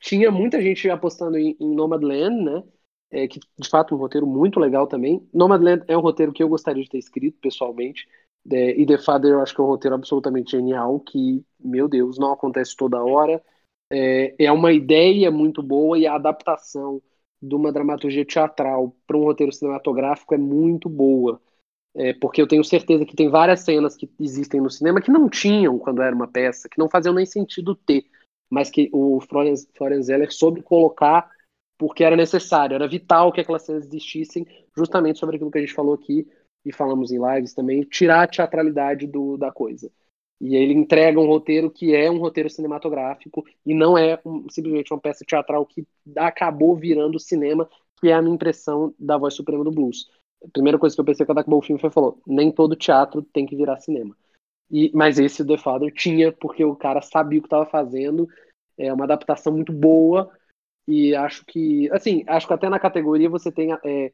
S2: Tinha muita gente apostando em, em Nomadland, né? É, que de fato um roteiro muito legal também. Nomadland é um roteiro que eu gostaria de ter escrito pessoalmente. É, e The Father eu acho que é um roteiro absolutamente genial, que, meu Deus, não acontece toda hora. É, é uma ideia muito boa e a adaptação de uma dramaturgia teatral para um roteiro cinematográfico é muito boa. É, porque eu tenho certeza que tem várias cenas que existem no cinema que não tinham quando era uma peça, que não faziam nem sentido ter, mas que o Florian Zeller soube colocar porque era necessário, era vital que aquelas cenas existissem, justamente sobre aquilo que a gente falou aqui e falamos em lives também, tirar a teatralidade do, da coisa. E ele entrega um roteiro que é um roteiro cinematográfico e não é um, simplesmente uma peça teatral que acabou virando cinema, que é a minha impressão da voz suprema do blues. A primeira coisa que eu pensei quando acabou o filme foi falou, nem todo teatro tem que virar cinema. E, mas esse The Father tinha, porque o cara sabia o que estava fazendo, é uma adaptação muito boa, e acho que, assim, acho que até na categoria você tem é,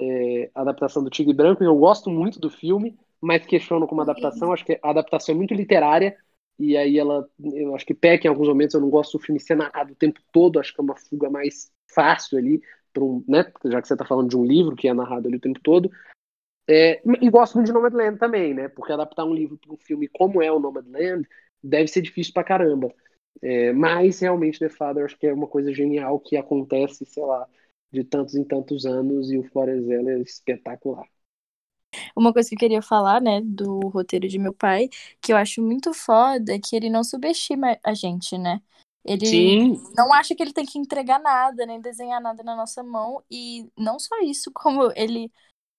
S2: é, a adaptação do Tigre Branco, e eu gosto muito do filme, mas questiono como adaptação. Acho que a adaptação é muito literária e aí ela, eu acho que peca em alguns momentos. Eu não gosto do filme ser narrado o tempo todo. Acho que é uma fuga mais fácil ali, né? Já que você está falando de um livro que é narrado ali o tempo todo. É, e gosto muito de Nomadland também, né? Porque adaptar um livro para um filme como é o Nomadland deve ser difícil pra caramba. É, mas realmente The Father acho que é uma coisa genial que acontece, sei lá, de tantos em tantos anos e o Flores é espetacular.
S3: Uma coisa que eu queria falar, né, do roteiro de meu pai, que eu acho muito foda, é que ele não subestima a gente, né? Ele
S2: Sim.
S3: não acha que ele tem que entregar nada, nem desenhar nada na nossa mão. E não só isso, como ele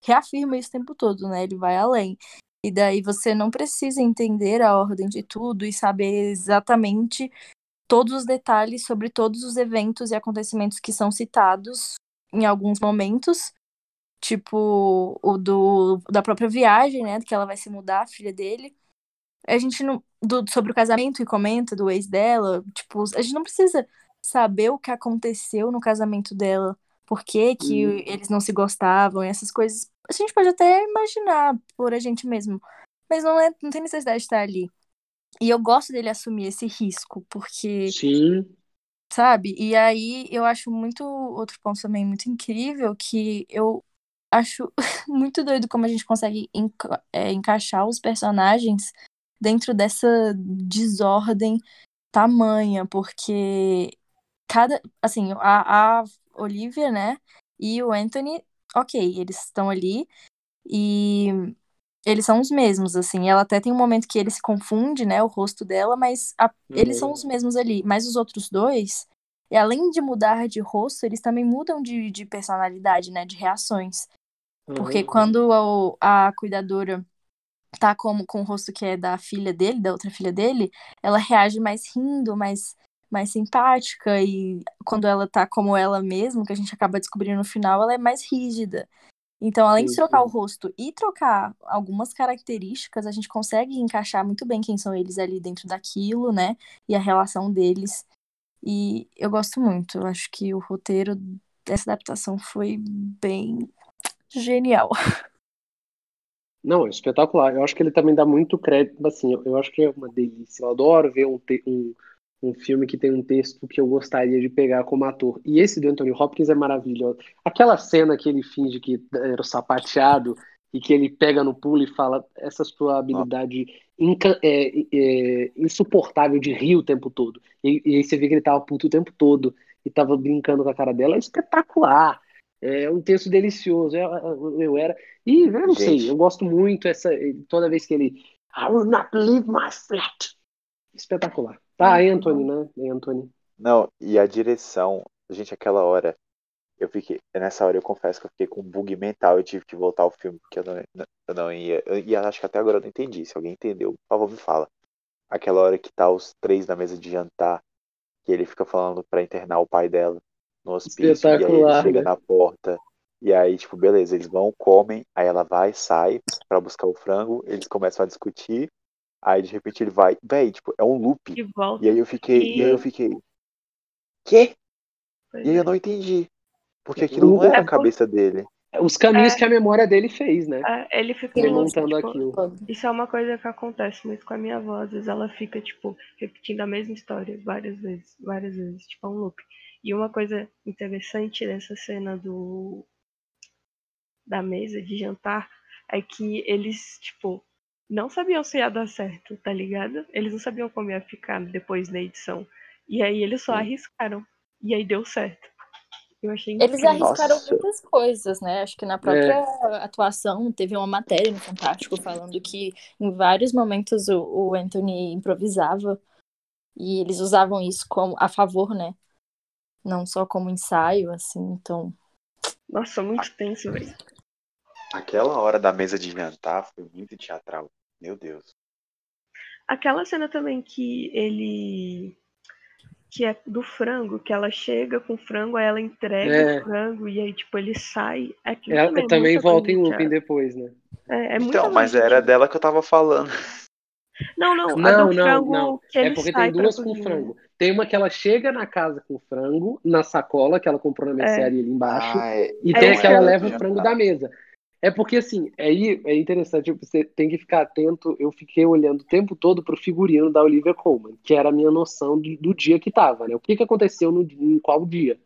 S3: reafirma isso o tempo todo, né? Ele vai além. E daí você não precisa entender a ordem de tudo e saber exatamente todos os detalhes sobre todos os eventos e acontecimentos que são citados em alguns momentos, tipo o do da própria viagem, né, que ela vai se mudar, a filha dele. A gente não do, sobre o casamento e comenta do ex dela, tipo, a gente não precisa saber o que aconteceu no casamento dela, por que que hum. eles não se gostavam, essas coisas. A gente pode até imaginar por a gente mesmo, mas não é, não tem necessidade de estar ali. E eu gosto dele assumir esse risco, porque
S2: Sim
S3: sabe? E aí eu acho muito outro ponto também muito incrível que eu acho muito doido como a gente consegue enca é, encaixar os personagens dentro dessa desordem tamanha, porque cada, assim, a, a Olivia, né, e o Anthony, ok, eles estão ali e eles são os mesmos, assim. Ela até tem um momento que ele se confunde, né, o rosto dela, mas a, uhum. eles são os mesmos ali. Mas os outros dois, e além de mudar de rosto, eles também mudam de, de personalidade, né, de reações. Uhum. Porque quando a, a cuidadora tá como com o rosto que é da filha dele, da outra filha dele, ela reage mais rindo, mais mais simpática e quando ela tá como ela mesma, que a gente acaba descobrindo no final, ela é mais rígida. Então, além de trocar o rosto e trocar algumas características, a gente consegue encaixar muito bem quem são eles ali dentro daquilo, né? E a relação deles. E eu gosto muito. Eu acho que o roteiro dessa adaptação foi bem genial.
S2: Não, é espetacular. Eu acho que ele também dá muito crédito. Assim, eu, eu acho que é uma delícia. Eu adoro ver um, um, um filme que tem um texto que eu gostaria de pegar como ator. E esse do Anthony Hopkins é maravilhoso. Aquela cena que ele finge que era o sapateado e que ele pega no pulo e fala essa sua habilidade é, é, insuportável de rir o tempo todo. E, e, aí você vê que ele tava puto o tempo todo e tava brincando com a cara dela. É espetacular. É um texto delicioso. Eu, eu, eu era. E eu não Gente. sei, eu gosto muito essa. Toda vez que ele. I will not leave my flat. Espetacular. Tá, Anthony, né? Anthony.
S5: Não, e a direção, gente, aquela hora, eu fiquei, nessa hora eu confesso que eu fiquei com um bug mental, eu tive que voltar ao filme, porque eu não, eu não ia, e acho que até agora eu não entendi, se alguém entendeu, por favor me fala. Aquela hora que tá os três na mesa de jantar, que ele fica falando pra internar o pai dela no hospício, e aí ele chega né? na porta, e aí, tipo, beleza, eles vão, comem, aí ela vai, sai para buscar o frango, eles começam a discutir, Aí de repente ele vai, véi, tipo, é um loop. E,
S4: volta.
S5: e aí eu fiquei, e... e aí eu fiquei. Quê?
S4: Pois
S5: E aí
S4: é.
S5: eu não entendi. Porque aquilo não era
S4: é
S5: a cabeça dele.
S2: Os caminhos
S4: É.
S2: que a memória dele fez, né?
S4: É, ele fica
S2: Ele montando
S4: tipo,
S2: aquilo.
S4: Isso é uma coisa que acontece muito com a minha avó. Às vezes ela fica, tipo, repetindo a mesma história várias vezes, várias vezes, tipo, é um loop. E uma coisa interessante dessa cena do da mesa de jantar é que eles, tipo, não sabiam se ia dar certo, tá ligado? Eles não sabiam como ia ficar depois da edição. E aí eles só
S5: Sim.
S4: arriscaram. E aí deu certo. Eu achei
S3: Eles
S4: incrível.
S3: arriscaram
S5: Nossa.
S3: muitas coisas, né? Acho que na própria atuação teve uma matéria no Fantástico falando que em vários momentos o, o Anthony improvisava e eles usavam isso como a favor, né? Não só como ensaio, assim, então.
S4: Nossa, muito tenso, velho.
S5: Aquela hora da mesa de jantar foi muito teatral. Meu Deus.
S4: Aquela cena também que ele. Que é do frango, que ela chega com o frango, aí ela entrega
S2: É.
S4: o frango e aí, tipo, ele sai. Aquilo
S2: Ela
S4: também, é
S2: também volta em looping depois, né?
S4: É, é
S5: Então, mas era dela que eu tava falando.
S4: Não, não, a
S2: Não,
S4: do
S2: não,
S4: frango
S2: não.
S4: que
S2: É porque
S4: sai
S2: tem duas com frango. Tem uma que ela chega na casa com frango, na sacola que ela comprou na mercearia ali embaixo.
S5: Ah, é.
S2: E
S4: É
S2: tem
S4: isso
S2: a que ela
S4: que eu-
S2: leva o frango da mesa. É porque, assim, aí é interessante, você tem que ficar atento. Eu fiquei olhando o tempo todo pro figurino da Olivia Colman, que era a minha noção do, do dia que tava, né? O que, que aconteceu no, em qual dia.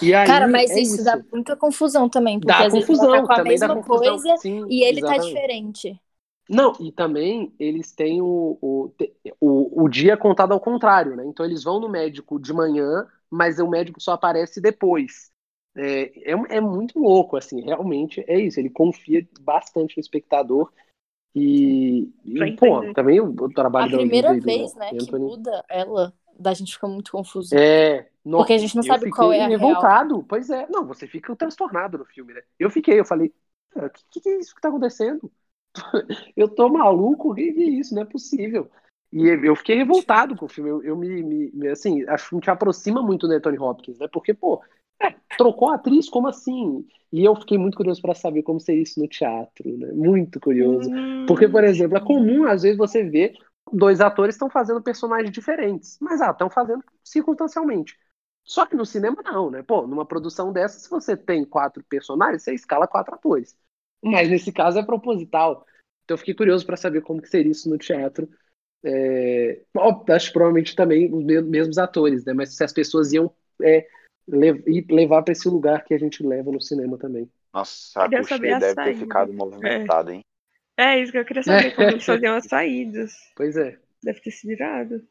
S2: E aí,
S3: Cara, mas
S2: é
S3: isso, dá muita confusão também, porque
S2: Dá
S3: às vezes
S2: confusão,
S3: ela tá com a
S2: também
S3: mesma
S2: confusão.
S3: coisa
S2: Sim,
S3: e ele tá
S2: exatamente.
S3: diferente.
S2: Não, e também eles têm o, o, o, o dia contado ao contrário, né? Então eles vão no médico de manhã, mas o médico só aparece depois. É, é, é muito louco, assim, realmente é isso. Ele confia bastante no espectador. E, e pô, também o, o trabalho
S3: A
S2: da
S3: primeira
S2: Olivia e do
S3: vez, né, que
S2: Anthony.
S3: muda ela, da gente fica muito confuso.
S2: É, nossa,
S3: Porque a gente não sabe qual é a real.
S2: revoltado. Pois é, não, você fica transtornado no filme, né? Eu fiquei, eu falei, o que, que é isso que tá acontecendo? eu tô maluco, o que que é isso? Não é possível. E eu fiquei revoltado com o filme. Eu, eu me, me- assim, acho que te aproxima muito do Anthony Hopkins, né? Porque, pô, trocou a atriz, como assim? E eu fiquei muito curioso para saber como seria isso no teatro, né? Muito curioso.
S4: Hum,
S2: Porque, por exemplo, é comum, às vezes, você ver dois atores estão fazendo personagens diferentes, mas ah, estão fazendo circunstancialmente. Só que no cinema não, né? Pô, numa produção dessa, se você tem quatro personagens, você escala quatro atores. Mas nesse caso é proposital. Então eu fiquei curioso para saber como que seria isso no teatro. É, acho que provavelmente também os me- mesmos atores, né? Mas se as pessoas iam é, ir levar para esse lugar que a gente leva no cinema também.
S5: Nossa, a
S4: saber
S5: cocheira
S4: a
S5: deve ter ficado movimentada, hein?
S4: É isso que eu queria saber, como eles faziam as saídas.
S2: Pois é.
S4: Deve ter sido irado.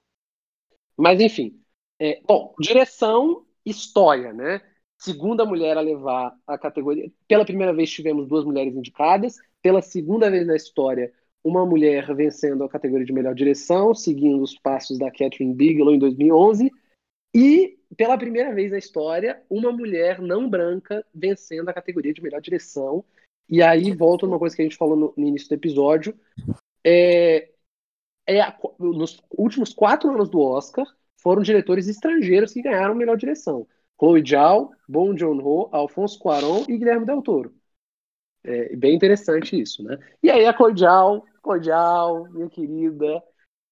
S2: Mas enfim. É, bom, direção, história, né? Segunda mulher a levar a categoria. Pela primeira vez tivemos duas mulheres indicadas. Pela segunda vez na história, uma mulher vencendo a categoria de melhor direção, seguindo os passos da Catherine Bigelow em 2011. E pela primeira vez na história, uma mulher não branca vencendo a categoria de melhor direção. E aí volta uma coisa que a gente falou no, no início do episódio. É, é a- nos últimos quatro anos do Oscar, foram diretores estrangeiros que ganharam melhor direção. Chloe Zhao, Bong Joon-ho, Alfonso Cuarón e Guilherme Del Toro. É bem interessante isso, né? E aí a Chloe Zhao, Chloe Zhao, minha querida,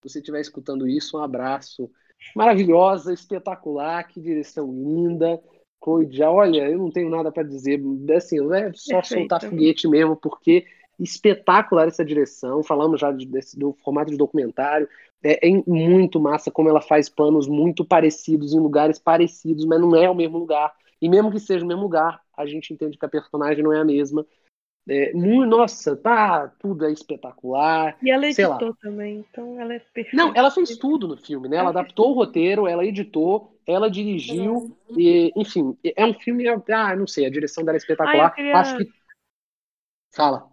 S2: se você estiver escutando isso, um abraço. Maravilhosa, espetacular, que direção linda. Chloe olha, eu não tenho nada para dizer, assim, não é só
S4: Perfeita.
S2: soltar foguete mesmo, porque espetacular essa direção. Falamos já de- desse- do formato de documentário. É, é muito massa como ela faz planos muito parecidos em lugares parecidos, mas não é o mesmo lugar. E mesmo que seja o mesmo lugar, a gente entende que a personagem não é a mesma. É, mu- nossa, tá, tudo é espetacular.
S4: E ela editou também, então ela é perfeita.
S2: Não, ela fez tudo no filme, né? Ela
S4: Ela fez
S2: adaptou o roteiro, ela editou, ela dirigiu, e, enfim, é um filme, ah, não sei, a direção dela é espetacular.
S4: Ah, queria-
S2: Acho que. Fala.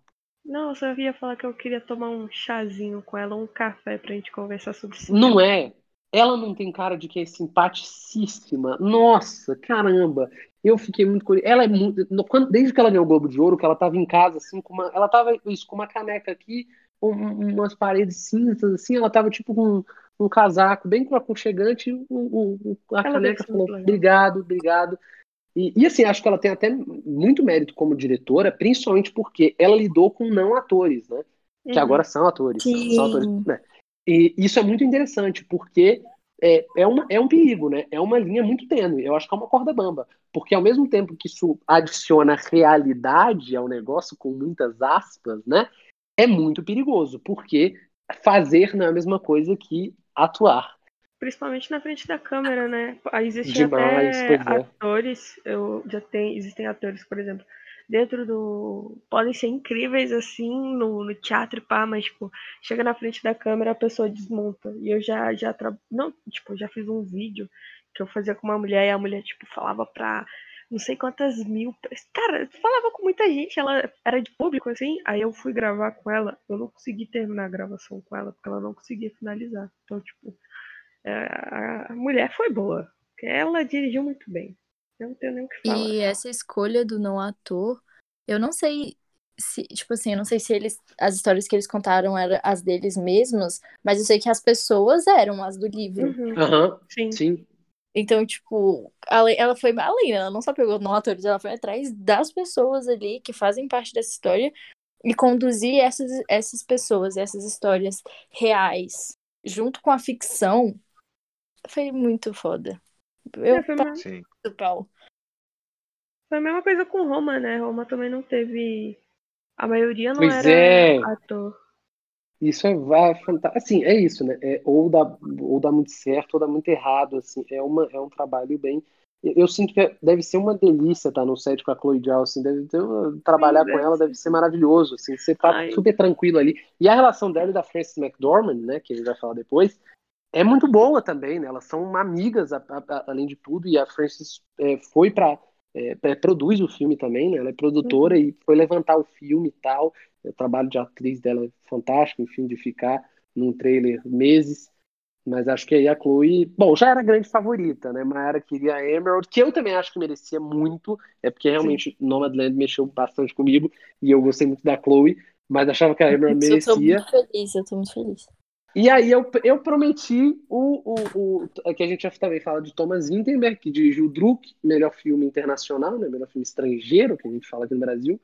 S4: Não, eu só ia falar que eu queria tomar um chazinho com ela, um café pra gente conversar sobre cinema.
S2: Não é. Ela não tem cara de que é simpaticíssima. Nossa, caramba. Eu fiquei muito curioso. Ela é muito. Desde que ela ganhou o Globo de Ouro, que ela tava em casa, assim, com uma. Ela tava isso, com uma caneca aqui, com um- umas paredes cinzas, assim, ela tava tipo com um casaco bem aconchegante, o- o- a
S4: Ela
S2: caneca falou: obrigado, obrigado. E, e, assim, acho que ela tem até muito mérito como diretora, principalmente porque ela lidou com não atores, né? que
S4: Uhum.
S2: agora são atores.
S3: Sim.
S2: São atores né? E isso é muito interessante, porque é, é, uma, é um perigo, né? É uma linha muito tênue. Eu acho que é uma corda bamba. Porque ao mesmo tempo que isso adiciona realidade ao negócio, com muitas aspas, né? É muito perigoso. Porque fazer não é a mesma coisa que atuar.
S4: Principalmente na frente da câmera, né? Existem Demais, até é. atores, eu já tem, existem atores, por exemplo, dentro do. podem ser incríveis assim no, no teatro pá, mas tipo, chega na frente da câmera a pessoa desmonta. E eu já, já tra... não, tipo, já fiz um vídeo que eu fazia com uma mulher e a mulher, tipo, falava pra não sei quantas mil. Cara, falava com muita gente, ela era de público, assim. Aí eu fui gravar com ela, eu não consegui terminar a gravação com ela, porque ela não conseguia finalizar. Então, tipo, é, a mulher foi boa. Ela dirigiu muito bem. Eu não tenho nem o que falar.
S3: E essa escolha do não ator, eu não sei se, tipo assim, eu não sei se eles, as histórias que eles contaram eram as deles mesmos, mas eu sei que as pessoas eram as do livro.
S2: Uhum. uhum. Sim. Sim.
S3: Então, tipo, ela foi além, ela não só pegou não atores, ela foi atrás das pessoas ali que fazem parte dessa história e conduzir essas, essas pessoas, essas histórias reais, junto com a ficção, foi muito foda. Eu é, foi uma... Pau.
S4: Foi a mesma coisa com Roma, né? Roma também não teve. A maioria não pois era é. ator.
S2: Isso é, é fantástico. Assim, é isso, né? É, ou, dá, ou dá muito certo ou dá muito errado. Assim. É, uma, é um trabalho bem. Eu sinto que deve ser uma delícia estar no set com a Chloe Zhao, assim, deve ter, trabalhar Sim, com ela deve ser maravilhoso, assim, você tá Ai. super tranquilo ali. E a relação dela e da Frances McDormand, né, que a gente vai falar depois, é muito boa também, né? Elas são amigas, a, a, a, além de tudo, e a Frances é, foi para é, produz o filme também, né? Ela é produtora uhum. e foi levantar o filme e tal. O trabalho de atriz dela é fantástico, enfim, de ficar num trailer meses. Mas acho que aí a Chloe, bom, já era grande favorita, né? Mayara queria a Emerald, que eu também acho que merecia muito, é porque realmente Sim. Nomadland mexeu bastante comigo e eu gostei muito da Chloe, mas achava que a Emerald merecia. Eu tô
S3: muito feliz, eu tô muito feliz.
S2: E aí eu, eu prometi o, o, o que a gente já também fala de Thomas Winterberg, que dirigiu o Druk, melhor filme internacional, né, melhor filme estrangeiro, que a gente fala aqui no Brasil.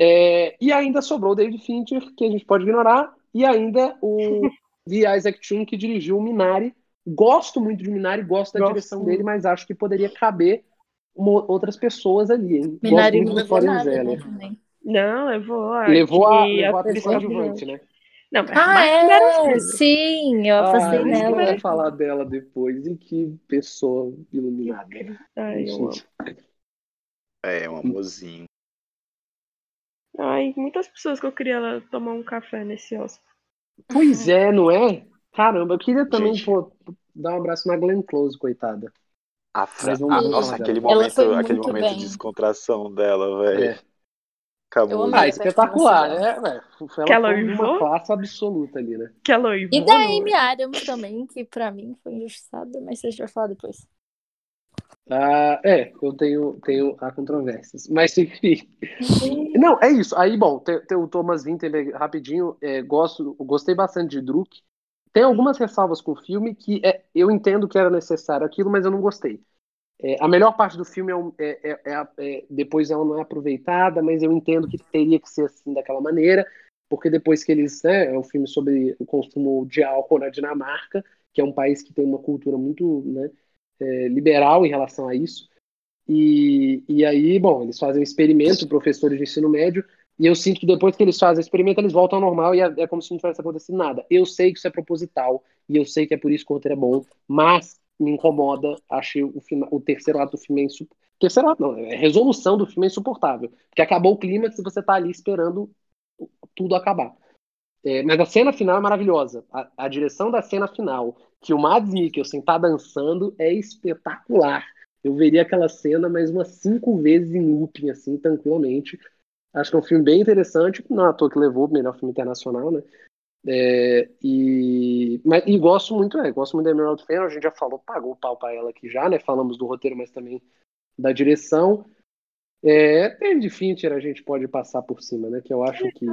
S2: É, e ainda sobrou o David Fincher, que a gente pode ignorar, e ainda o The Isaac Chung, que dirigiu o Minari. Gosto muito de Minari, gosto da gosto. direção dele, mas acho que poderia caber uma, outras pessoas ali. Hein?
S3: Minari gosto muito não levou nada, né,
S4: Não, levou a,
S2: levou a, levou a atriz coadjuvante, né?
S3: Não, ah, é? Sim, eu apostei ah, nela.
S2: A gente vai falar dela depois. E que pessoa iluminada.
S4: Ai, amo.
S5: É, um amorzinho.
S4: Ai, muitas pessoas que eu queria tomar um café nesse Oscar.
S2: Pois é, não é? Caramba, eu queria também pô, dar um abraço na Glenn Close, coitada.
S5: A fra... ah, nossa, aquele momento, aquele momento de descontração dela, velho. É.
S2: Acabou. Ah, espetacular, né? Foi ela que uma classe absoluta ali, né?
S4: Que ela E
S3: da Amy Adams também, que pra mim foi injustiçada, mas a gente vai falar depois.
S2: Ah, é, eu tenho, tenho a controvérsias. Mas enfim. Não, é isso. Aí, bom, tem, tem o Thomas Winter rapidinho. É, gosto, gostei bastante de Druk. Tem algumas ressalvas com o filme que é, eu entendo que era necessário aquilo, mas eu não gostei. É, a melhor parte do filme é, é, é, é, depois ela não é aproveitada, mas eu entendo que teria que ser assim daquela maneira, porque depois que eles, né, é um filme sobre o consumo de álcool na Dinamarca, que é um país que tem uma cultura muito né, é, liberal em relação a isso, e, e aí, bom, eles fazem um experimento, professores de ensino médio, e eu sinto que depois que eles fazem o experimento, eles voltam ao normal e é, é como se não tivesse acontecido nada. Eu sei que isso é proposital, e eu sei que é por isso que o roteiro é bom, mas me incomoda. Achei o, final, o terceiro ato do filme é insuportável. Terceiro ato, não, é resolução do filme é insuportável. Porque acabou o clímax e você tá ali esperando tudo acabar. É, mas a cena final é maravilhosa. A, a, direção da cena final, que o Mads Mikkelsen tá dançando, é espetacular. Eu veria aquela cena mais umas cinco vezes em looping, assim, tranquilamente. Acho que é um filme bem interessante. Não é à toa que levou o melhor filme internacional, né? É, e, mas, e gosto muito, é, gosto muito da Emerald Fennel, a gente já falou, pagou o pau pra ela aqui já, né? Falamos do roteiro, mas também da direção. É, David Fincher a gente pode passar por cima, né? Que eu acho que.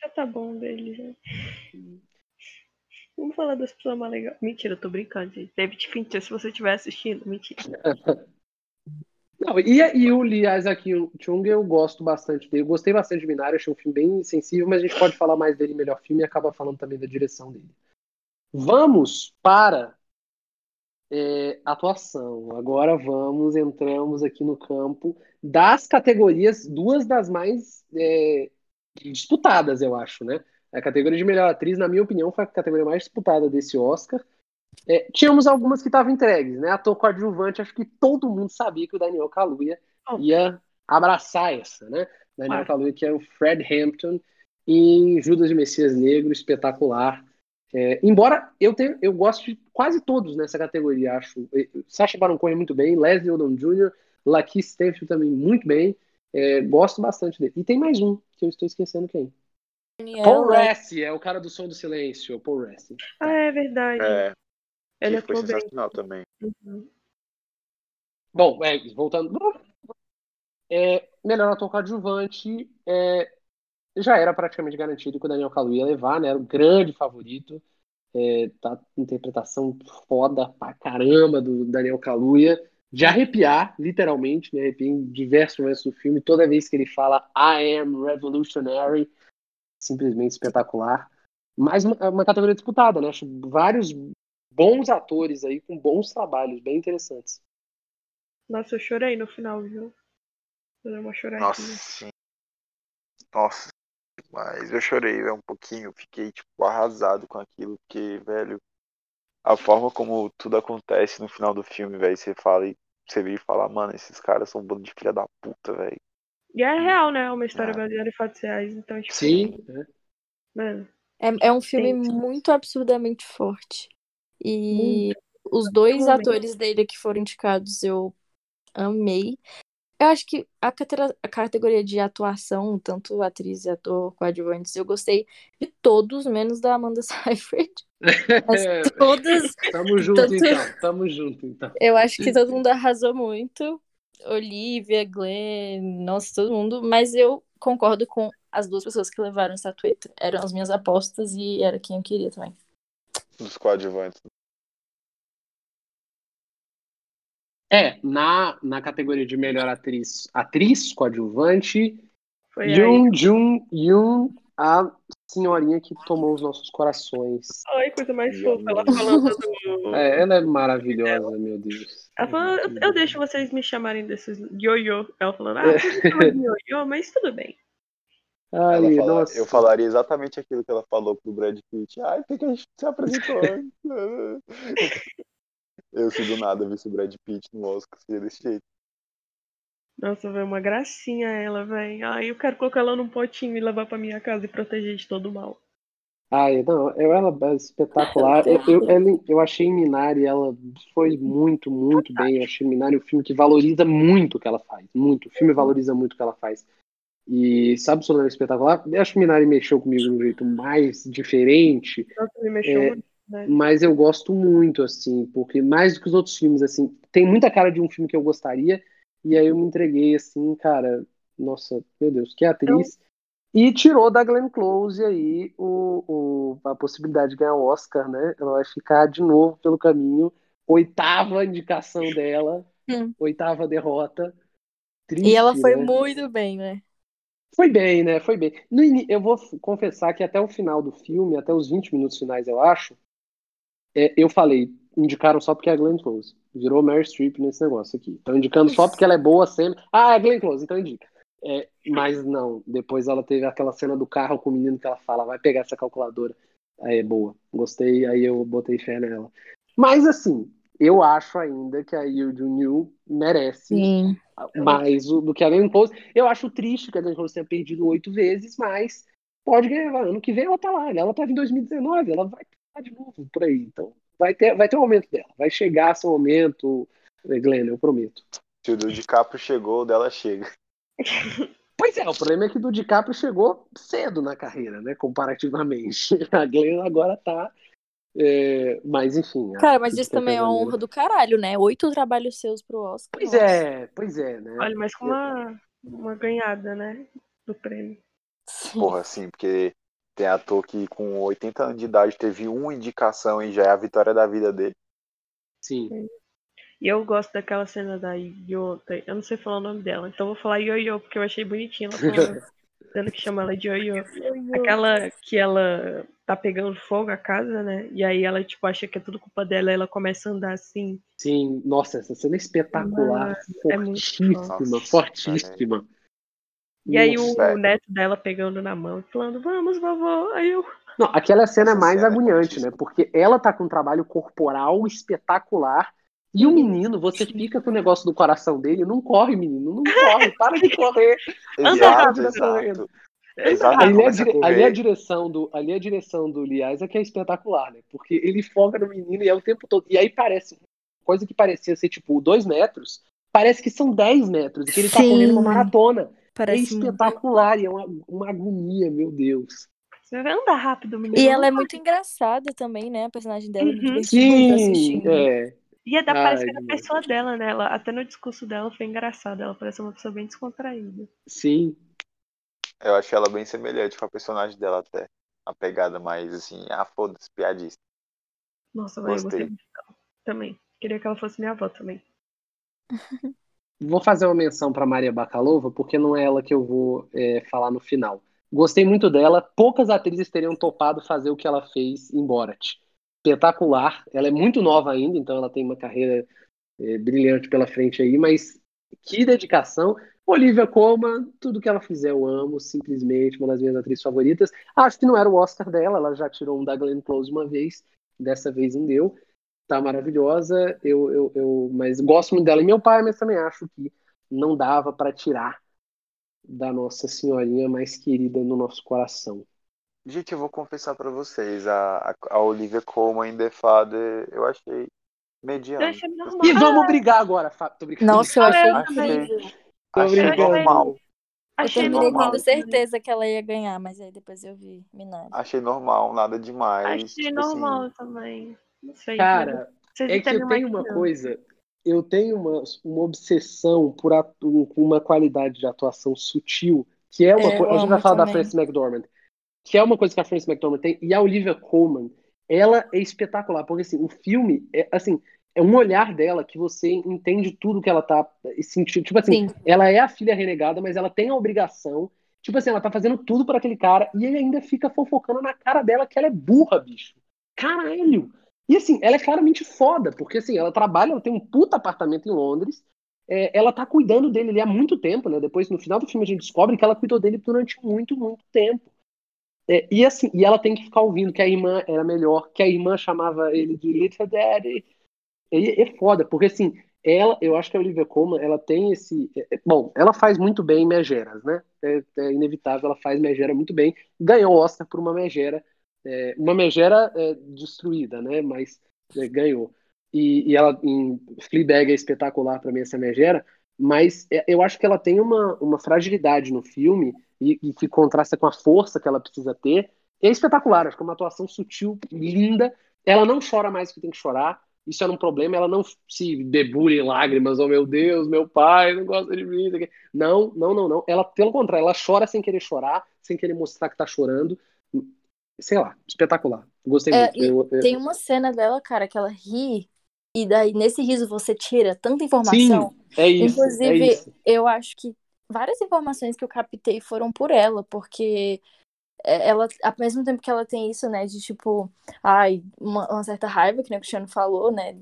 S4: Já tá bom dele, já. Vamos falar das pessoas mais legais. Mentira, eu tô brincando, gente. David Fincher, se você estiver assistindo, mentira.
S2: Não, e, e o Lee Isaac Chung eu gosto bastante dele. Eu gostei bastante de Minari, achei um filme bem sensível, mas a gente pode falar mais dele melhor filme e acaba falando também da direção dele. Vamos para é, atuação. Agora vamos, entramos aqui no campo das categorias, duas das mais é, disputadas, eu acho, né? A categoria de melhor atriz, na minha opinião, foi a categoria mais disputada desse Oscar. É, tínhamos algumas que estavam entregues, né? Ator coadjuvante, acho que todo mundo sabia que o Daniel Kaluuya ia abraçar essa, né? Daniel Kaluuya, que é o Fred Hampton, em Judas de Messias Negro, espetacular. É, embora eu tenha, eu goste de quase todos nessa categoria, acho. Sacha Baron Cohen muito bem, Leslie Odom Jr., Lakeith Stanfield também muito bem. É, gosto bastante dele. E tem mais um, que eu estou esquecendo quem. Daniel, Paul Rassi, é o cara do Som do Silêncio, Paul Rassi.
S4: Ah, é verdade.
S5: É,
S4: Ele
S5: foi
S4: atuou bem.
S5: sensacional também.
S4: Uhum.
S2: Bom, é, voltando. É, melhor ator coadjuvante é, já era praticamente garantido que o Daniel Kaluuya ia levar, né? Era o grande favorito. É, tá interpretação foda pra caramba do Daniel Kaluuya. De arrepiar, literalmente, né? Arrepiar em diversos momentos do filme. Toda vez que ele fala I am revolutionary, simplesmente espetacular. Mas uma, uma categoria disputada, né? Acho vários bons atores aí com bons trabalhos, bem interessantes.
S4: Nossa, eu chorei no final, viu? Eu dei uma choradinha.
S5: Nossa, sim. Nossa, mas eu chorei é, um pouquinho, fiquei tipo arrasado com aquilo, porque, velho, a forma como tudo acontece no final do filme, velho, você fala e você vê e fala, mano, esses caras são um bando de filha da puta, velho.
S4: E é real, né? É uma história
S5: Ah.
S4: baseada em fatos reais, então, tipo,
S2: Sim, né?
S4: mano.
S3: É, é um filme
S4: Gente.
S3: muito absurdamente forte. E os dois atores dele que foram indicados eu amei. Eu acho que a, a categoria de atuação, tanto atriz e ator coadjuvantes, eu gostei de todos, menos da Amanda Seyfried. Mas todas,
S2: Tamo junto,
S3: Tanto-
S2: então. Tamo junto, então.
S3: eu acho que todo mundo arrasou muito. Olivia, Glenn, nossa, todo mundo. Mas eu concordo com as duas pessoas que levaram a estatueta. Eram as minhas apostas e era quem eu queria também.
S5: Dos coadjuvantes.
S2: É, na, na categoria de melhor atriz, atriz coadjuvante,
S4: Foi aí.
S2: Yoon Jun Yoon, a senhorinha que tomou os nossos corações.
S4: Ai, coisa mais fofa. Ela falando do.
S2: É, ela é maravilhosa, meu Deus.
S4: Ela falou, eu, eu deixo vocês me chamarem desses ioiô. Ela falando, ah,
S2: É.
S4: você chama de ioiô, mas tudo bem.
S2: Ai,
S5: fala-
S2: nossa.
S5: eu falaria exatamente aquilo que ela falou pro Brad Pitt. Ai, por que a gente se apresentou antes? Eu, se do nada visse o Brad Pitt no Oscar, seria desse jeito.
S4: Nossa, velho, uma gracinha ela, velho. Ai, eu quero colocar ela num potinho e levar pra minha casa e proteger de todo mal.
S2: Ai, não, eu, ela é espetacular. Eu, eu, ela- eu achei Minari, ela foi muito, muito bem. Eu achei Minari um filme que valoriza muito o que ela faz. Muito. O filme valoriza muito o que ela faz. E sabe sobre ela é espetacular? Eu acho que Minari mexeu comigo de um jeito mais diferente,
S4: Nossa, me mexeu
S2: É,
S4: muito, né?
S2: mas eu gosto muito, assim, porque mais do que os outros filmes, assim, tem muita cara de um filme que eu gostaria, e aí eu me entreguei, assim, cara, nossa, meu Deus, que atriz. E tirou da Glenn Close aí o, o- a possibilidade de ganhar o Oscar, né? Ela vai ficar de novo pelo caminho. Oitava indicação dela,
S3: Hum.
S2: oitava derrota. Triste,
S3: E ela foi
S2: né?
S3: muito bem, né?
S2: Foi bem, né? Foi bem. No ini- eu vou confessar que até o final do filme, até os 20 minutos finais, eu acho, é, eu falei, indicaram só porque é a Glenn Close. Virou Mary Streep nesse negócio aqui. Estão indicando só porque ela é boa sempre. Ah, é Glenn Close, então indica. É, mas não, depois ela teve aquela cena do carro com o menino que ela fala, vai pegar essa calculadora. Aí é boa. Gostei, aí eu botei fé nela. Mas assim, eu acho ainda que a Jun Yoo merece
S3: Sim.
S2: mais o- do que a Glenn Close. Eu acho triste que a Glenn Close tenha perdido oito vezes, mas pode ganhar. Ano que vem ela tá lá. Ela tava em 2019, ela vai estar de novo por aí. Então vai ter, vai ter um momento dela. Vai chegar seu momento, Glenn, eu prometo.
S5: Se o do DiCaprio chegou, o dela chega.
S2: Pois é, o problema é que do DiCaprio chegou cedo na carreira, né? Comparativamente. A Glenn agora tá. É, mas enfim.
S3: Cara, mas isso
S2: de
S3: também é uma honra do caralho, né? Oito trabalhos seus pro Oscar.
S2: Pois
S3: Nossa.
S2: é, pois é, né?
S4: Olha, mas com uma, uma ganhada, né? Do prêmio.
S3: Sim.
S5: Porra, assim, porque tem ator que com 80 anos de idade teve uma indicação e já é a vitória da vida dele.
S2: Sim.
S4: E eu gosto daquela cena da Yo. Eu não sei falar o nome dela, então eu vou falar Yo-Yo, porque eu achei bonitinha ela falando. dando que chama ela de Ioiô. Aquela que ela tá pegando fogo a casa, né? E aí ela, tipo, acha que é tudo culpa dela e ela começa a andar assim.
S2: Sim, nossa, essa cena é espetacular.
S4: é
S2: fortíssima,
S5: forte.
S2: fortíssima.
S4: E aí o neto dela pegando na mão e falando, vamos, vovó. Aí eu.
S2: Não, aquela cena é mais
S5: cena é
S2: agoniante,
S5: fortíssima.
S2: né? Porque ela tá com um trabalho corporal espetacular. E o menino, você fica com o negócio do coração dele, não corre, menino, não corre, para de correr.
S4: Anda
S5: Exato,
S2: rápido,
S5: exato.
S2: Ali é, a
S5: começa a
S2: dire- ali é a direção do, ali é a direção do Lee Isaac é espetacular, né? Porque ele foca no menino e é o tempo todo. E aí parece, coisa que parecia ser tipo dois metros, parece que são 10 metros, e que ele tá
S3: Sim.
S2: correndo uma maratona.
S3: Parece
S2: é
S3: muito.
S2: espetacular e é uma, uma agonia, meu Deus.
S4: Você vai andar rápido, menino.
S3: E ela é muito engraçada também, né? A personagem dela é muito
S4: Uhum.
S2: Sim, é.
S4: E é da a pessoa dela, né? Ela, até no discurso dela foi engraçado. Ela parece uma pessoa bem descontraída.
S2: Sim.
S5: Eu achei ela bem semelhante com a personagem dela até. A pegada mais assim, ah, foda-se, piadista.
S4: Nossa, velho, eu gostei
S5: Gostei.
S4: muito dela. Também. Queria que ela fosse minha avó também.
S2: Vou fazer uma menção para Maria Bakalova, porque não é ela que eu vou é, falar no final. Gostei muito dela. Poucas atrizes teriam topado fazer o que ela fez em Borat. Espetacular. Ela é muito nova ainda, então ela tem uma carreira é, brilhante pela frente aí, mas que dedicação. Olivia Colman, tudo que ela fizer eu amo, simplesmente uma das minhas atrizes favoritas. Acho que não era o Oscar dela, ela já tirou um da Glenn Close uma vez, dessa vez não deu. Tá maravilhosa, eu, eu, eu, mas gosto muito dela. E meu pai, mas também acho que não dava para tirar da nossa senhorinha mais querida no nosso coração.
S5: Gente, eu vou confessar pra vocês, a, a, a Olivia Colman em The Father, eu achei
S4: Eu
S5: mediano.
S4: achei normal.
S2: E vamos brigar agora, Fábio. Tô brincando.
S3: Nossa, eu achei
S4: eu
S3: incrível.
S2: Tô
S5: Achei
S2: brincando.
S5: normal.
S3: Eu
S4: Achei
S3: terminei
S5: normal
S3: tendo certeza que ela ia ganhar, mas aí depois eu vi Minari.
S5: Achei normal, nada demais.
S4: Achei
S5: tipo
S4: normal
S5: assim,
S4: também. Não sei.
S2: Cara,
S4: Vocês
S2: é que eu tenho uma
S4: eu.
S2: coisa, eu tenho uma, uma obsessão por atu- com uma qualidade de atuação sutil, que é uma
S3: É,
S2: coisa.
S3: eu
S2: A gente vai falar da
S3: também.
S2: Frances McDormand, que é uma coisa que a Frances McDormand tem, e a Olivia Colman, ela é espetacular, porque assim, o filme é assim, é um olhar dela que você entende tudo que ela tá sentindo. Tipo assim,
S3: Sim.
S2: ela é a filha renegada, mas ela tem a obrigação. Tipo assim, ela tá fazendo tudo para aquele cara e ele ainda fica fofocando na cara dela que ela é burra, bicho. Caralho! E assim, ela é claramente foda, porque assim, ela trabalha, ela tem um puta apartamento em Londres, é, ela tá cuidando dele ali há muito tempo, né? Depois, no final do filme, a gente descobre que ela cuidou dele durante muito, muito tempo. É, e assim, e ela tem que ficar ouvindo que a irmã era melhor, que a irmã chamava ele de Little Daddy. E é foda, porque assim, ela, eu acho que a Olivia Colman, ela tem esse. é, bom, ela faz muito bem megeras, né? É, é inevitável, ela faz megera muito bem. Ganhou o Oscar por uma megera, é, uma megera é, destruída, né? Mas é, ganhou. E, e ela em Fleabag é espetacular para mim essa megera, mas é, eu acho que ela tem uma, uma fragilidade no filme e, e que contrasta com a força que ela precisa ter. É espetacular, acho que é uma atuação sutil, linda. Ela não chora mais o que tem que chorar. Isso era um problema, ela não se debulha em lágrimas, oh meu Deus, meu pai não gosta de mim. Não, não, não, não. Ela, pelo contrário, ela chora sem querer chorar, sem querer mostrar que tá chorando. Sei lá, espetacular. Gostei
S3: É,
S2: muito. Eu- eu-
S3: Tem uma cena dela, cara, que ela ri, e daí nesse riso você tira tanta informação.
S2: Sim, é isso.
S3: Inclusive,
S2: é isso.
S3: eu acho que várias informações que eu captei foram por ela, porque é, ela, ao mesmo tempo que ela tem isso, né, de tipo, ai, uma, uma certa raiva, que nem o Cristiano falou, né,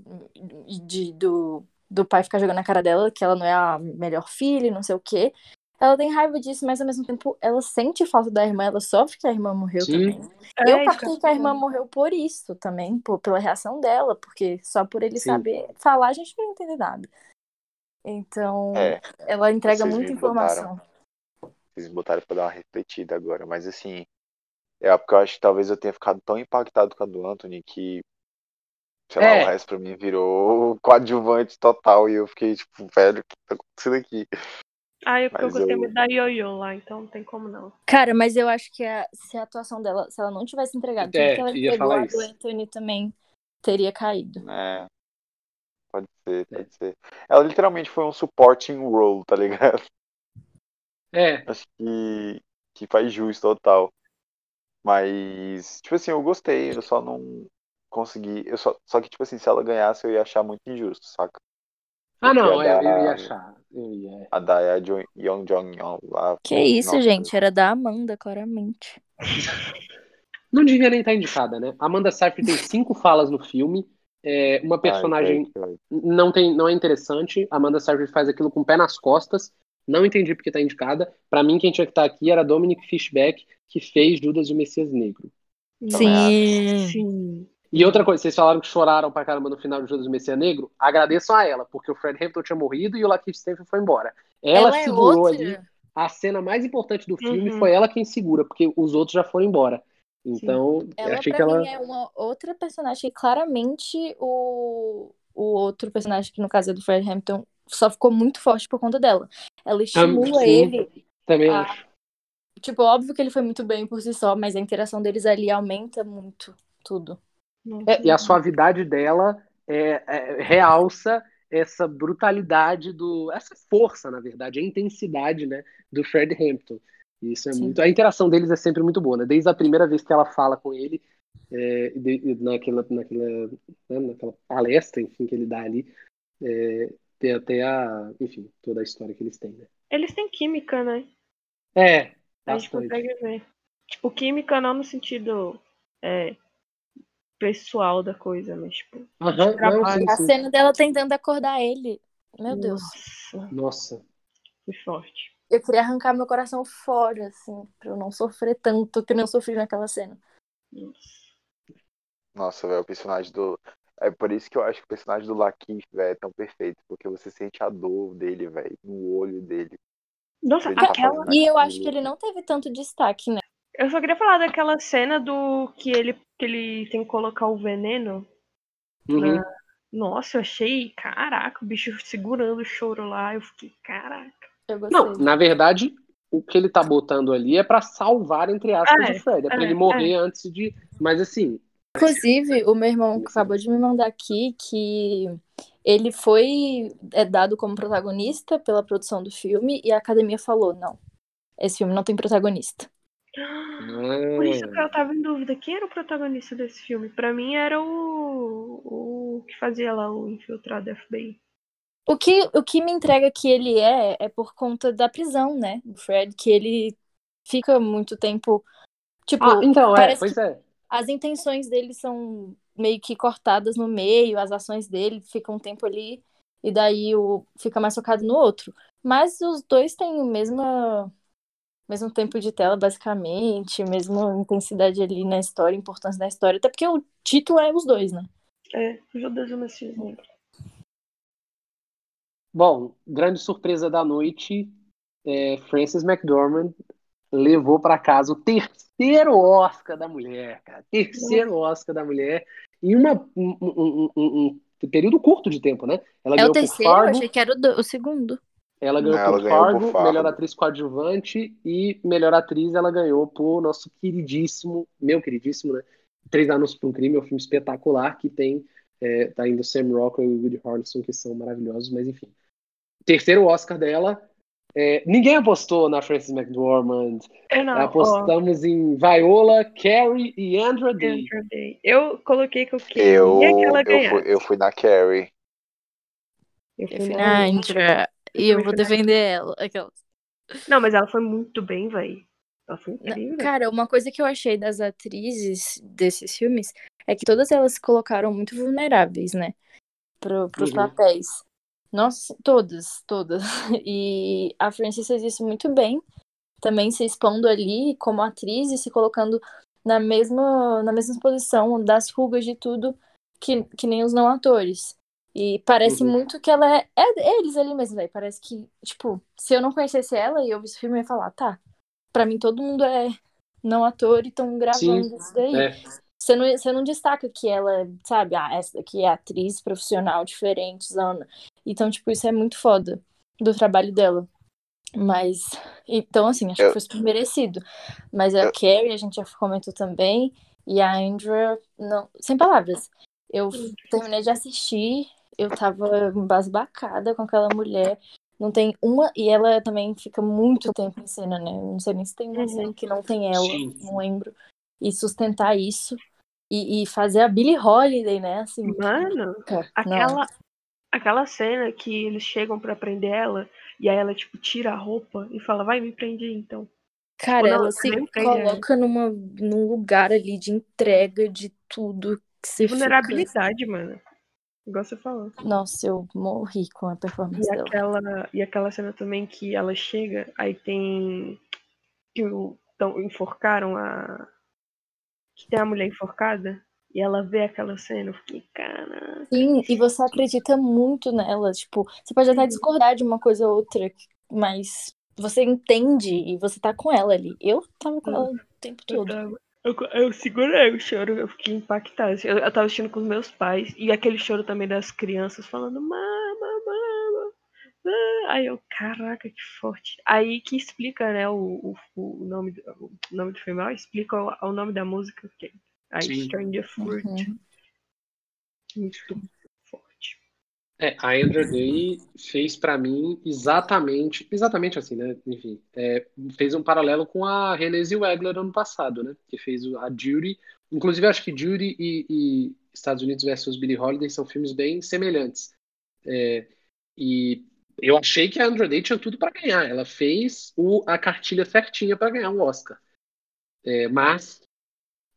S3: de, do, do pai ficar jogando na cara dela que ela não é a melhor filha, não sei o quê. Ela tem raiva disso, mas ao mesmo tempo ela sente falta da irmã, ela sofre que a irmã morreu
S2: Sim.
S3: também.
S4: É,
S3: Eu captei que a irmã
S4: eu-
S3: morreu por isso também, por, pela reação dela, porque só por ele
S2: Sim.
S3: saber falar a gente não entende nada. Então,
S5: é,
S3: ela entrega muita
S5: me botaram.
S3: informação.
S5: vocês botaram pra dar uma refletida agora, mas assim, é porque eu acho que talvez eu tenha ficado tão impactado com a do Anthony que, sei lá,
S2: É.
S5: o resto pra mim virou coadjuvante total e eu fiquei tipo, velho, o que tá acontecendo aqui?
S4: Ah, é porque eu
S5: Mas
S4: gostei
S5: eu-
S4: muito da Yoyo lá, então não tem como não.
S3: Cara, mas eu acho que a- se a atuação dela, se ela não tivesse entregado tudo
S2: É,
S3: que ela entregou, a do. Anthony também teria caído.
S5: É, pode ser, pode ser. Ela literalmente foi um supporting role, tá ligado?
S2: É,
S5: Acho que, que faz jus total. Mas, tipo assim, eu gostei, eu só não consegui. Eu só, só que, tipo assim, se ela ganhasse, eu ia achar muito injusto, saca?
S2: Ah, não,
S5: Porque
S2: é, eu
S5: da-
S2: ia achar. Yeah.
S5: A da Young Jong Yeon lá.
S3: Que
S5: pô,
S3: isso,
S5: nossa,
S3: gente? Era da Amanda, claramente.
S2: Não devia nem estar indicada, né? Amanda Seyfried tem cinco falas no filme. É, uma
S5: ai,
S2: personagem não tem, não é interessante. Amanda Seyfried faz aquilo com o pé nas costas. Não entendi porque tá indicada. Pra mim, quem tinha que estar aqui era Dominic Fishback, que fez Judas e o Messias Negro.
S3: Sim.
S4: Sim.
S2: E outra coisa, vocês falaram que choraram pra caramba no final de Judas e o Messias Negro. Agradeçam a ela, porque o Fred Hampton tinha morrido e o Lakeith Stanfield foi embora. Ela,
S3: Ela é
S2: segurou
S3: outra.
S2: ali. A cena mais importante do filme
S4: Uhum.
S2: foi ela quem segura, porque os outros já foram embora. Então, eu
S3: Ela,
S2: achei
S3: pra
S2: que ela.
S3: mim, é uma outra personagem que claramente o, o outro personagem, que no caso é do Fred Hampton, só ficou muito forte por conta dela. Ela estimula
S2: sim.
S3: ele.
S2: Também
S3: Ah,
S2: acho.
S3: Tipo, óbvio que ele foi muito bem por si só, mas a interação deles ali aumenta muito tudo.
S2: É, e a suavidade dela é, é, realça essa brutalidade do. essa força, na verdade, a intensidade né, do Fred Hampton. Isso é
S3: Sim.
S2: muito. A interação deles é sempre muito boa, né? Desde a primeira vez que ela fala com ele, é, de- naquela, naquela, né, naquela palestra, enfim, que ele dá ali, é, tem até a. enfim, toda a história que eles têm, né?
S4: Eles têm química, né?
S2: É,
S4: A gente
S2: bastante.
S4: consegue ver. Tipo, química não no sentido é, pessoal da coisa, mas tipo.
S2: Aham, não,
S4: trabalho.
S2: sim,
S3: A
S2: sim.
S3: cena dela tentando acordar ele. Meu Deus.
S4: Nossa,
S2: Nossa.
S4: foi forte.
S3: Eu queria arrancar meu coração fora, assim, pra eu não sofrer tanto que nem eu sofri naquela cena.
S4: Nossa.
S5: Velho, o personagem do. É por isso que eu acho que o personagem do Lakeith, velho, é tão perfeito. Porque você sente a dor dele, velho, no olho dele.
S4: Nossa,
S5: tá
S4: aquela.
S3: E eu acho que ele não teve tanto destaque, né?
S4: Eu só queria falar daquela cena do que ele, que ele tem que colocar o veneno.
S2: Uhum.
S4: Nossa, eu achei, caraca, o bicho segurando o choro lá. Eu fiquei, caraca.
S2: Não, na verdade, o que ele tá botando ali é pra salvar, entre aspas,
S4: É,
S2: o Fred. É pra
S4: é,
S2: ele morrer antes de. Mas assim,
S3: Inclusive, o meu irmão acabou de me mandar aqui que ele foi é, dado como protagonista pela produção do filme e a academia falou: não, esse filme não tem protagonista.
S4: Por isso
S2: ah,
S4: que eu tava em dúvida. Quem era o protagonista desse filme? Pra mim era o. O que fazia lá o infiltrado FBI.
S3: O que, o que me entrega que ele é é por conta da prisão, né? O Fred, que ele fica muito tempo. Tipo,
S2: ah, então, é, pois
S3: que
S2: é.
S3: as intenções dele são meio que cortadas no meio, as ações dele ficam um tempo ali, e daí o fica mais focado no outro. Mas os dois têm o mesmo, mesmo tempo de tela, basicamente, mesma intensidade ali na história, importância na história, até porque o título é os dois, né?
S4: É, Judas e o Messias Negro.
S2: Bom, grande surpresa da noite: é, Frances McDormand levou pra casa o terceiro Oscar da mulher, cara. Terceiro Oscar da mulher. Em uma, um, um- um- um período curto de tempo, né? Ela
S3: É
S2: ganhou
S3: o
S2: por
S3: terceiro,
S2: Fargo,
S3: achei que era o, do- o segundo.
S2: Ela ganhou
S5: ela
S2: por
S5: ganhou por
S2: Fargo,
S5: Fargo.
S2: melhor atriz coadjuvante e melhor atriz ela ganhou por nosso queridíssimo, meu queridíssimo, né? Três Anúncios para um Crime, é um filme espetacular que tem, é, tá indo Sam Rockwell e Woody Harrelson, que são maravilhosos, mas enfim. Terceiro Oscar dela. É, ninguém apostou na Frances McDormand.
S4: Eu não, ó,
S2: Apostamos em Viola, Carrie e Andra Day.
S4: Andrew Day. Eu coloquei que eu queria
S5: Eu,
S4: que ela
S5: eu, fui, eu fui na Carrie.
S4: Eu
S3: Eu
S4: fui
S3: fui
S4: na.
S3: Andra, e eu
S4: também
S3: vou
S4: fui
S3: defender ela. Aquelas.
S4: Não, mas ela foi muito bem, véi. Ela foi incrível.
S3: Cara, uma coisa que eu achei das atrizes desses filmes é que todas elas se colocaram muito vulneráveis, né? Pro, pros
S2: Uhum.
S3: papéis. Nossa, todas, todas. E a Frances fez isso muito bem. Também se expondo ali como atriz e se colocando na mesma, na mesma posição das rugas de tudo que, que nem os não atores. E parece
S2: Uhum.
S3: muito que ela é, é eles ali mesmo, velho. Parece que, tipo, se eu não conhecesse ela e eu visse o filme, eu ia falar, tá, pra mim todo mundo é não ator e estão gravando
S2: Sim,
S3: isso daí.
S2: É.
S3: Você não, você não destaca que ela, sabe, ah, essa daqui é atriz profissional diferente, zona. Então, tipo, isso é muito foda do trabalho dela. Mas, então, assim, acho
S5: Eu-
S3: que foi super merecido. Mas a
S5: Eu-
S3: Carrie, a gente já comentou também, e a Andrea, não, sem palavras. Eu terminei de assistir, eu tava embasbacada com aquela mulher. Não tem uma, e ela também fica muito tempo em cena, né? Não sei nem se tem uma
S4: Uhum.
S3: cena que não tem ela,
S2: Sim.
S3: não lembro. E sustentar isso. E, e fazer a Billie Holiday, né? Assim,
S4: Mano,
S3: cara, não.
S4: aquela. Aquela cena que eles chegam pra prender ela e aí ela, tipo, tira a roupa e fala, vai, me prende aí, então.
S3: Cara,
S4: não,
S3: ela se
S4: prende, né?
S3: coloca numa, num lugar ali de entrega de tudo que fica...
S4: Vulnerabilidade, mano. Igual você falou.
S3: Nossa, eu morri com a performance
S4: E
S3: dela.
S4: aquela, e aquela cena também que ela chega, aí tem. Que então, enforcaram a. Que tem a mulher enforcada. E ela vê aquela cena. Eu fiquei, caraca.
S3: Sim, e você acredita muito nela. Tipo, você pode até
S4: Uhum.
S3: discordar de uma coisa ou outra, mas você entende e você tá com ela ali. Eu tava com
S4: Uhum.
S3: ela o tempo todo.
S4: eu, eu segurei o choro, eu fiquei impactada. Eu, eu tava assistindo com os meus pais. E aquele choro também das crianças falando, mama, mama. ah." Aí eu, caraca, que forte. Aí que explica, né, o, o, o nome, do- o nome do filme, explica o, o nome da música, que é I
S2: Sim.
S4: Stranger Fruit.
S3: Uhum.
S4: Muito forte.
S2: É, a Andra Day fez pra mim exatamente, exatamente assim, né? Enfim, é, fez um paralelo com a Renée Zellweger ano passado, né? Que fez a Judy. Inclusive, acho que Judy e, e Estados Unidos versus Billie Holiday são filmes bem semelhantes. É, e eu achei que a Andra Day tinha tudo pra ganhar. Ela fez o, a cartilha certinha pra ganhar um Oscar. É, mas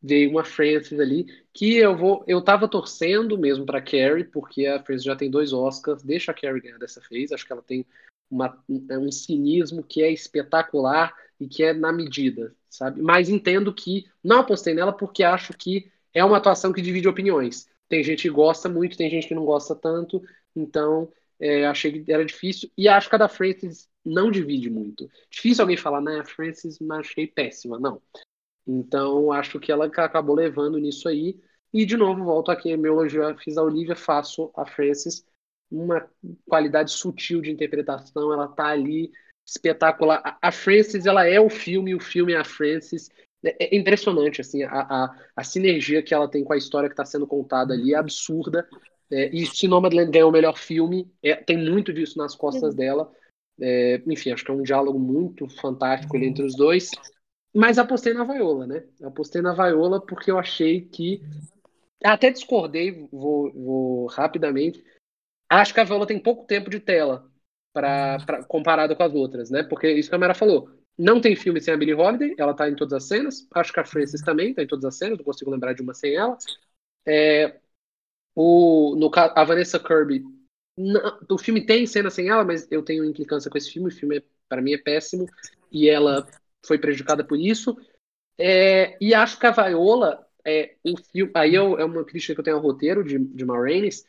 S2: veio uma Frances ali que eu vou, eu tava torcendo mesmo pra Carrie, porque a Frances já tem dois Oscars, deixa a Carrie ganhar dessa vez, acho que ela tem uma, um cinismo que é espetacular e que é na medida, sabe? Mas entendo que não apostei nela porque acho que é uma atuação que divide opiniões. Tem gente que gosta muito, tem gente que não gosta tanto, então é, achei que era difícil e acho que a da Frances não divide muito. Difícil alguém falar, né, a Frances mas achei péssima, não. Então, acho que ela ca- acabou levando nisso aí. E, de novo, volto aqui, meu elogio, fiz a Olivia, faço a Frances. Uma qualidade sutil de interpretação, ela tá ali espetacular. A, Frances, ela é o filme, o filme é a Frances. É, é impressionante, assim, a, a, a sinergia que ela tem com a história que está sendo contada ali é absurda. É, e se Nomadland ganhou o melhor filme, é, tem muito disso nas costas dela. É, enfim, acho que é um diálogo muito fantástico ali entre os dois. Mas apostei na Viola, né? Apostei na Viola porque eu achei que. Até discordei, vou, vou rapidamente. Acho que a Viola tem pouco tempo de tela pra, pra, comparado com as outras, né? Porque isso que a Mera falou. Não tem filme sem a Billie Holiday, ela tá em todas as cenas. Acho que a Frances também tá em todas as cenas, não consigo lembrar de uma sem ela. É, o, no, a Vanessa Kirby, não- o filme tem cena sem ela, mas eu tenho implicância com esse filme. O filme, é, para mim, é péssimo e ela foi prejudicada por isso. É, e acho que a Viola, é, o filme, aí é uma crítica que eu tenho ao roteiro de, de Ma Rainey's,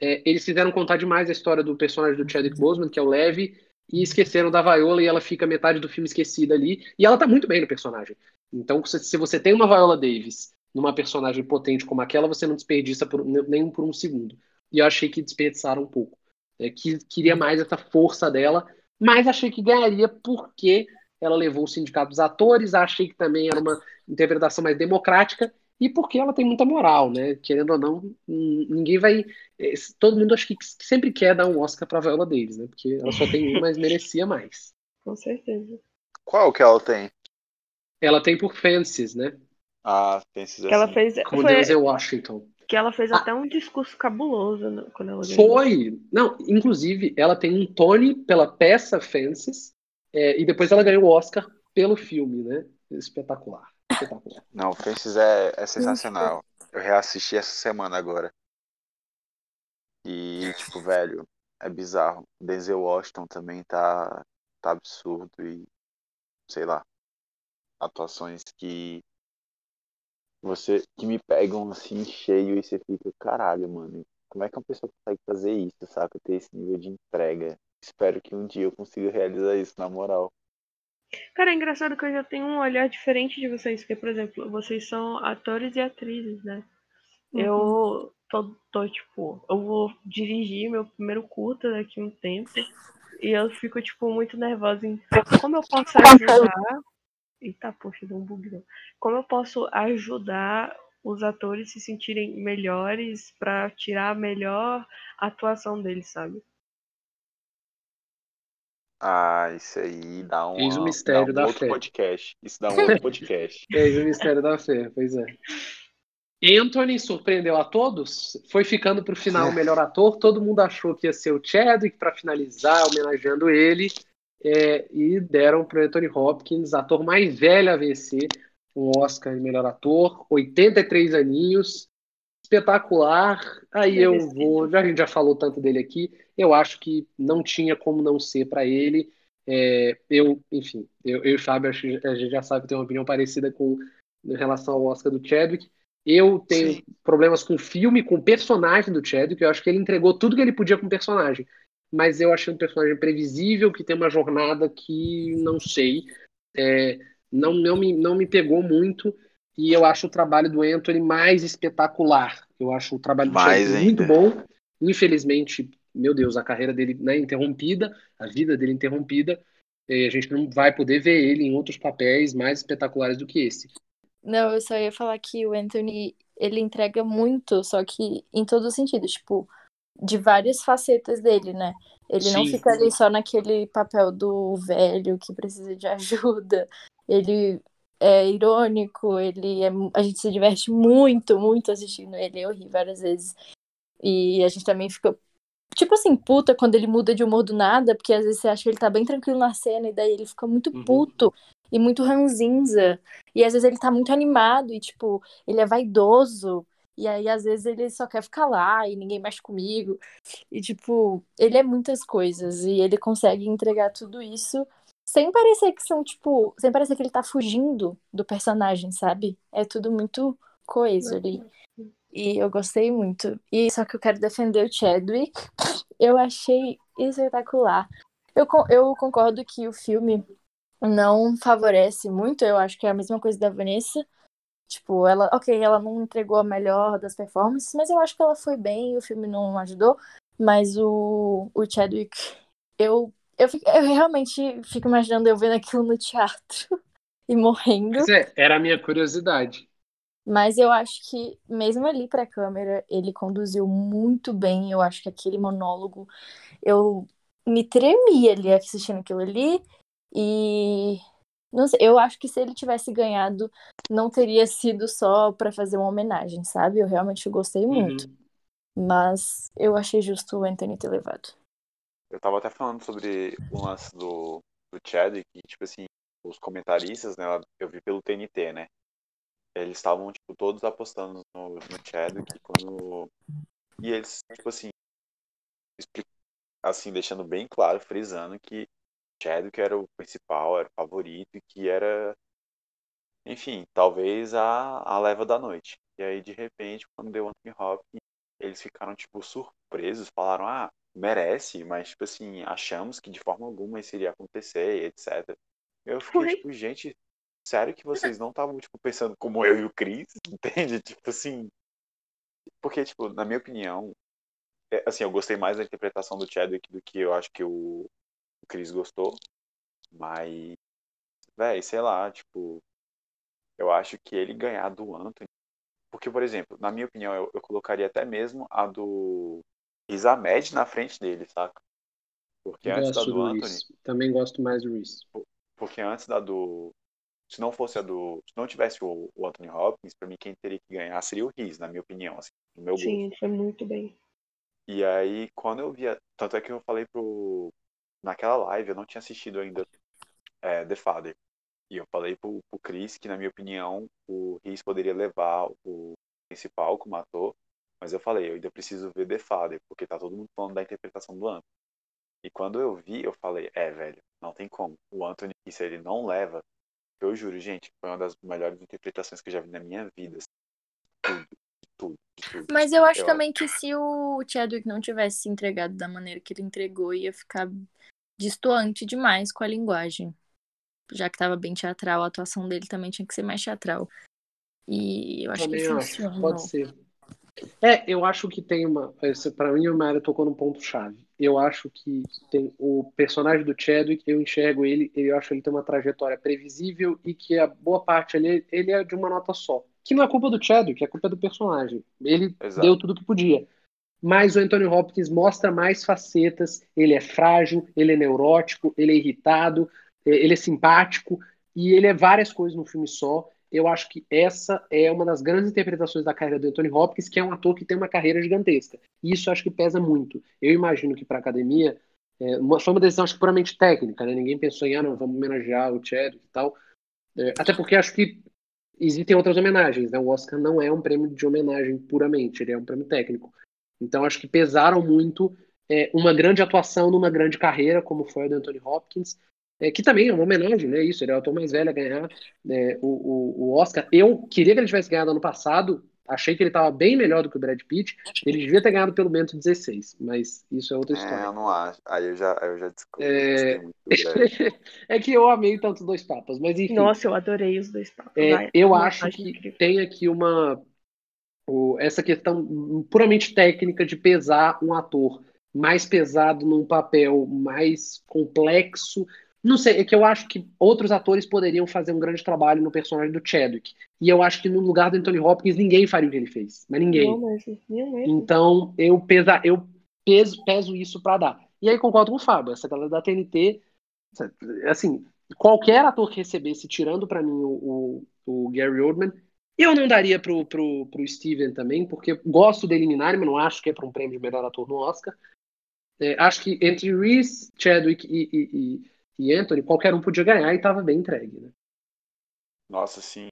S2: é, eles fizeram contar demais a história do personagem do Chadwick Boseman, que é o Levi, e esqueceram da Viola e ela fica metade do filme esquecida ali. E ela tá muito bem no personagem. Então, se você tem uma Viola Davis numa personagem potente como aquela, você não desperdiça por, nem por um segundo. E eu achei que desperdiçaram um pouco. É, que, queria mais essa força dela, mas achei que ganharia porque ela levou o sindicato dos atores, achei que também era uma interpretação mais democrática e porque ela tem muita moral, né? Querendo ou não, ninguém vai. eh, Todo mundo acho que sempre quer dar um Oscar pra Viola Davis, né? Porque ela só tem um, mas merecia mais.
S4: Com certeza.
S5: Qual que ela tem?
S2: Ela tem por Fences, né?
S5: Ah, tem esses
S4: Que ela
S5: assim.
S4: fez.
S2: Com
S4: Foi,
S2: Denzel Washington.
S4: que ela fez
S2: Ah.
S4: até um discurso cabuloso né, quando ela ganhou.
S2: Foi! Não, inclusive, ela tem um Tony pela peça Fences, eh, e depois ela ganhou o Oscar pelo filme, né? Espetacular. Espetacular.
S5: Não, o Francis é, é sensacional. Eu reassisti essa semana agora. E, tipo, velho, é bizarro. Denzel Washington também tá, tá absurdo e, sei lá, atuações que você que me pegam assim cheio e você fica, caralho, mano, como é que uma pessoa consegue fazer isso, saca? Ter esse nível de entrega. Espero que um dia eu consiga realizar isso, na moral.
S4: Cara, é engraçado que eu já tenho um olhar diferente de vocês, porque, por exemplo, vocês são atores e atrizes, né? Eu tô, tô, tipo, eu vou dirigir meu primeiro curta daqui a um tempo e eu fico, tipo, muito nervosa em como eu posso ajudar. Eita, poxa, deu um bug. não. Como eu posso ajudar os atores se sentirem melhores pra tirar a melhor atuação deles, sabe?
S5: Ah, isso aí dá um,
S2: Eis o mistério
S5: dá um
S2: da
S5: outro
S2: fé.
S5: podcast. Isso dá um outro podcast.
S2: É o mistério da fé, pois é. Anthony surpreendeu a todos, foi ficando para o final o melhor ator. Todo mundo achou que ia ser o Chadwick para finalizar, homenageando ele, é, e deram para Anthony Hopkins, ator mais velho a vencer um Oscar de melhor ator, 83 aninhos, espetacular. Aí eu vou, já a gente já falou tanto dele aqui, eu acho que não tinha como não ser para ele. É, eu, enfim, eu, eu e o Fábio, a gente já sabe que tem uma opinião parecida com em relação ao Oscar do Chadwick. Eu tenho Sim. problemas com o filme, com o personagem do Chadwick. Eu acho que ele entregou tudo que ele podia com o personagem. Mas eu achei um personagem previsível, que tem uma jornada que não sei. É, não, não, me, não me pegou muito. E eu acho o trabalho do Anthony mais espetacular. Eu acho o trabalho do mais Chadwick muito bom. Infelizmente, meu Deus, a carreira dele né, interrompida, a vida dele interrompida. E a gente não vai poder ver ele em outros papéis mais espetaculares do que esse.
S3: Não, eu só ia falar que o Anthony, ele entrega muito, só que em todos os sentidos, tipo, de várias facetas dele, né? Ele Sim. não fica ali só naquele papel do velho que precisa de ajuda. Ele é irônico, ele é, a gente se diverte muito, muito assistindo ele. Eu ri várias vezes. E a gente também fica, tipo assim, puta quando ele muda de humor do nada, porque às vezes você acha que ele tá bem tranquilo na cena e daí ele fica muito uhum. puto e muito ranzinza. E às vezes ele tá muito animado e, tipo, ele é vaidoso. E aí, às vezes, ele só quer ficar lá e ninguém mexe comigo. E, tipo, ele é muitas coisas. E ele consegue entregar tudo isso sem parecer que são, tipo, sem parecer que ele tá fugindo do personagem, sabe? É tudo muito coeso ali. E eu gostei muito. E só que eu quero defender o Chadwick. Eu achei espetacular. Eu, eu concordo que o filme não favorece muito. Eu acho que é a mesma coisa da Vanessa. Tipo, ela, ok, ela não entregou a melhor das performances, mas eu acho que ela foi bem, o filme não ajudou. Mas o, o Chadwick, eu, eu, eu realmente fico imaginando eu vendo aquilo no teatro e morrendo.
S2: É, era a minha curiosidade.
S3: Mas eu acho que, mesmo ali pra câmera, ele conduziu muito bem. Eu acho que aquele monólogo, eu me tremia ali assistindo aquilo ali. E não sei, eu acho que se ele tivesse ganhado, não teria sido só para fazer uma homenagem, sabe? Eu realmente gostei muito. Uhum. Mas eu achei justo o Anthony ter levado.
S5: Eu tava até falando sobre o lance do, do Chadwick, que, tipo assim, os comentaristas, né, eu vi pelo TNT, né? Eles estavam, tipo, todos apostando no, no Chadwick quando... E eles, tipo assim, assim, deixando bem claro, frisando que Chadwick era o principal, era o favorito e que era, enfim, talvez a, a leva da noite. E aí, de repente, quando deu Anthony Hopkins, eles ficaram, tipo, surpresos, falaram, ah, merece, mas, tipo assim, achamos que de forma alguma isso iria acontecer, etc. Eu fiquei, tipo, gente, sério que vocês não estavam, tipo, pensando como eu e o Chris, entende? Tipo assim, porque, tipo, na minha opinião, é, assim, eu gostei mais da interpretação do Chadwick do que eu acho que o, o Chris gostou. Mas, véi, sei lá, tipo, eu acho que ele ganhar do Anthony. Porque, por exemplo, na minha opinião, eu, eu colocaria até mesmo a do Riz Ahmed na frente dele, saca?
S2: Porque eu antes da do, do Anthony. Também gosto mais do Reese.
S5: Porque antes da do. Se não fosse a do. Se não tivesse o, o Anthony Hopkins, pra mim quem teria que ganhar seria o Riz, na minha opinião, assim, no meu
S4: Sim, gosto. foi muito bem.
S5: E aí, quando eu via. Tanto é que eu falei pro, naquela live eu não tinha assistido ainda é, The Father. E eu falei pro, pro Chris que, na minha opinião, o Riz poderia levar o principal como ator. Mas eu falei, eu ainda preciso ver The Father, porque tá todo mundo falando da interpretação do Anthony. E quando eu vi, eu falei, é, velho, não tem como. O Anthony, se ele não leva, eu juro, gente, foi uma das melhores interpretações que eu já vi na minha vida. Assim. Tudo, tudo, tudo.
S3: Mas eu acho eu... também que se o Chadwick não tivesse se entregado da maneira que ele entregou, ia ficar distoante demais com a linguagem. Já que estava bem teatral, a atuação dele também tinha que ser mais teatral. E eu acho também que funciona.
S2: Pode ser. É, eu acho que tem uma. Para mim, o Mário tocou num ponto-chave. Eu acho que tem o personagem do Chadwick, eu enxergo ele, eu acho que ele tem uma trajetória previsível e que a boa parte ali, ele é de uma nota só. Que não é culpa do Chadwick, é culpa do personagem. Ele Exato. deu tudo que podia mas o Anthony Hopkins mostra mais facetas. Ele é frágil, ele é neurótico, ele é irritado, é, ele é simpático e ele é várias coisas no filme só. eu acho que essa é uma das grandes interpretações da carreira do Anthony Hopkins, que é um ator que tem uma carreira gigantesca. E isso acho que pesa muito. Eu imagino que para a academia é, uma, foi uma decisão acho, puramente técnica, né? Ninguém pensou em, ah, não, vamos homenagear o Chadwick e tal. É, até porque acho que existem outras homenagens, né? O Oscar não é um prêmio de homenagem puramente, ele é um prêmio técnico. Então acho que pesaram muito é, uma grande atuação numa grande carreira, como foi a do Anthony Hopkins, é, que também é uma homenagem, né? Isso, ele é o ator mais velho a ganhar é, o, o, o, Oscar. Eu queria que ele tivesse ganhado ano passado, achei que ele estava bem melhor do que o Brad Pitt. Ele devia ter ganhado pelo menos 16, mas isso é outra história.
S5: É, eu não acho. Aí eu já, eu já descobri.
S2: É... é que eu amei tanto os dois papas, mas enfim.
S4: Nossa, eu adorei os dois papas.
S2: É, eu acho que incrível. tem aqui uma. O, essa questão puramente técnica de pesar um ator mais pesado num papel mais complexo não sei, é que eu acho que outros atores poderiam fazer um grande trabalho no personagem do Chadwick. E eu acho que no lugar do Anthony Hopkins ninguém faria o que ele fez. Mas ninguém. Não, mas, então eu, pesa, eu peso, peso isso para dar. E aí concordo com o Fábio, essa galera da TNT, assim, qualquer ator que recebesse, tirando para mim o, o, o, Gary Oldman, eu não daria pro, pro, pro Steven também, porque gosto dele em mas não acho que é para um prêmio de melhor ator no Oscar. É, acho que entre Reese, Chadwick e, e, e e Anthony, qualquer um podia ganhar e estava bem entregue, né?
S5: Nossa, sim.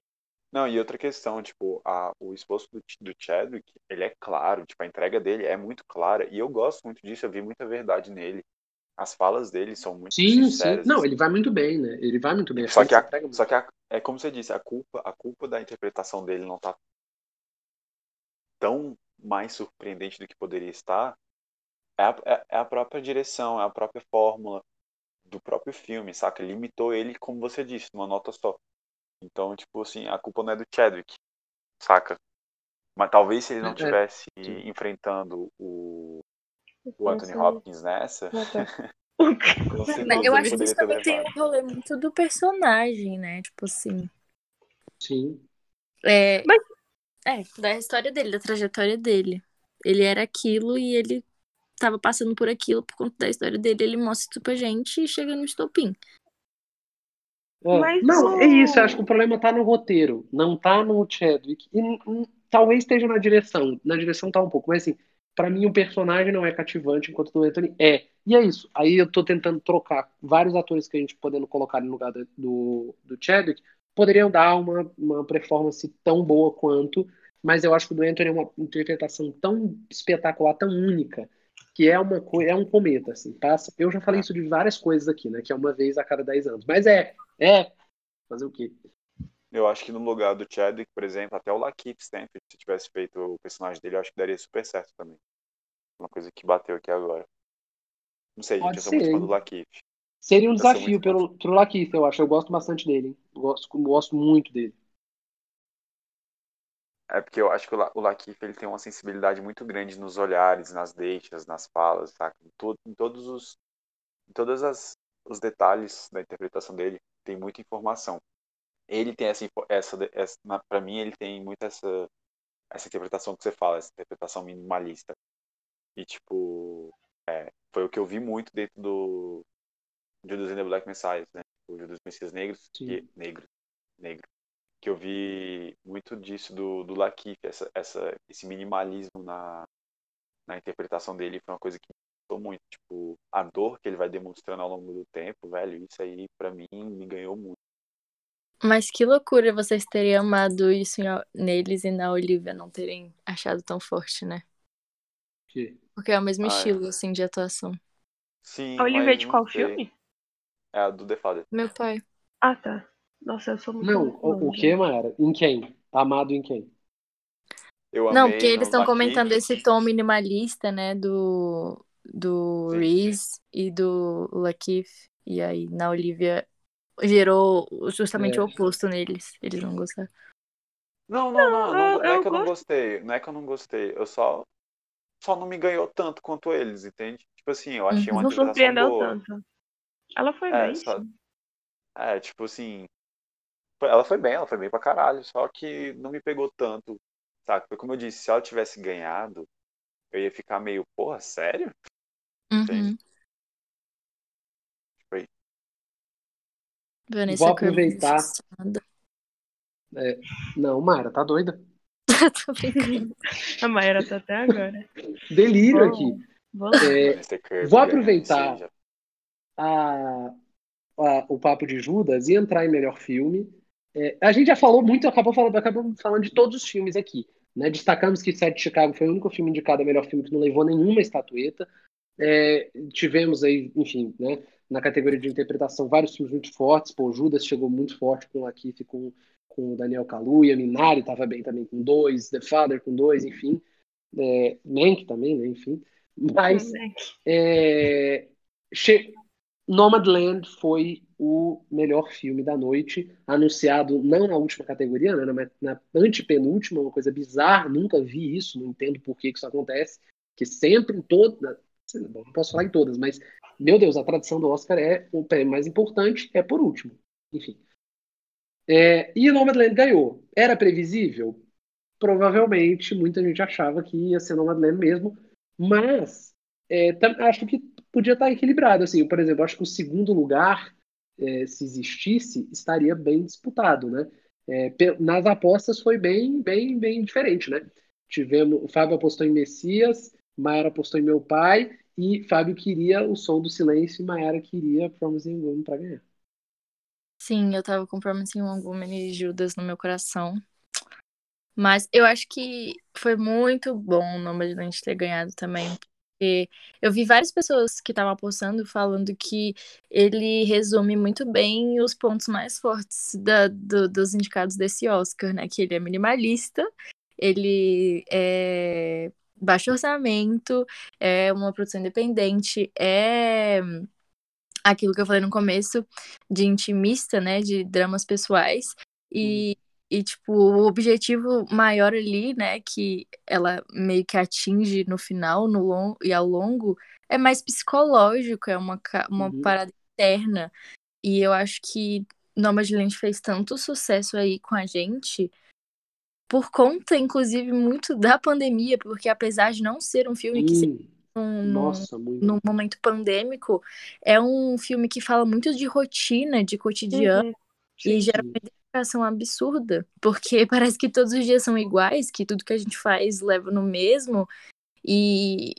S5: Não, e outra questão, tipo, a, o esforço do, do Chadwick, ele é claro, tipo, a entrega dele é muito clara, e eu gosto muito disso, eu vi muita verdade nele. As falas dele são muito
S2: sim,
S5: sinceras.
S2: Sim, não, ele vai muito bem, né? Ele vai muito bem.
S5: Só que, a, só que a, é como você disse, a culpa, a culpa da interpretação dele não tá tão mais surpreendente do que poderia estar. É a, é, é a própria direção, é a própria fórmula do próprio filme, saca? Limitou ele, como você disse, numa nota só. Então, tipo assim, a culpa não é do Chadwick, saca? Mas talvez se ele não tivesse é, é. enfrentando o, o Anthony Hopkins nessa.
S3: eu acho que isso também tem um rolê muito do personagem, né? Tipo assim.
S2: Sim.
S3: É, Mas... é, da história dele, da trajetória dele. Ele era aquilo e ele estava passando por aquilo por conta da história dele, ele mostra isso pra gente e chega no estopim.
S2: É, Mas, não, é isso, eu acho que o problema tá no roteiro, não tá no Chadwick. E, e, talvez esteja na direção. Na direção tá um pouco, mas assim, para mim o personagem não é cativante enquanto o Anthony é. E é isso. Aí eu tô tentando trocar vários atores que a gente podendo colocar no lugar do, do Chadwick poderiam dar uma, uma performance tão boa quanto, mas eu acho que o do Anthony é uma interpretação tão espetacular, tão única, que é uma é um cometa, assim, passa. Eu já falei isso de várias coisas aqui, né? Que é uma vez a cada 10 anos. Mas é, é. Fazer o quê?
S5: Eu acho que no lugar do Chadwick, por exemplo, até o Lakeith Stanfield, se tivesse feito o personagem dele, eu acho que daria super certo também. Uma coisa que bateu aqui agora. Não sei, Pode gente, eu sou muito fã do Lakeith.
S2: Seria um eu desafio pelo, pelo Lakeith, eu acho. Eu gosto bastante dele. Gosto, gosto muito dele.
S5: É porque eu acho que o Lakif ele tem uma sensibilidade muito grande nos olhares, nas deixas, nas falas, saca? Em, todo, em todos os em todas as os detalhes da interpretação dele tem muita informação. Ele tem essa essa, essa para mim ele tem muito essa essa interpretação que você fala, essa interpretação minimalista. E tipo, é, foi o que eu vi muito dentro do Judas and the Black Messiah, né? O Judas Messias Negros, que, negro, negro, que eu vi muito disso do, do Lakif, essa, essa, esse minimalismo na, na interpretação dele foi uma coisa que me muito. Tipo, a dor que ele vai demonstrando ao longo do tempo, velho, isso aí para mim me ganhou muito.
S3: Mas que loucura vocês terem amado isso neles e na Olivia não terem achado tão forte, né?
S2: Que?
S3: Porque é o mesmo ah, é. estilo, é. assim, de atuação.
S5: Sim.
S4: A Olivia de qual filme?
S5: É a do The Father.
S3: Meu pai.
S4: Ah, tá. Nossa, eu sou muito.
S2: Não, o, o que, Mayara? Em quem? Amado em quem?
S5: Eu
S3: não, porque eles estão comentando esse tom minimalista, né, do, do Reese e do Lakif. E aí, na Olivia, gerou justamente é. o oposto neles. Eles não gostaram.
S5: Não, não, não. Não, não, não é que eu não gostei. Não é que eu não gostei. Eu só. Só não me ganhou tanto quanto eles, entende? Tipo assim, eu achei uhum. uma Não surpreendeu boa. tanto.
S4: Ela foi é, bem.
S5: Só... É, tipo assim, ela foi bem, ela foi bem pra caralho, só que não me pegou tanto, sabe? Porque como eu disse, se ela tivesse ganhado, eu ia ficar meio, porra, sério?
S3: Uhum.
S2: Vanessa Vou aproveitar. É, não, Mayra, tá doida?
S3: Tô brincando.
S4: A Mayra tá até agora.
S2: Delírio
S4: Bom,
S2: aqui. É, vou aproveitar.
S5: seja,
S2: a, a- o papo de Judas e entrar em melhor filme. É, a gente já falou muito, acabou falando, acabamos falando de todos os filmes aqui. Né? Destacamos que Sete de Chicago foi o único filme indicado a melhor filme que não levou nenhuma estatueta. É, tivemos aí, enfim, né, na categoria de interpretação, vários filmes muito fortes. Pô, Judas chegou muito forte com o Lakeith e com, o Daniel Kaluuya, Minari estava bem também com dois, The Father com dois, enfim. É, Mank também, né, enfim. Mas é, che- Nomadland foi o melhor filme da noite, anunciado não na última categoria, né, na, na antepenúltima, uma coisa bizarra, nunca vi isso, não entendo por que que isso acontece, que sempre em todas, não posso falar em todas, mas, meu Deus, a tradição do Oscar é o prêmio mais importante, é por último, enfim. É, e Nomadland ganhou. Era previsível? Provavelmente, muita gente achava que ia ser Nomadland mesmo, mas é, acho que podia estar equilibrado. Assim, por exemplo, acho que o segundo lugar, é, se existisse, estaria bem disputado, né? É, nas apostas foi bem, bem, bem diferente, né? Tivemos, o Fábio apostou em Messias, Mayara apostou em Meu Pai e Fábio queria o Som do Silêncio e Mayara queria Promising Woman para ganhar.
S3: Sim, eu tava com Promising Woman e Judas no meu coração. Mas eu acho que foi muito bom o Nomadland ter ganhado também. Porque eu vi várias pessoas que estavam apostando falando que ele resume muito bem os pontos mais fortes da- do- dos indicados desse Oscar, né? Que ele é minimalista, ele é baixo orçamento, é uma produção independente, é aquilo que eu falei no começo de intimista, né, de dramas pessoais. E, e tipo o objetivo maior ali, né, que ela meio que atinge no final, no long, e ao longo é mais psicológico, é uma uma
S2: Uhum.
S3: parada interna. E eu acho que Nomadland fez tanto sucesso aí com a gente por conta, inclusive, muito da pandemia, porque apesar de não ser um filme que se
S2: Hum,
S3: num- num-
S2: nossa, muito.
S3: no momento pandêmico, é um filme que fala muito de rotina, de cotidiano,
S4: Uhum.
S3: e gera uma identificação absurda, porque parece que todos os dias são iguais, que tudo que a gente faz leva no mesmo, e,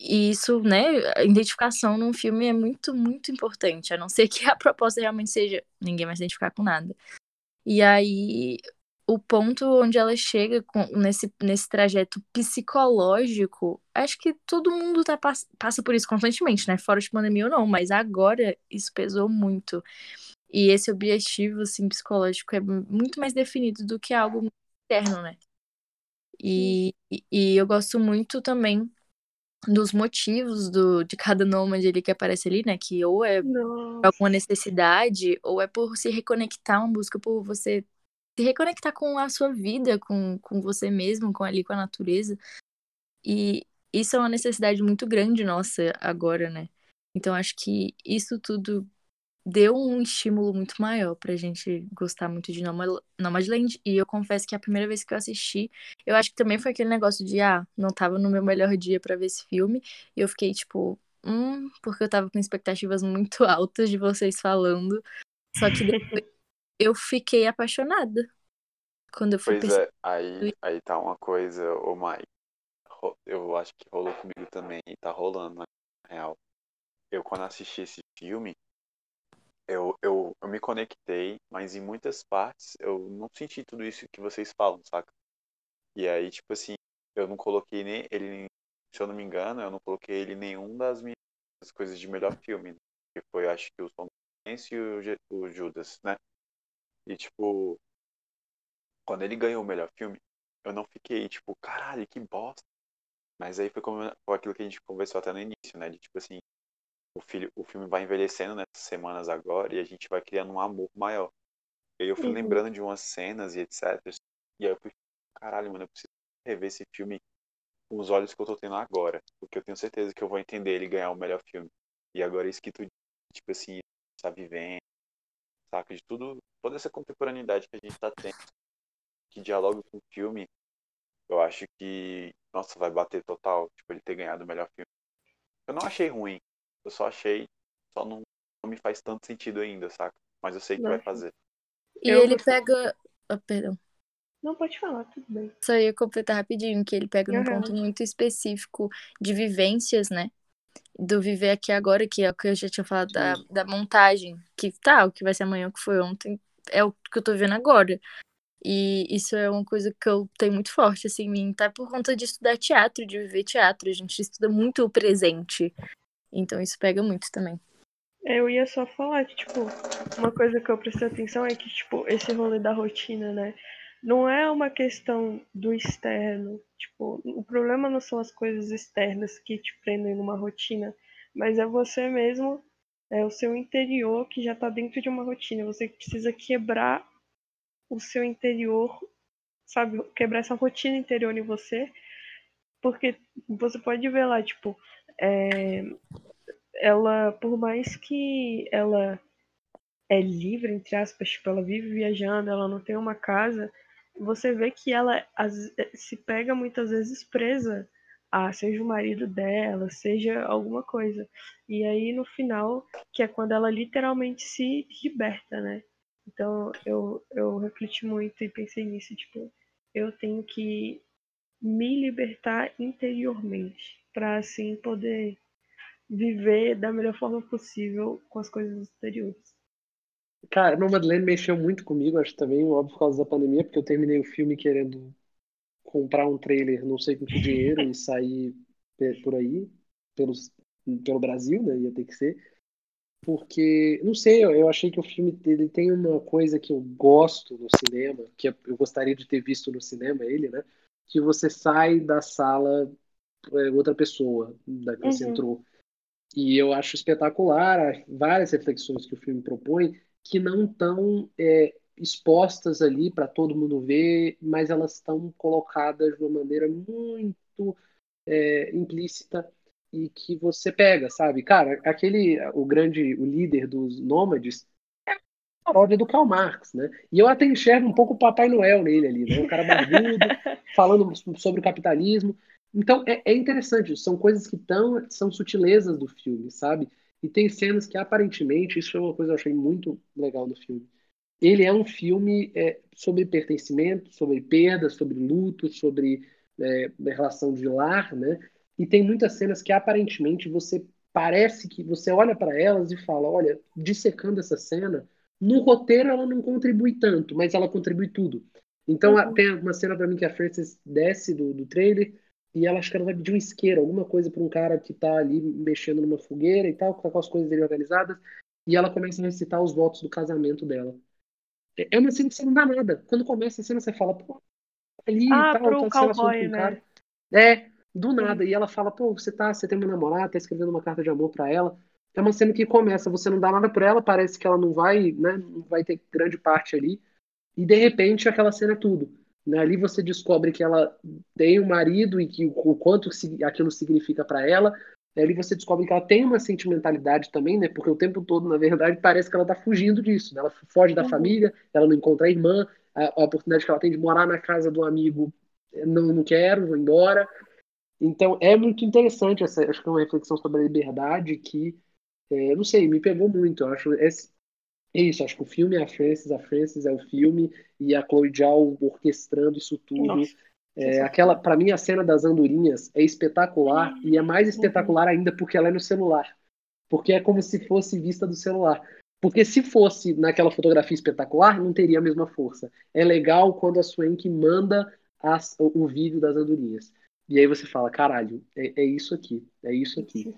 S3: e isso, né, a identificação num filme é muito, muito importante, a não ser que a proposta realmente seja ninguém vai se identificar com nada. E aí, o ponto onde ela chega com, nesse, nesse trajeto psicológico, acho que todo mundo tá, pass- passa por isso constantemente, né? Fora de pandemia ou não, mas agora isso pesou muito. E esse objetivo, assim, psicológico é muito mais definido do que algo externo, né? E, e, eu gosto muito também dos motivos do, de cada nômade ali que aparece ali, né? Que ou é
S4: Nossa.
S3: alguma necessidade, ou é por se reconectar uma música, por você se reconectar com a sua vida, com, com você mesmo, com ali, com a natureza. E isso é uma necessidade muito grande nossa agora, né? Então acho que isso tudo deu um estímulo muito maior pra gente gostar muito de Noma- Nomadland. E eu confesso que a primeira vez que eu assisti, eu acho que também foi aquele negócio de, ah, não tava no meu melhor dia pra ver esse filme. E eu fiquei tipo, hum, porque eu tava com expectativas muito altas de vocês falando. Só que depois eu fiquei apaixonada. Quando eu fui
S5: Pois é, aí, aí tá uma coisa, ô Mai. ro- Eu acho que rolou comigo também e tá rolando, na real. Eu, quando assisti esse filme, eu, eu, eu me conectei, mas em muitas partes eu não senti tudo isso que vocês falam, saca? E aí, tipo assim, eu não coloquei nem ele, se eu não me engano, eu não coloquei ele nenhum das minhas coisas de melhor filme, né? que foi, acho que o Som do Silêncio e o, o Judas, né? E tipo, quando ele ganhou o melhor filme, eu não fiquei tipo, caralho, que bosta. Mas aí foi como foi aquilo que a gente conversou até no início, né? De tipo assim, o, filho, o filme vai envelhecendo nessas semanas agora e a gente vai criando um amor maior. E aí eu fui
S4: Uhum.
S5: lembrando de umas cenas e etc. E aí eu fui, caralho, mano, eu preciso rever esse filme com os olhos que eu tô tendo agora. Porque eu tenho certeza que eu vou entender ele ganhar o melhor filme. E agora isso que tu, tipo assim, tá vivendo, saca? De tudo, toda essa contemporaneidade que a gente tá tendo, que dialoga com o filme, eu acho que, nossa, vai bater total, tipo, ele ter ganhado o melhor filme. Eu não achei ruim, eu só achei, só não, não me faz tanto sentido ainda, saca? Mas eu sei que vai
S4: Não.
S5: fazer.
S3: E
S4: Eu
S3: ele
S4: gostei.
S3: pega Oh, perdão.
S4: Não, pode falar, tudo bem.
S3: Só ia completar rapidinho, que ele pega num
S4: Uhum.
S3: ponto muito específico de vivências, né? Do viver aqui agora, que é o que eu já tinha falado da, da montagem. Que tá, o que vai ser amanhã, o que foi ontem, é o que eu tô vivendo agora. E isso é uma coisa que eu tenho muito forte, assim, em mim. Tá por conta de estudar teatro, de viver teatro. A gente estuda muito o presente. Então isso pega muito também.
S4: Eu ia só falar que, tipo, uma coisa que eu prestei atenção é que, tipo, esse rolê da rotina, né? Não é uma questão do externo. Tipo, o problema não são as coisas externas que te prendem numa rotina, mas é você mesmo, é o seu interior que já tá dentro de uma rotina. Você precisa quebrar o seu interior, sabe? Quebrar essa rotina interior em você, porque você pode ver lá, tipo, é, ela, por mais que ela é livre, entre aspas, tipo, ela vive viajando, ela não tem uma casa, você vê que ela as- se pega muitas vezes presa a seja o marido dela, seja alguma coisa. E aí no final, que é quando ela literalmente se liberta, né? Então eu, eu refleti muito e pensei nisso, tipo, eu tenho que me libertar interiormente para assim poder viver da melhor forma possível com as coisas exteriores.
S2: Cara, no Madeleine mexeu muito comigo, acho também, óbvio, por causa da pandemia, porque eu terminei o filme querendo comprar um trailer, não sei com que dinheiro, e sair por aí, pelos, pelo Brasil, né? Ia ter que ser. Porque, não sei, eu, eu achei que o filme ele tem uma coisa que eu gosto no cinema, que eu eu gostaria de ter visto no cinema, ele, né? Que você sai da sala é, outra pessoa da que você
S4: Uhum.
S2: entrou. E eu acho espetacular várias reflexões que o filme propõe que não estão expostas ali para todo mundo ver, mas elas estão colocadas de uma maneira muito é, implícita e que você pega, sabe? Cara, aquele, o grande, o líder dos nômades é a paródia do Karl Marx, né? E eu até enxergo um pouco o Papai Noel nele ali, né? Um cara barbudo, falando sobre o capitalismo. Então é, é interessante, são coisas que tão, são sutilezas do filme, sabe? E tem cenas que aparentemente, isso é uma coisa que eu achei muito legal no filme. Ele é um filme é, sobre pertencimento, sobre perda, sobre luto, sobre é, relação de lar, né? E tem muitas cenas que aparentemente você parece que você olha para elas e fala, olha, dissecando essa cena, no roteiro ela não contribui tanto, mas ela contribui tudo. Então
S4: Uhum.
S2: tem uma cena para mim que a Frances desce do, do trailer e ela acho que ela vai pedir um isqueiro, alguma coisa para um cara que tá ali mexendo numa fogueira e tal, com as coisas dele organizadas, e ela começa a recitar os votos do casamento dela. É uma cena que você não dá nada. Quando começa a cena, você fala, pô, ali
S4: Ah,
S2: e tal,
S4: pro
S2: tá
S4: cowboy,
S2: com um
S4: né?
S2: cara. É, do nada. E ela fala, pô, você tá, você tem uma namorada, tá escrevendo uma carta de amor pra ela. É uma cena que começa, você não dá nada por ela, parece que ela não vai, né, não vai ter grande parte ali. E de repente aquela cena é tudo. Né? Ali você descobre que ela tem um marido e que o quanto aquilo significa pra ela. Ali você descobre que ela tem uma sentimentalidade também, né? Porque o tempo todo, na verdade, parece que ela tá fugindo disso. Né? Ela foge da
S4: Uhum.
S2: família, ela não encontra a irmã, a, a oportunidade que ela tem de morar na casa do amigo, não, não quero, vou embora. Então é muito interessante essa, acho que é uma reflexão sobre a liberdade que, é, não sei, me pegou muito. Eu acho esse, isso, acho que o filme é a Frances, a Frances é o filme e a Chloe Zhao orquestrando isso tudo.
S4: Nossa,
S2: É, aquela, para mim, a cena das andorinhas é espetacular e é mais espetacular ainda porque ela é no celular. Porque é como se fosse vista do celular. Porque se fosse naquela fotografia espetacular, não teria a mesma força. É legal quando a Swank manda as- o, o vídeo das andorinhas. E aí você fala, caralho, é, é isso aqui, é isso aqui.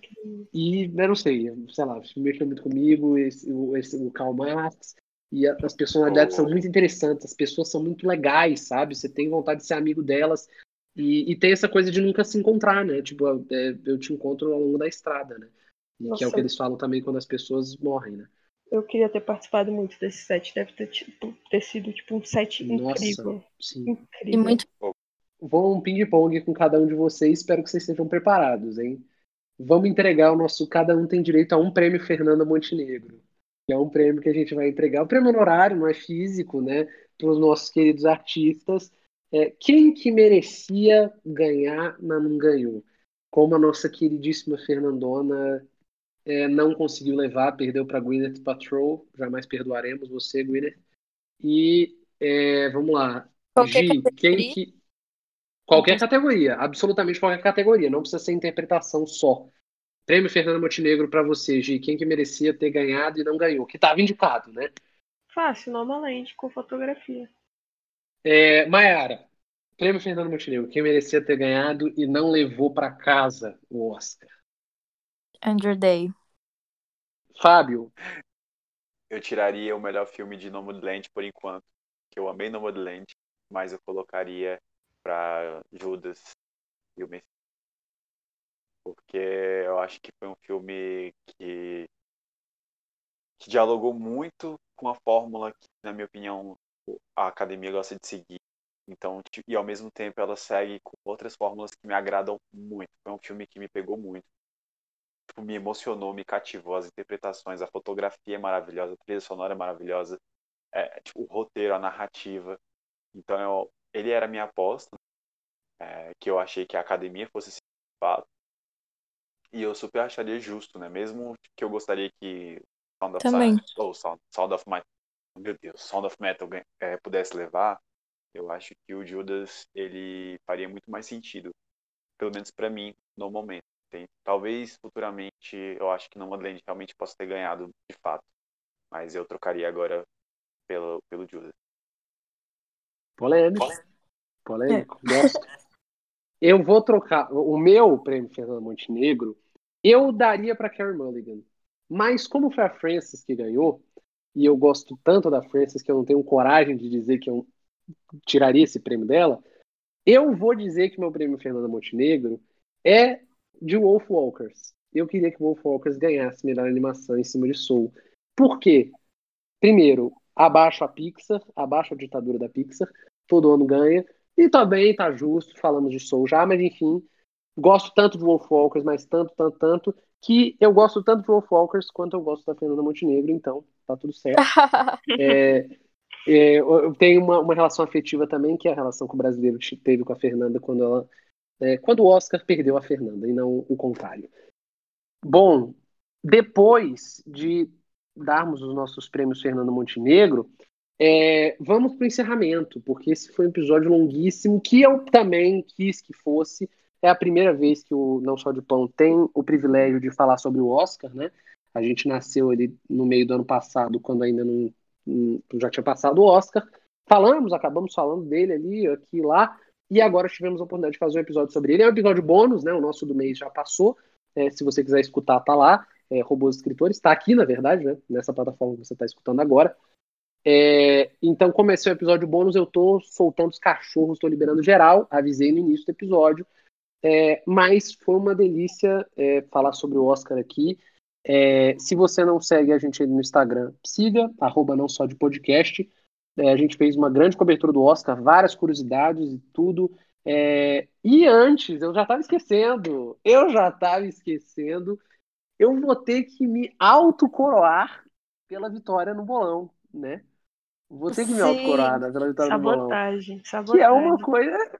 S2: E eu não sei, sei lá, isso mexeu muito comigo, esse, o, esse, o Karl Marx, e a- as personalidades são muito interessantes, as pessoas são muito legais, sabe? Você tem vontade de ser amigo delas, e, e tem essa coisa de nunca se encontrar, né? Tipo, é, eu te encontro ao longo da estrada, né? E que é o que eles falam também quando as pessoas morrem, né?
S4: Eu queria ter participado muito desse set. Deve ter, tipo, ter sido tipo, um set
S2: Nossa,
S4: incrível.
S2: sim.
S4: Incrível.
S3: E muito
S2: Vou um ping-pong com cada um de vocês, espero que vocês estejam preparados, hein? Vamos entregar o nosso. Cada um tem direito a um prêmio Fernanda Montenegro. Que é um prêmio que a gente vai entregar. O prêmio honorário, não é físico, né? Para os nossos queridos artistas. É, quem que merecia ganhar, mas não ganhou? Como a nossa queridíssima Fernandona é, não conseguiu levar, perdeu para Gwyneth Paltrow. Jamais perdoaremos você, Gwyneth. E É, vamos lá.
S3: Qualquer
S2: Gi, quem que. Qualquer categoria, absolutamente qualquer categoria, não precisa ser interpretação só. Prêmio Fernando Montenegro pra você, Gi, quem que merecia ter ganhado e não ganhou, que estava indicado, né?
S4: Fácil, normalmente, com fotografia.
S2: É, Maiara, Prêmio Fernando Montenegro, quem merecia ter ganhado e não levou pra casa o Oscar?
S3: Andrew Day.
S2: Fábio,
S5: Eu tiraria o melhor filme de Nomadland por enquanto, que eu amei Nomadland, mas eu colocaria pra Judas e o Messias. Porque eu acho que foi um filme que, que dialogou muito com a fórmula que, na minha opinião, a academia gosta de seguir. Então, e ao mesmo tempo ela segue com outras fórmulas que me agradam muito. Foi um filme que me pegou muito. Tipo, me emocionou, me cativou, as interpretações, a fotografia é maravilhosa, a trilha sonora é maravilhosa, é, tipo, o roteiro, a narrativa. Então, eu- ele era a minha aposta, é, que eu achei que a academia fosse esse fato. E eu super acharia justo, né? Mesmo que eu gostaria que Sound of
S3: Também.
S5: Silence, ou Sound, Sound of Metal, meu Deus, Sound of Metal é, pudesse levar, eu acho que o Judas ele faria muito mais sentido, pelo menos pra mim, no momento. entende? Talvez futuramente eu acho que Nomadland realmente possa ter ganhado de fato, mas eu trocaria agora pelo, pelo Judas.
S2: Polêmico. Polêmico, gosto. Eu vou trocar. O meu prêmio Fernando Montenegro, eu daria para Carey Mulligan. Mas como foi a Frances que ganhou, e eu gosto tanto da Frances que eu não tenho coragem de dizer que eu tiraria esse prêmio dela, eu vou dizer que meu prêmio Fernando Montenegro é de Wolf Walkers. Eu queria que Wolf Walkers ganhasse melhor animação em cima de Soul. Por quê? Primeiro, abaixo a Pixar, abaixo a ditadura da Pixar, todo ano ganha. E também tá justo, falamos de Soul já, mas enfim, gosto tanto de Wolf Walkers, mas tanto, tanto, tanto, que eu gosto tanto de Wolf Walkers quanto eu gosto da Fernanda Montenegro, então tá tudo certo. É, é, eu tenho uma, uma relação afetiva também, que é a relação que o brasileiro teve com a Fernanda quando ela. é, quando o Oscar perdeu a Fernanda, e não o contrário. Bom, depois de darmos os nossos prêmios Fernando Montenegro, é, vamos para o encerramento, porque esse foi um episódio longuíssimo, que eu também quis que fosse. É a primeira vez que o Não Só de Pão tem o privilégio de falar sobre o Oscar, né? A gente nasceu ali no meio do ano passado, quando ainda não, não- já tinha passado o Oscar. Falamos, acabamos falando dele ali, aqui e lá, e agora tivemos a oportunidade de fazer um episódio sobre ele. É um episódio bônus, né? O nosso do mês já passou. É, se você quiser escutar, tá lá. É, Robôs Escritores, está aqui, na verdade, né? Nessa plataforma que você está escutando agora. É, então, como esse é o episódio bônus, eu tô soltando os cachorros, tô liberando geral, avisei no início do episódio. É, mas foi uma delícia é, falar sobre o Oscar aqui. É, se você não segue a gente no Instagram, siga, arroba não só de podcast. É, a gente fez uma grande cobertura do Oscar, várias curiosidades e tudo. É, e antes, eu já estava esquecendo, eu já estava esquecendo, eu vou ter que me autocoroar pela vitória no bolão, né? Vou ter que me
S3: Sim.
S2: autocoroar né, pela vitória no bolão.
S4: Sabotagem,
S2: Que
S4: sabotagem.
S2: é uma coisa.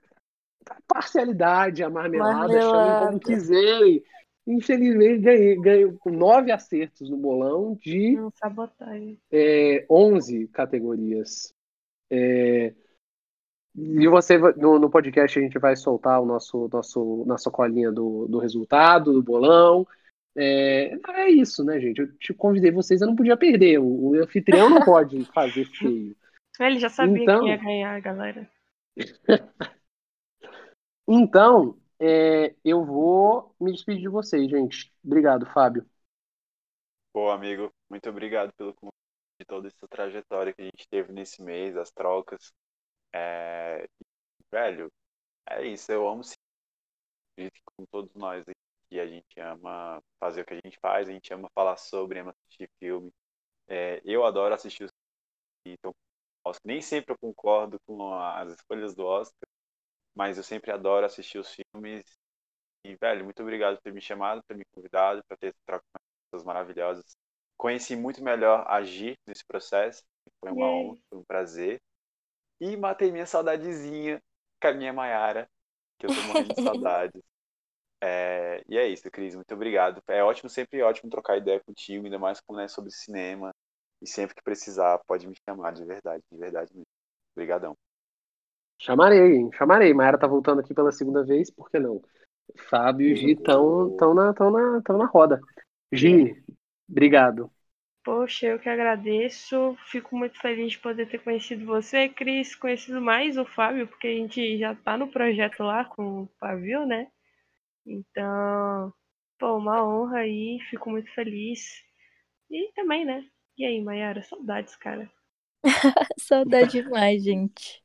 S2: Parcialidade, a marmelada, chamem como
S3: Marmelada.
S2: quiserem. Infelizmente, ganhei, ganhei com nove acertos no bolão de
S4: Não, sabotagem.
S2: é, 11 categorias. É, e você, no, no podcast, a gente vai soltar o nosso, nosso nossa colinha do, do resultado, do bolão. É, é isso, né, gente? Eu te convidei vocês, eu não podia perder. O, o anfitrião não pode fazer feio.
S4: Ele já sabia
S2: Então-
S4: que ia ganhar, galera.
S2: Então, é, eu vou me despedir de vocês, gente. Obrigado, Fábio.
S5: Pô, amigo, muito obrigado pelo convite de toda essa trajetória que a gente teve nesse mês, as trocas. É, Velho, é isso, eu amo como todos nós aqui, a gente ama fazer o que a gente faz, a gente ama falar sobre, ama assistir filme. É, eu adoro assistir os filmes, então, Oscar. Nem sempre eu concordo com as escolhas do Oscar, mas eu sempre adoro assistir os filmes. E, velho, muito obrigado por ter me chamado, por ter me convidado, por ter essa troca com pessoas maravilhosas. Conheci muito melhor a Gi nesse processo, foi uma honra, foi um prazer. E matei minha saudadezinha com a minha Maiara, que eu tô morrendo de saudades. É, e é isso, Cris, muito obrigado. É ótimo, sempre ótimo trocar ideia contigo, ainda mais quando é sobre cinema. E sempre que precisar, pode me chamar, de verdade, de verdade mesmo. Obrigadão.
S2: Chamarei, chamarei. Mayara tá voltando aqui pela segunda vez, por que não? Fábio e Gi estão tão na, tão na, tão na roda. Gi, obrigado.
S4: Poxa, eu que agradeço. Fico muito feliz de poder ter conhecido você, Cris, conhecido mais o Fábio, porque a gente já tá no projeto lá com o Fábio, né? Então, pô, uma honra aí, fico muito feliz. E também, né? E aí, Mayara, saudades, cara.
S3: Saudade demais, gente.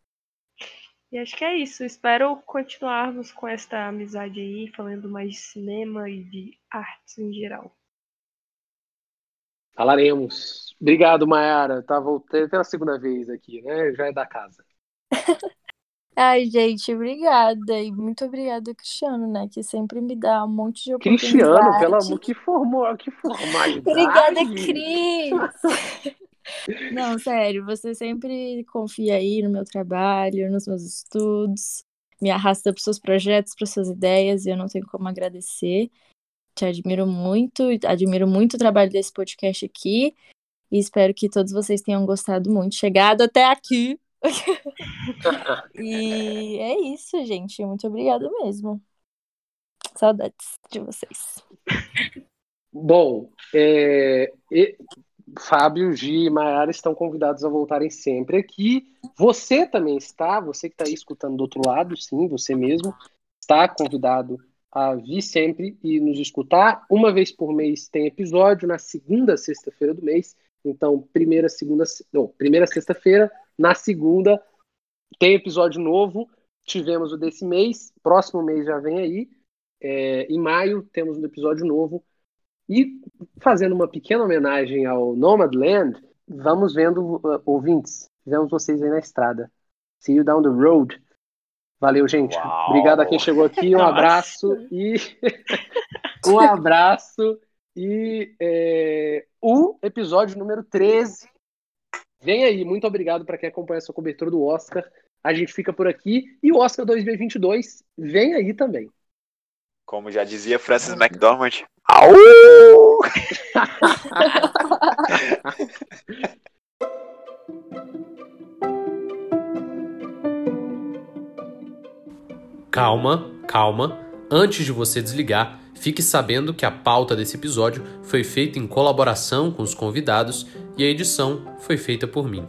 S4: E acho que é isso. Espero continuarmos com esta amizade aí, falando mais de cinema e de artes em geral.
S2: Falaremos. Obrigado, Mayara. Tá voltando pela segunda vez aqui, né? Já é da casa.
S3: Ai, gente, obrigada. E muito obrigada, Cristiano, né? Que sempre me dá um monte de oportunidade.
S2: Cristiano, pelo amor, que formou, que formalidade.
S3: Obrigada, Cris! Não, sério, você sempre confia aí no meu trabalho, nos meus estudos, me arrasta para os seus projetos, para suas ideias, e eu não tenho como agradecer. Te admiro muito, admiro muito o trabalho desse podcast aqui, e espero que todos vocês tenham gostado muito, chegado até aqui. e é isso, gente. Muito obrigada mesmo. Saudades de vocês.
S2: Bom, é, e, Fábio, Gi e Mayara estão convidados a voltarem sempre aqui. Você também está, você que está aí escutando do outro lado, sim, você mesmo, está convidado a vir sempre e nos escutar. Uma vez por mês tem episódio, na segunda sexta-feira do mês. Então, primeira, segunda, não, primeira sexta-feira, na segunda tem episódio novo. Tivemos o desse mês, próximo mês já vem aí. É, em maio temos um episódio novo. E fazendo uma pequena homenagem ao Nomadland, vamos vendo uh, ouvintes. Vemos vocês aí na estrada. See you down the road. Valeu, gente. Uau. Obrigado a quem chegou aqui. Um abraço e um abraço e é, o episódio número 13 vem aí. Muito obrigado para quem acompanha essa cobertura do Oscar. A gente fica por aqui e o Oscar 2022 vem aí também.
S5: Como já dizia Francis McDormand, au!
S1: calma, calma. Antes de você desligar, fique sabendo que a pauta desse episódio foi feita em colaboração com os convidados e a edição foi feita por mim.